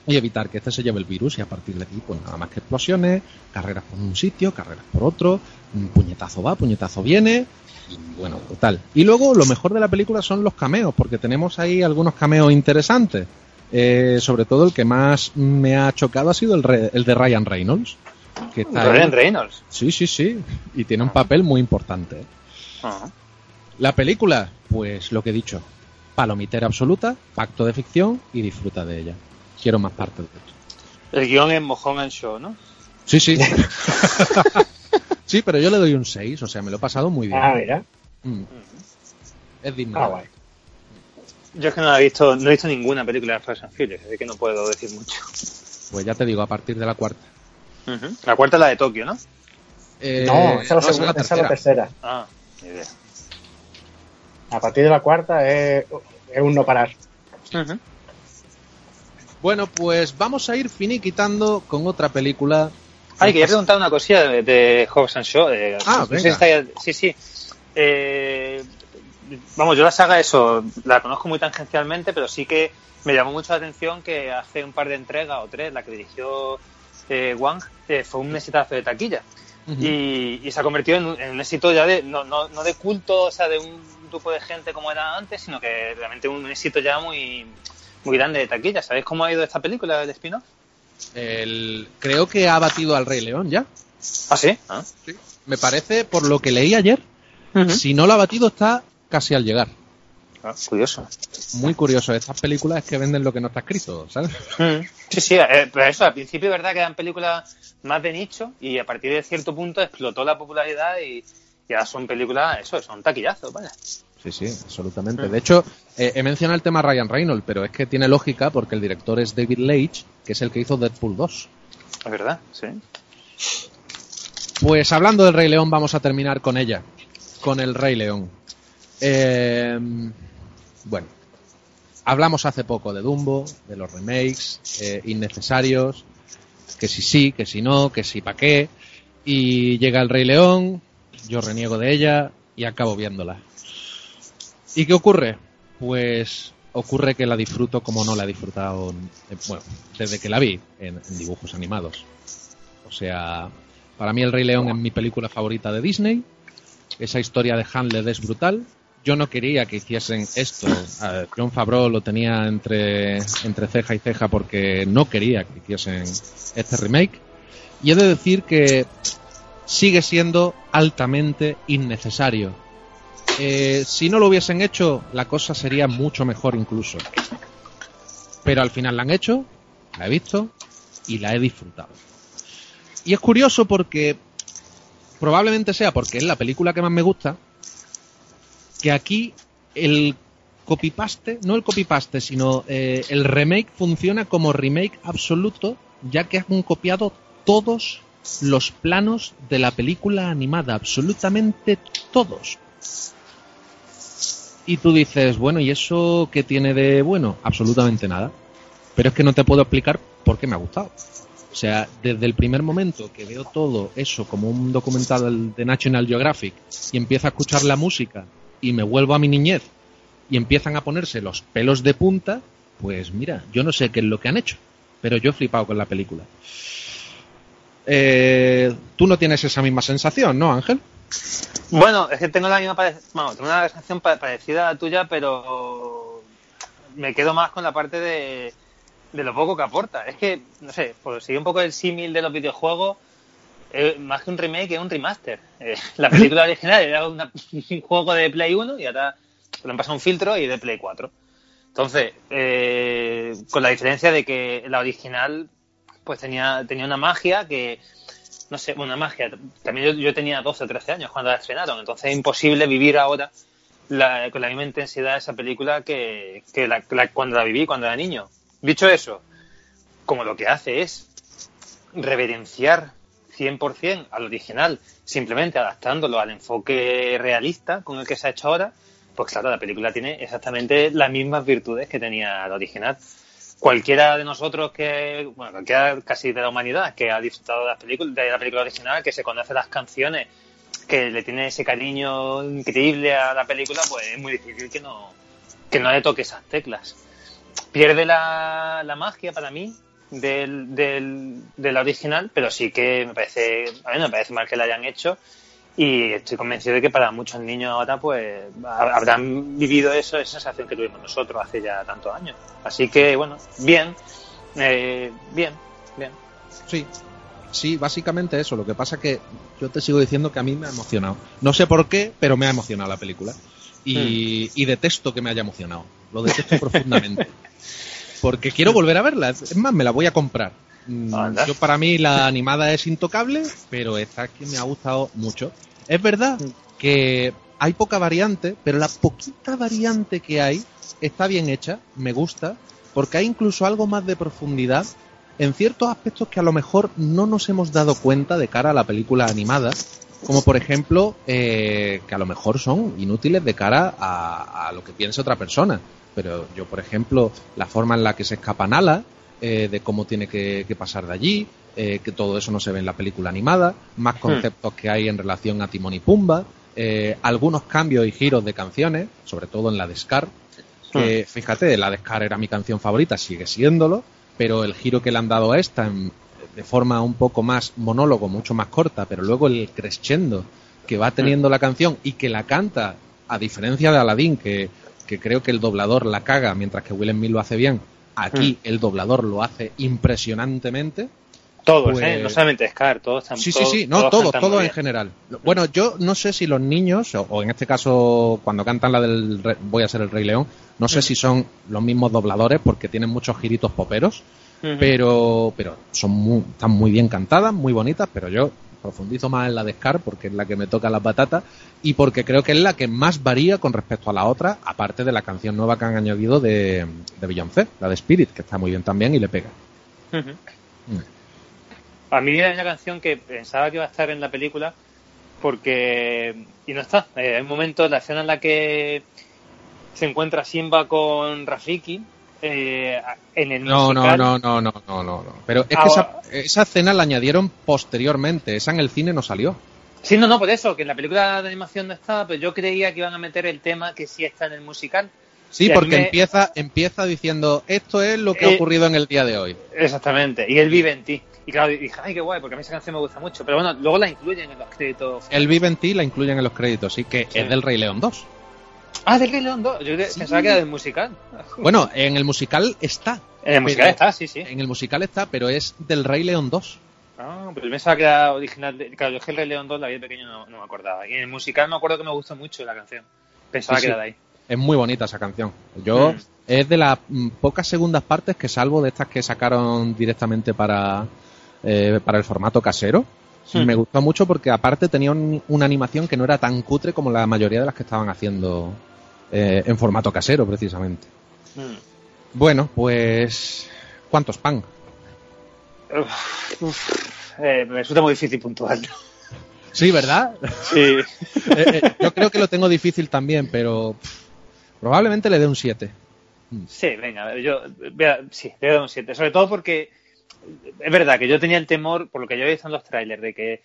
Speaker 3: y evitar que este se lleve el virus y a partir de aquí pues nada más que explosiones, carreras por un sitio, carreras por otro, un puñetazo va, puñetazo viene y bueno, total. Y luego lo mejor de la película son los cameos, porque tenemos ahí algunos cameos interesantes. Eh, sobre todo el que más me ha chocado ha sido el, re- el de Ryan Reynolds. Que está ahí.
Speaker 5: Ryan Reynolds.
Speaker 3: Sí, sí, sí. Y tiene un papel muy importante.
Speaker 5: Ajá.
Speaker 3: La película, pues lo que he dicho, palomitera absoluta, pacto de ficción y disfruta de ella. Quiero más partes de esto.
Speaker 5: El guion es Mojón and Show, ¿no?
Speaker 3: Sí, sí. sí, pero yo le doy un 6, o sea, me lo he pasado muy bien.
Speaker 4: Ah, mira.
Speaker 3: Mm. Es digno.
Speaker 4: Ah, guay.
Speaker 5: Yo es que no he visto, no he visto ninguna película de Fast and Furious, así que no puedo decir mucho.
Speaker 3: Pues ya te digo, a partir de la cuarta.
Speaker 5: La cuarta es la de Tokio, ¿no?
Speaker 3: Eh,
Speaker 4: no, esa es la,
Speaker 3: no, esa es
Speaker 4: segunda, esa es la tercera.
Speaker 5: Ah, ni idea.
Speaker 4: A partir de la cuarta es, es un no parar.
Speaker 3: Bueno, pues vamos a ir finiquitando con otra película.
Speaker 5: Ay, quería preguntar una cosilla de, de Hobbs and Shaw. eh,
Speaker 3: Ah,
Speaker 5: no sé si
Speaker 3: venga.
Speaker 5: está- sí, sí. Eh, vamos, yo la saga eso, la conozco muy tangencialmente, pero sí que me llamó mucho la atención que hace un par de entregas o tres, la que dirigió eh, Wang, eh, fue un exitazo de taquilla. Y, y se ha convertido en un, en un éxito ya de, no, no, no de culto, o sea, de un grupo de gente como era antes, sino que realmente un éxito ya muy, muy grande de taquilla. ¿Sabéis cómo ha ido esta película de spin-off?
Speaker 3: El- creo que ha batido al Rey León ya.
Speaker 5: Ah, sí. Ah.
Speaker 3: Me parece, por lo que leí ayer, si no lo ha batido está casi al llegar.
Speaker 5: Ah, curioso.
Speaker 3: Muy curioso, estas películas que venden lo que no está escrito, ¿sabes?
Speaker 5: Mm. Sí, sí, eh, pero eso, al principio es verdad que eran películas más de nicho y a partir de cierto punto explotó la popularidad y ya son películas, eso, son taquillazos, vaya.
Speaker 3: Sí, sí, absolutamente. De hecho, eh, he mencionado el tema Ryan Reynolds, pero es que tiene lógica porque el director es David Leitch, que es el que hizo Deadpool 2.
Speaker 5: Es verdad, sí.
Speaker 3: Pues hablando del Rey León, vamos a terminar con ella, con el Rey León. Eh, bueno, hablamos hace poco de Dumbo, de los remakes eh, innecesarios, que si sí, que si no, que si pa' qué. Y llega el Rey León, yo reniego de ella y acabo viéndola. ¿Y qué ocurre? Pues ocurre que la disfruto como no la he disfrutado, eh, bueno, desde que la vi en, dibujos animados. O sea, para mí El Rey León es mi película favorita de Disney. Esa historia de Hamlet es brutal. Yo no quería que hiciesen esto. Eh, John Favreau lo tenía entre, entre ceja y ceja porque no quería que hiciesen este remake. Y he de decir que sigue siendo altamente innecesario. Eh, si no lo hubiesen hecho, la cosa sería mucho mejor incluso. Pero al final la han hecho, la he visto y la he disfrutado. Y es curioso porque probablemente sea porque es la película que más me gusta, que aquí el copypaste, no el copypaste, sino eh, el remake funciona como remake absoluto, ya que han copiado todos los planos de la película animada, absolutamente todos. Y tú dices, bueno, ¿y eso qué tiene de bueno? Absolutamente nada. Pero es que no te puedo explicar por qué me ha gustado. O sea, desde el primer momento que veo todo eso como un documental de National Geographic y empiezo a escuchar la música y me vuelvo a mi niñez y empiezan a ponerse los pelos de punta, pues mira, yo no sé qué es lo que han hecho, pero yo he flipado con la película. Eh, Tú no tienes esa misma sensación, ¿no, Ángel?
Speaker 5: Bueno, es que tengo la misma bueno, tengo una sensación pa- parecida a la tuya, pero me quedo más con la parte de, de lo poco que aporta. Es que, no sé, por seguir un poco el símil de los videojuegos, más que un remake es un remaster. Eh, la película original era un juego de Play 1 y ahora le han pasado un filtro y de Play 4. Entonces, eh, con la diferencia de que la original pues tenía, tenía una magia que, no sé, una magia. También yo, yo tenía 12 o 13 años cuando la estrenaron, entonces es imposible vivir ahora con la misma intensidad esa película que, que la- la- cuando la viví, cuando era niño. Dicho eso, como lo que hace es reverenciar 100% al original, simplemente adaptándolo al enfoque realista con el que se ha hecho ahora, pues claro, la película tiene exactamente las mismas virtudes que tenía la original. Cualquiera de nosotros que, bueno, cualquiera casi de la humanidad que ha disfrutado de la película, de la película original, que se conoce las canciones, que le tiene ese cariño increíble a la película, pues es muy difícil que no, que no le toque esas teclas. Pierde la, la magia para mí del, del, de la original, pero sí que me parece, a mí me parece mal que la hayan hecho y estoy convencido de que para muchos niños ahora pues ha- habrán vivido eso, esa sensación que tuvimos nosotros hace ya tantos años. Así que bueno, bien, eh, bien, bien.
Speaker 3: Sí, sí, básicamente eso. Lo que pasa que yo te sigo diciendo que a mí me ha emocionado. No sé por qué, pero me ha emocionado la película. Y, y detesto que me haya emocionado. Lo detesto profundamente. Porque quiero volver a verla. Es más, me la voy a comprar. Mm,
Speaker 5: Anda.
Speaker 3: Yo para mí la animada es intocable, pero esta que me ha gustado mucho. Es verdad que hay poca variante, pero la poquita variante que hay está bien hecha, me gusta, porque hay incluso algo más de profundidad en ciertos aspectos que a lo mejor no nos hemos dado cuenta de cara a la película animada, como por ejemplo eh, que a lo mejor son inútiles de cara a, a lo que piense otra persona. Pero yo, por ejemplo, la forma en la que se escapa Nala, eh, de cómo tiene que, que pasar de allí, eh, que todo eso no se ve en la película animada, más conceptos que hay en relación a Timón y Pumba, eh, algunos cambios y giros de canciones, sobre todo en la de Scar, que fíjate, la de Scar era mi canción favorita, sigue siéndolo, pero el giro que le han dado a esta en- de forma un poco más monólogo, mucho más corta, pero luego el crescendo que va teniendo la canción y que la canta, a diferencia de Aladdin, que, que creo que el doblador la caga mientras que Will Smith lo hace bien, aquí el doblador lo hace impresionantemente.
Speaker 5: Todos,
Speaker 3: Pues-
Speaker 5: ¿eh? No solamente Scar, todos están
Speaker 3: Sí, sí, sí, no, todo, todo en general. Bueno, yo no sé si los niños, o, o en este caso, cuando cantan la del Re- Voy a ser el Rey León, no sé si son los mismos dobladores porque tienen muchos giritos poperos, pero, pero son muy, están muy bien cantadas, muy bonitas, pero yo profundizo más en la de Scar porque es la que me toca las patatas y porque creo que es la que más varía con respecto a la otra, aparte de la canción nueva que han añadido de, de Beyoncé, la de Spirit, que está muy bien también y le pega. Mm.
Speaker 5: A mí era una canción que pensaba que iba a estar en la película porque... Y no está. Eh, hay un momento, la escena en la que se encuentra Simba con Rafiki eh, en el
Speaker 3: No, no,
Speaker 5: musical.
Speaker 3: no, no, no, no, no, no. Pero es que
Speaker 5: Ahora-
Speaker 3: esa, esa escena la añadieron posteriormente. Esa en el cine no salió.
Speaker 5: Sí, no, no, por eso, que en la película de animación no estaba, pero yo creía que iban a meter el tema que sí está en el musical.
Speaker 3: Sí,
Speaker 5: Y
Speaker 3: porque
Speaker 5: me-
Speaker 3: empieza, empieza diciendo esto es lo que ha
Speaker 5: Eh,
Speaker 3: ocurrido en el día de hoy.
Speaker 5: Exactamente, y él vive en ti. Y claro, dije, ay, qué guay, porque a mí esa canción me gusta mucho. Pero bueno, luego la incluyen en los créditos.
Speaker 3: El Vive en ti la incluyen en los créditos, sí, que
Speaker 5: Sí.
Speaker 3: es del Rey León 2.
Speaker 5: Ah, del Rey León 2. Yo
Speaker 3: Sí.
Speaker 5: pensaba que era del musical.
Speaker 3: Bueno, en el musical está.
Speaker 5: En el musical está, sí, sí.
Speaker 3: En el musical está, pero es del Rey León 2.
Speaker 5: Ah, pero yo pensaba que era original. De... Claro, yo es que el Rey León 2 la vi de pequeño no, no me acordaba. Y en el musical me acuerdo que me gustó mucho la canción. Pensaba
Speaker 3: Sí,
Speaker 5: que
Speaker 3: sí.
Speaker 5: era de ahí.
Speaker 3: Es muy bonita esa canción. Yo
Speaker 5: Mm.
Speaker 3: es de las mm, pocas segundas partes que salvo de estas que sacaron directamente para, eh, para el formato casero.
Speaker 5: Mm.
Speaker 3: Me gustó mucho porque aparte tenía un- una animación que no era tan cutre como la mayoría de las que estaban haciendo eh, en formato casero, precisamente.
Speaker 5: Mm.
Speaker 3: Bueno, pues... ¿Cuántos pan?
Speaker 5: Uf, uf, eh, me resulta muy difícil puntuar.
Speaker 3: Sí, ¿verdad?
Speaker 5: Sí.
Speaker 3: Eh, yo creo que lo tengo difícil también, pero pff, probablemente le dé un 7.
Speaker 5: Sí, venga, yo vea, sí, le doy un 7. Sobre todo porque es verdad que yo tenía el temor, por lo que yo he visto en los trailers, de que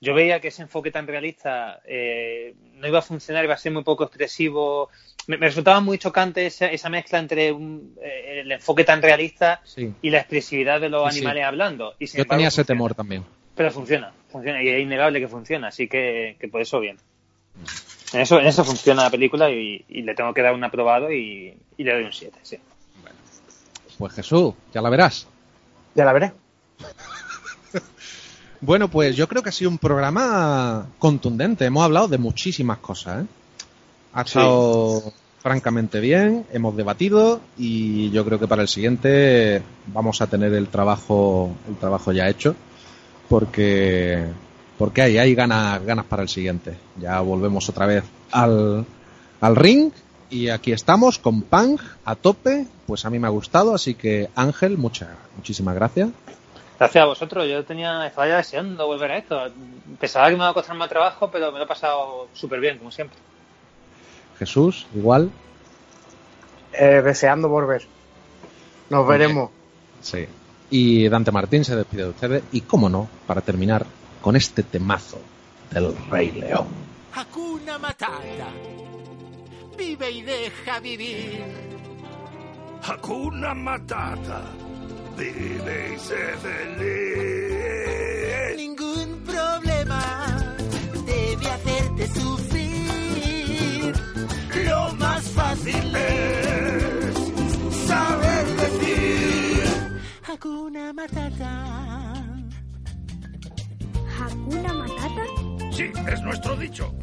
Speaker 5: yo veía que ese enfoque tan realista eh, no iba a funcionar, iba a ser muy poco expresivo. Me, me resultaba muy chocante esa, esa mezcla entre un- eh, el enfoque tan realista
Speaker 3: Sí.
Speaker 5: y la expresividad de los
Speaker 3: Sí, sí.
Speaker 5: animales hablando. Y
Speaker 3: Yo
Speaker 5: embargo,
Speaker 3: tenía ese
Speaker 5: funciona.
Speaker 3: temor también.
Speaker 5: Pero funciona, funciona y es innegable que funciona, así que, que por eso bien. En eso, en eso funciona la película y, y le tengo que dar un aprobado y, y le doy un 7, sí.
Speaker 3: Pues Jesús, ya la verás.
Speaker 4: Ya la veré.
Speaker 3: Bueno, pues yo creo que ha sido un programa contundente. Hemos hablado de muchísimas cosas. ¿eh? Ha
Speaker 5: Sí.
Speaker 3: estado francamente bien, hemos debatido y yo creo que para el siguiente vamos a tener el trabajo, el trabajo ya hecho, porque porque hay, hay ganas, ganas para el siguiente. Ya volvemos otra vez al, al ring y aquí estamos con Pang a tope. Pues a mí me ha gustado, así que Ángel, muchas, muchísimas gracias.
Speaker 5: Gracias a vosotros, yo tenía, estaba ya deseando volver a esto. Pensaba que me iba a costar más trabajo, pero me lo he pasado súper bien, como siempre.
Speaker 3: Jesús, igual.
Speaker 4: Eh, deseando volver. Nos veremos.
Speaker 3: Sí. Y Dante Martín se despide de ustedes. Y cómo no, para terminar con este temazo del Rey León.
Speaker 6: Hakuna Matata. Vive y deja vivir.
Speaker 2: Hakuna Matata. Vive y sé feliz.
Speaker 6: Ningún problema debe hacerte sufrir. Lo más fácil es saber decir Hakuna Matata.
Speaker 7: ¿Hakuna Matata?
Speaker 2: Sí, es nuestro dicho.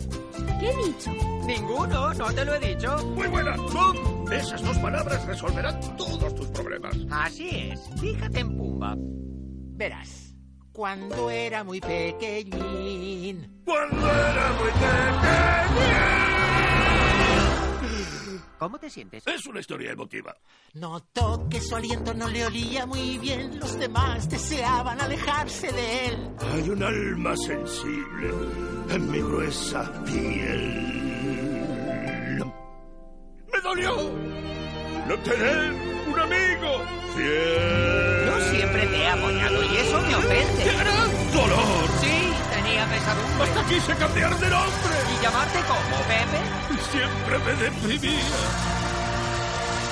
Speaker 7: ¿Qué he dicho?
Speaker 6: Ninguno, no te lo he dicho.
Speaker 2: Muy buena. ¡Bum! Esas dos palabras resolverán todos tus problemas.
Speaker 6: Así es, fíjate en Pumba. Verás, cuando era muy pequeñín.
Speaker 2: Cuando era muy pequeño.
Speaker 6: ¿Cómo te sientes?
Speaker 2: Es una historia emotiva.
Speaker 6: Notó que su aliento no le olía muy bien. Los demás deseaban alejarse de él.
Speaker 2: Hay un alma sensible en mi gruesa piel. ¡Me dolió! ¡No tener un amigo fiel!
Speaker 6: Yo siempre te he apoyado y eso me ofende.
Speaker 2: ¡Qué gran dolor!
Speaker 6: Sí, pesadumbre.
Speaker 2: Hasta quise cambiar de nombre
Speaker 6: ¿Y llamarte como Pepe?
Speaker 2: siempre me deprimía.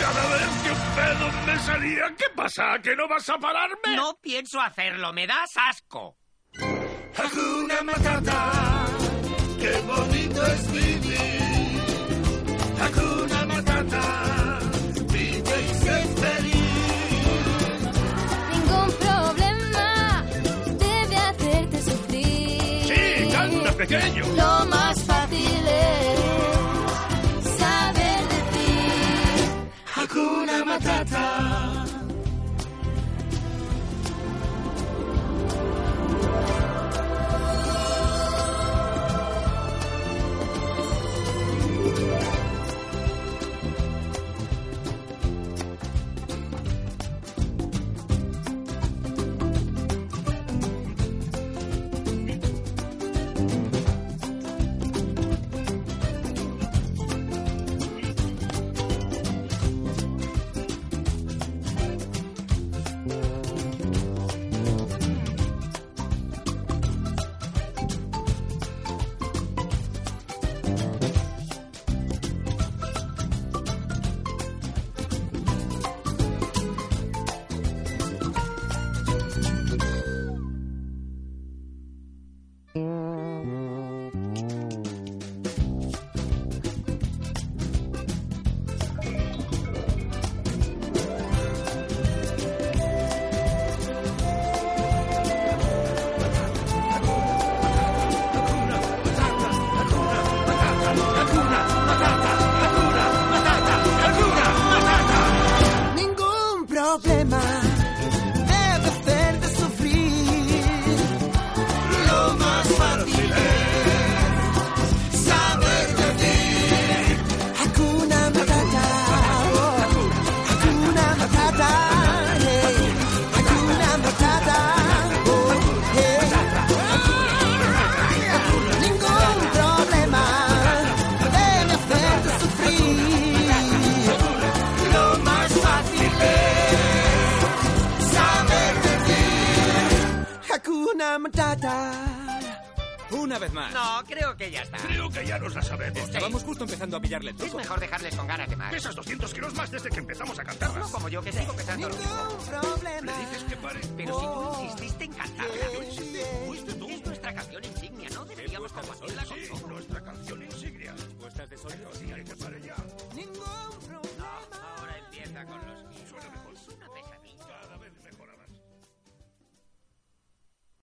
Speaker 2: Cada vez que un pedo me salía, ¿qué pasa? ¿Que no vas a pararme?
Speaker 6: No pienso hacerlo, me das asco.
Speaker 2: Hakuna Matata, qué bonito es vivir. Hakuna Matata, pequeño.
Speaker 7: Lo más
Speaker 6: que ya está.
Speaker 2: Creo que ya nos la sabemos.
Speaker 8: Estábamos justo empezando a pillarle el
Speaker 6: Es mejor dejarles con ganas de más.
Speaker 2: Pesas 200 kilos más desde que empezamos a cantarlas.
Speaker 6: No como yo, que sigo pensando lo mismo.
Speaker 2: ¿Le dices que pare?
Speaker 6: Pero si tú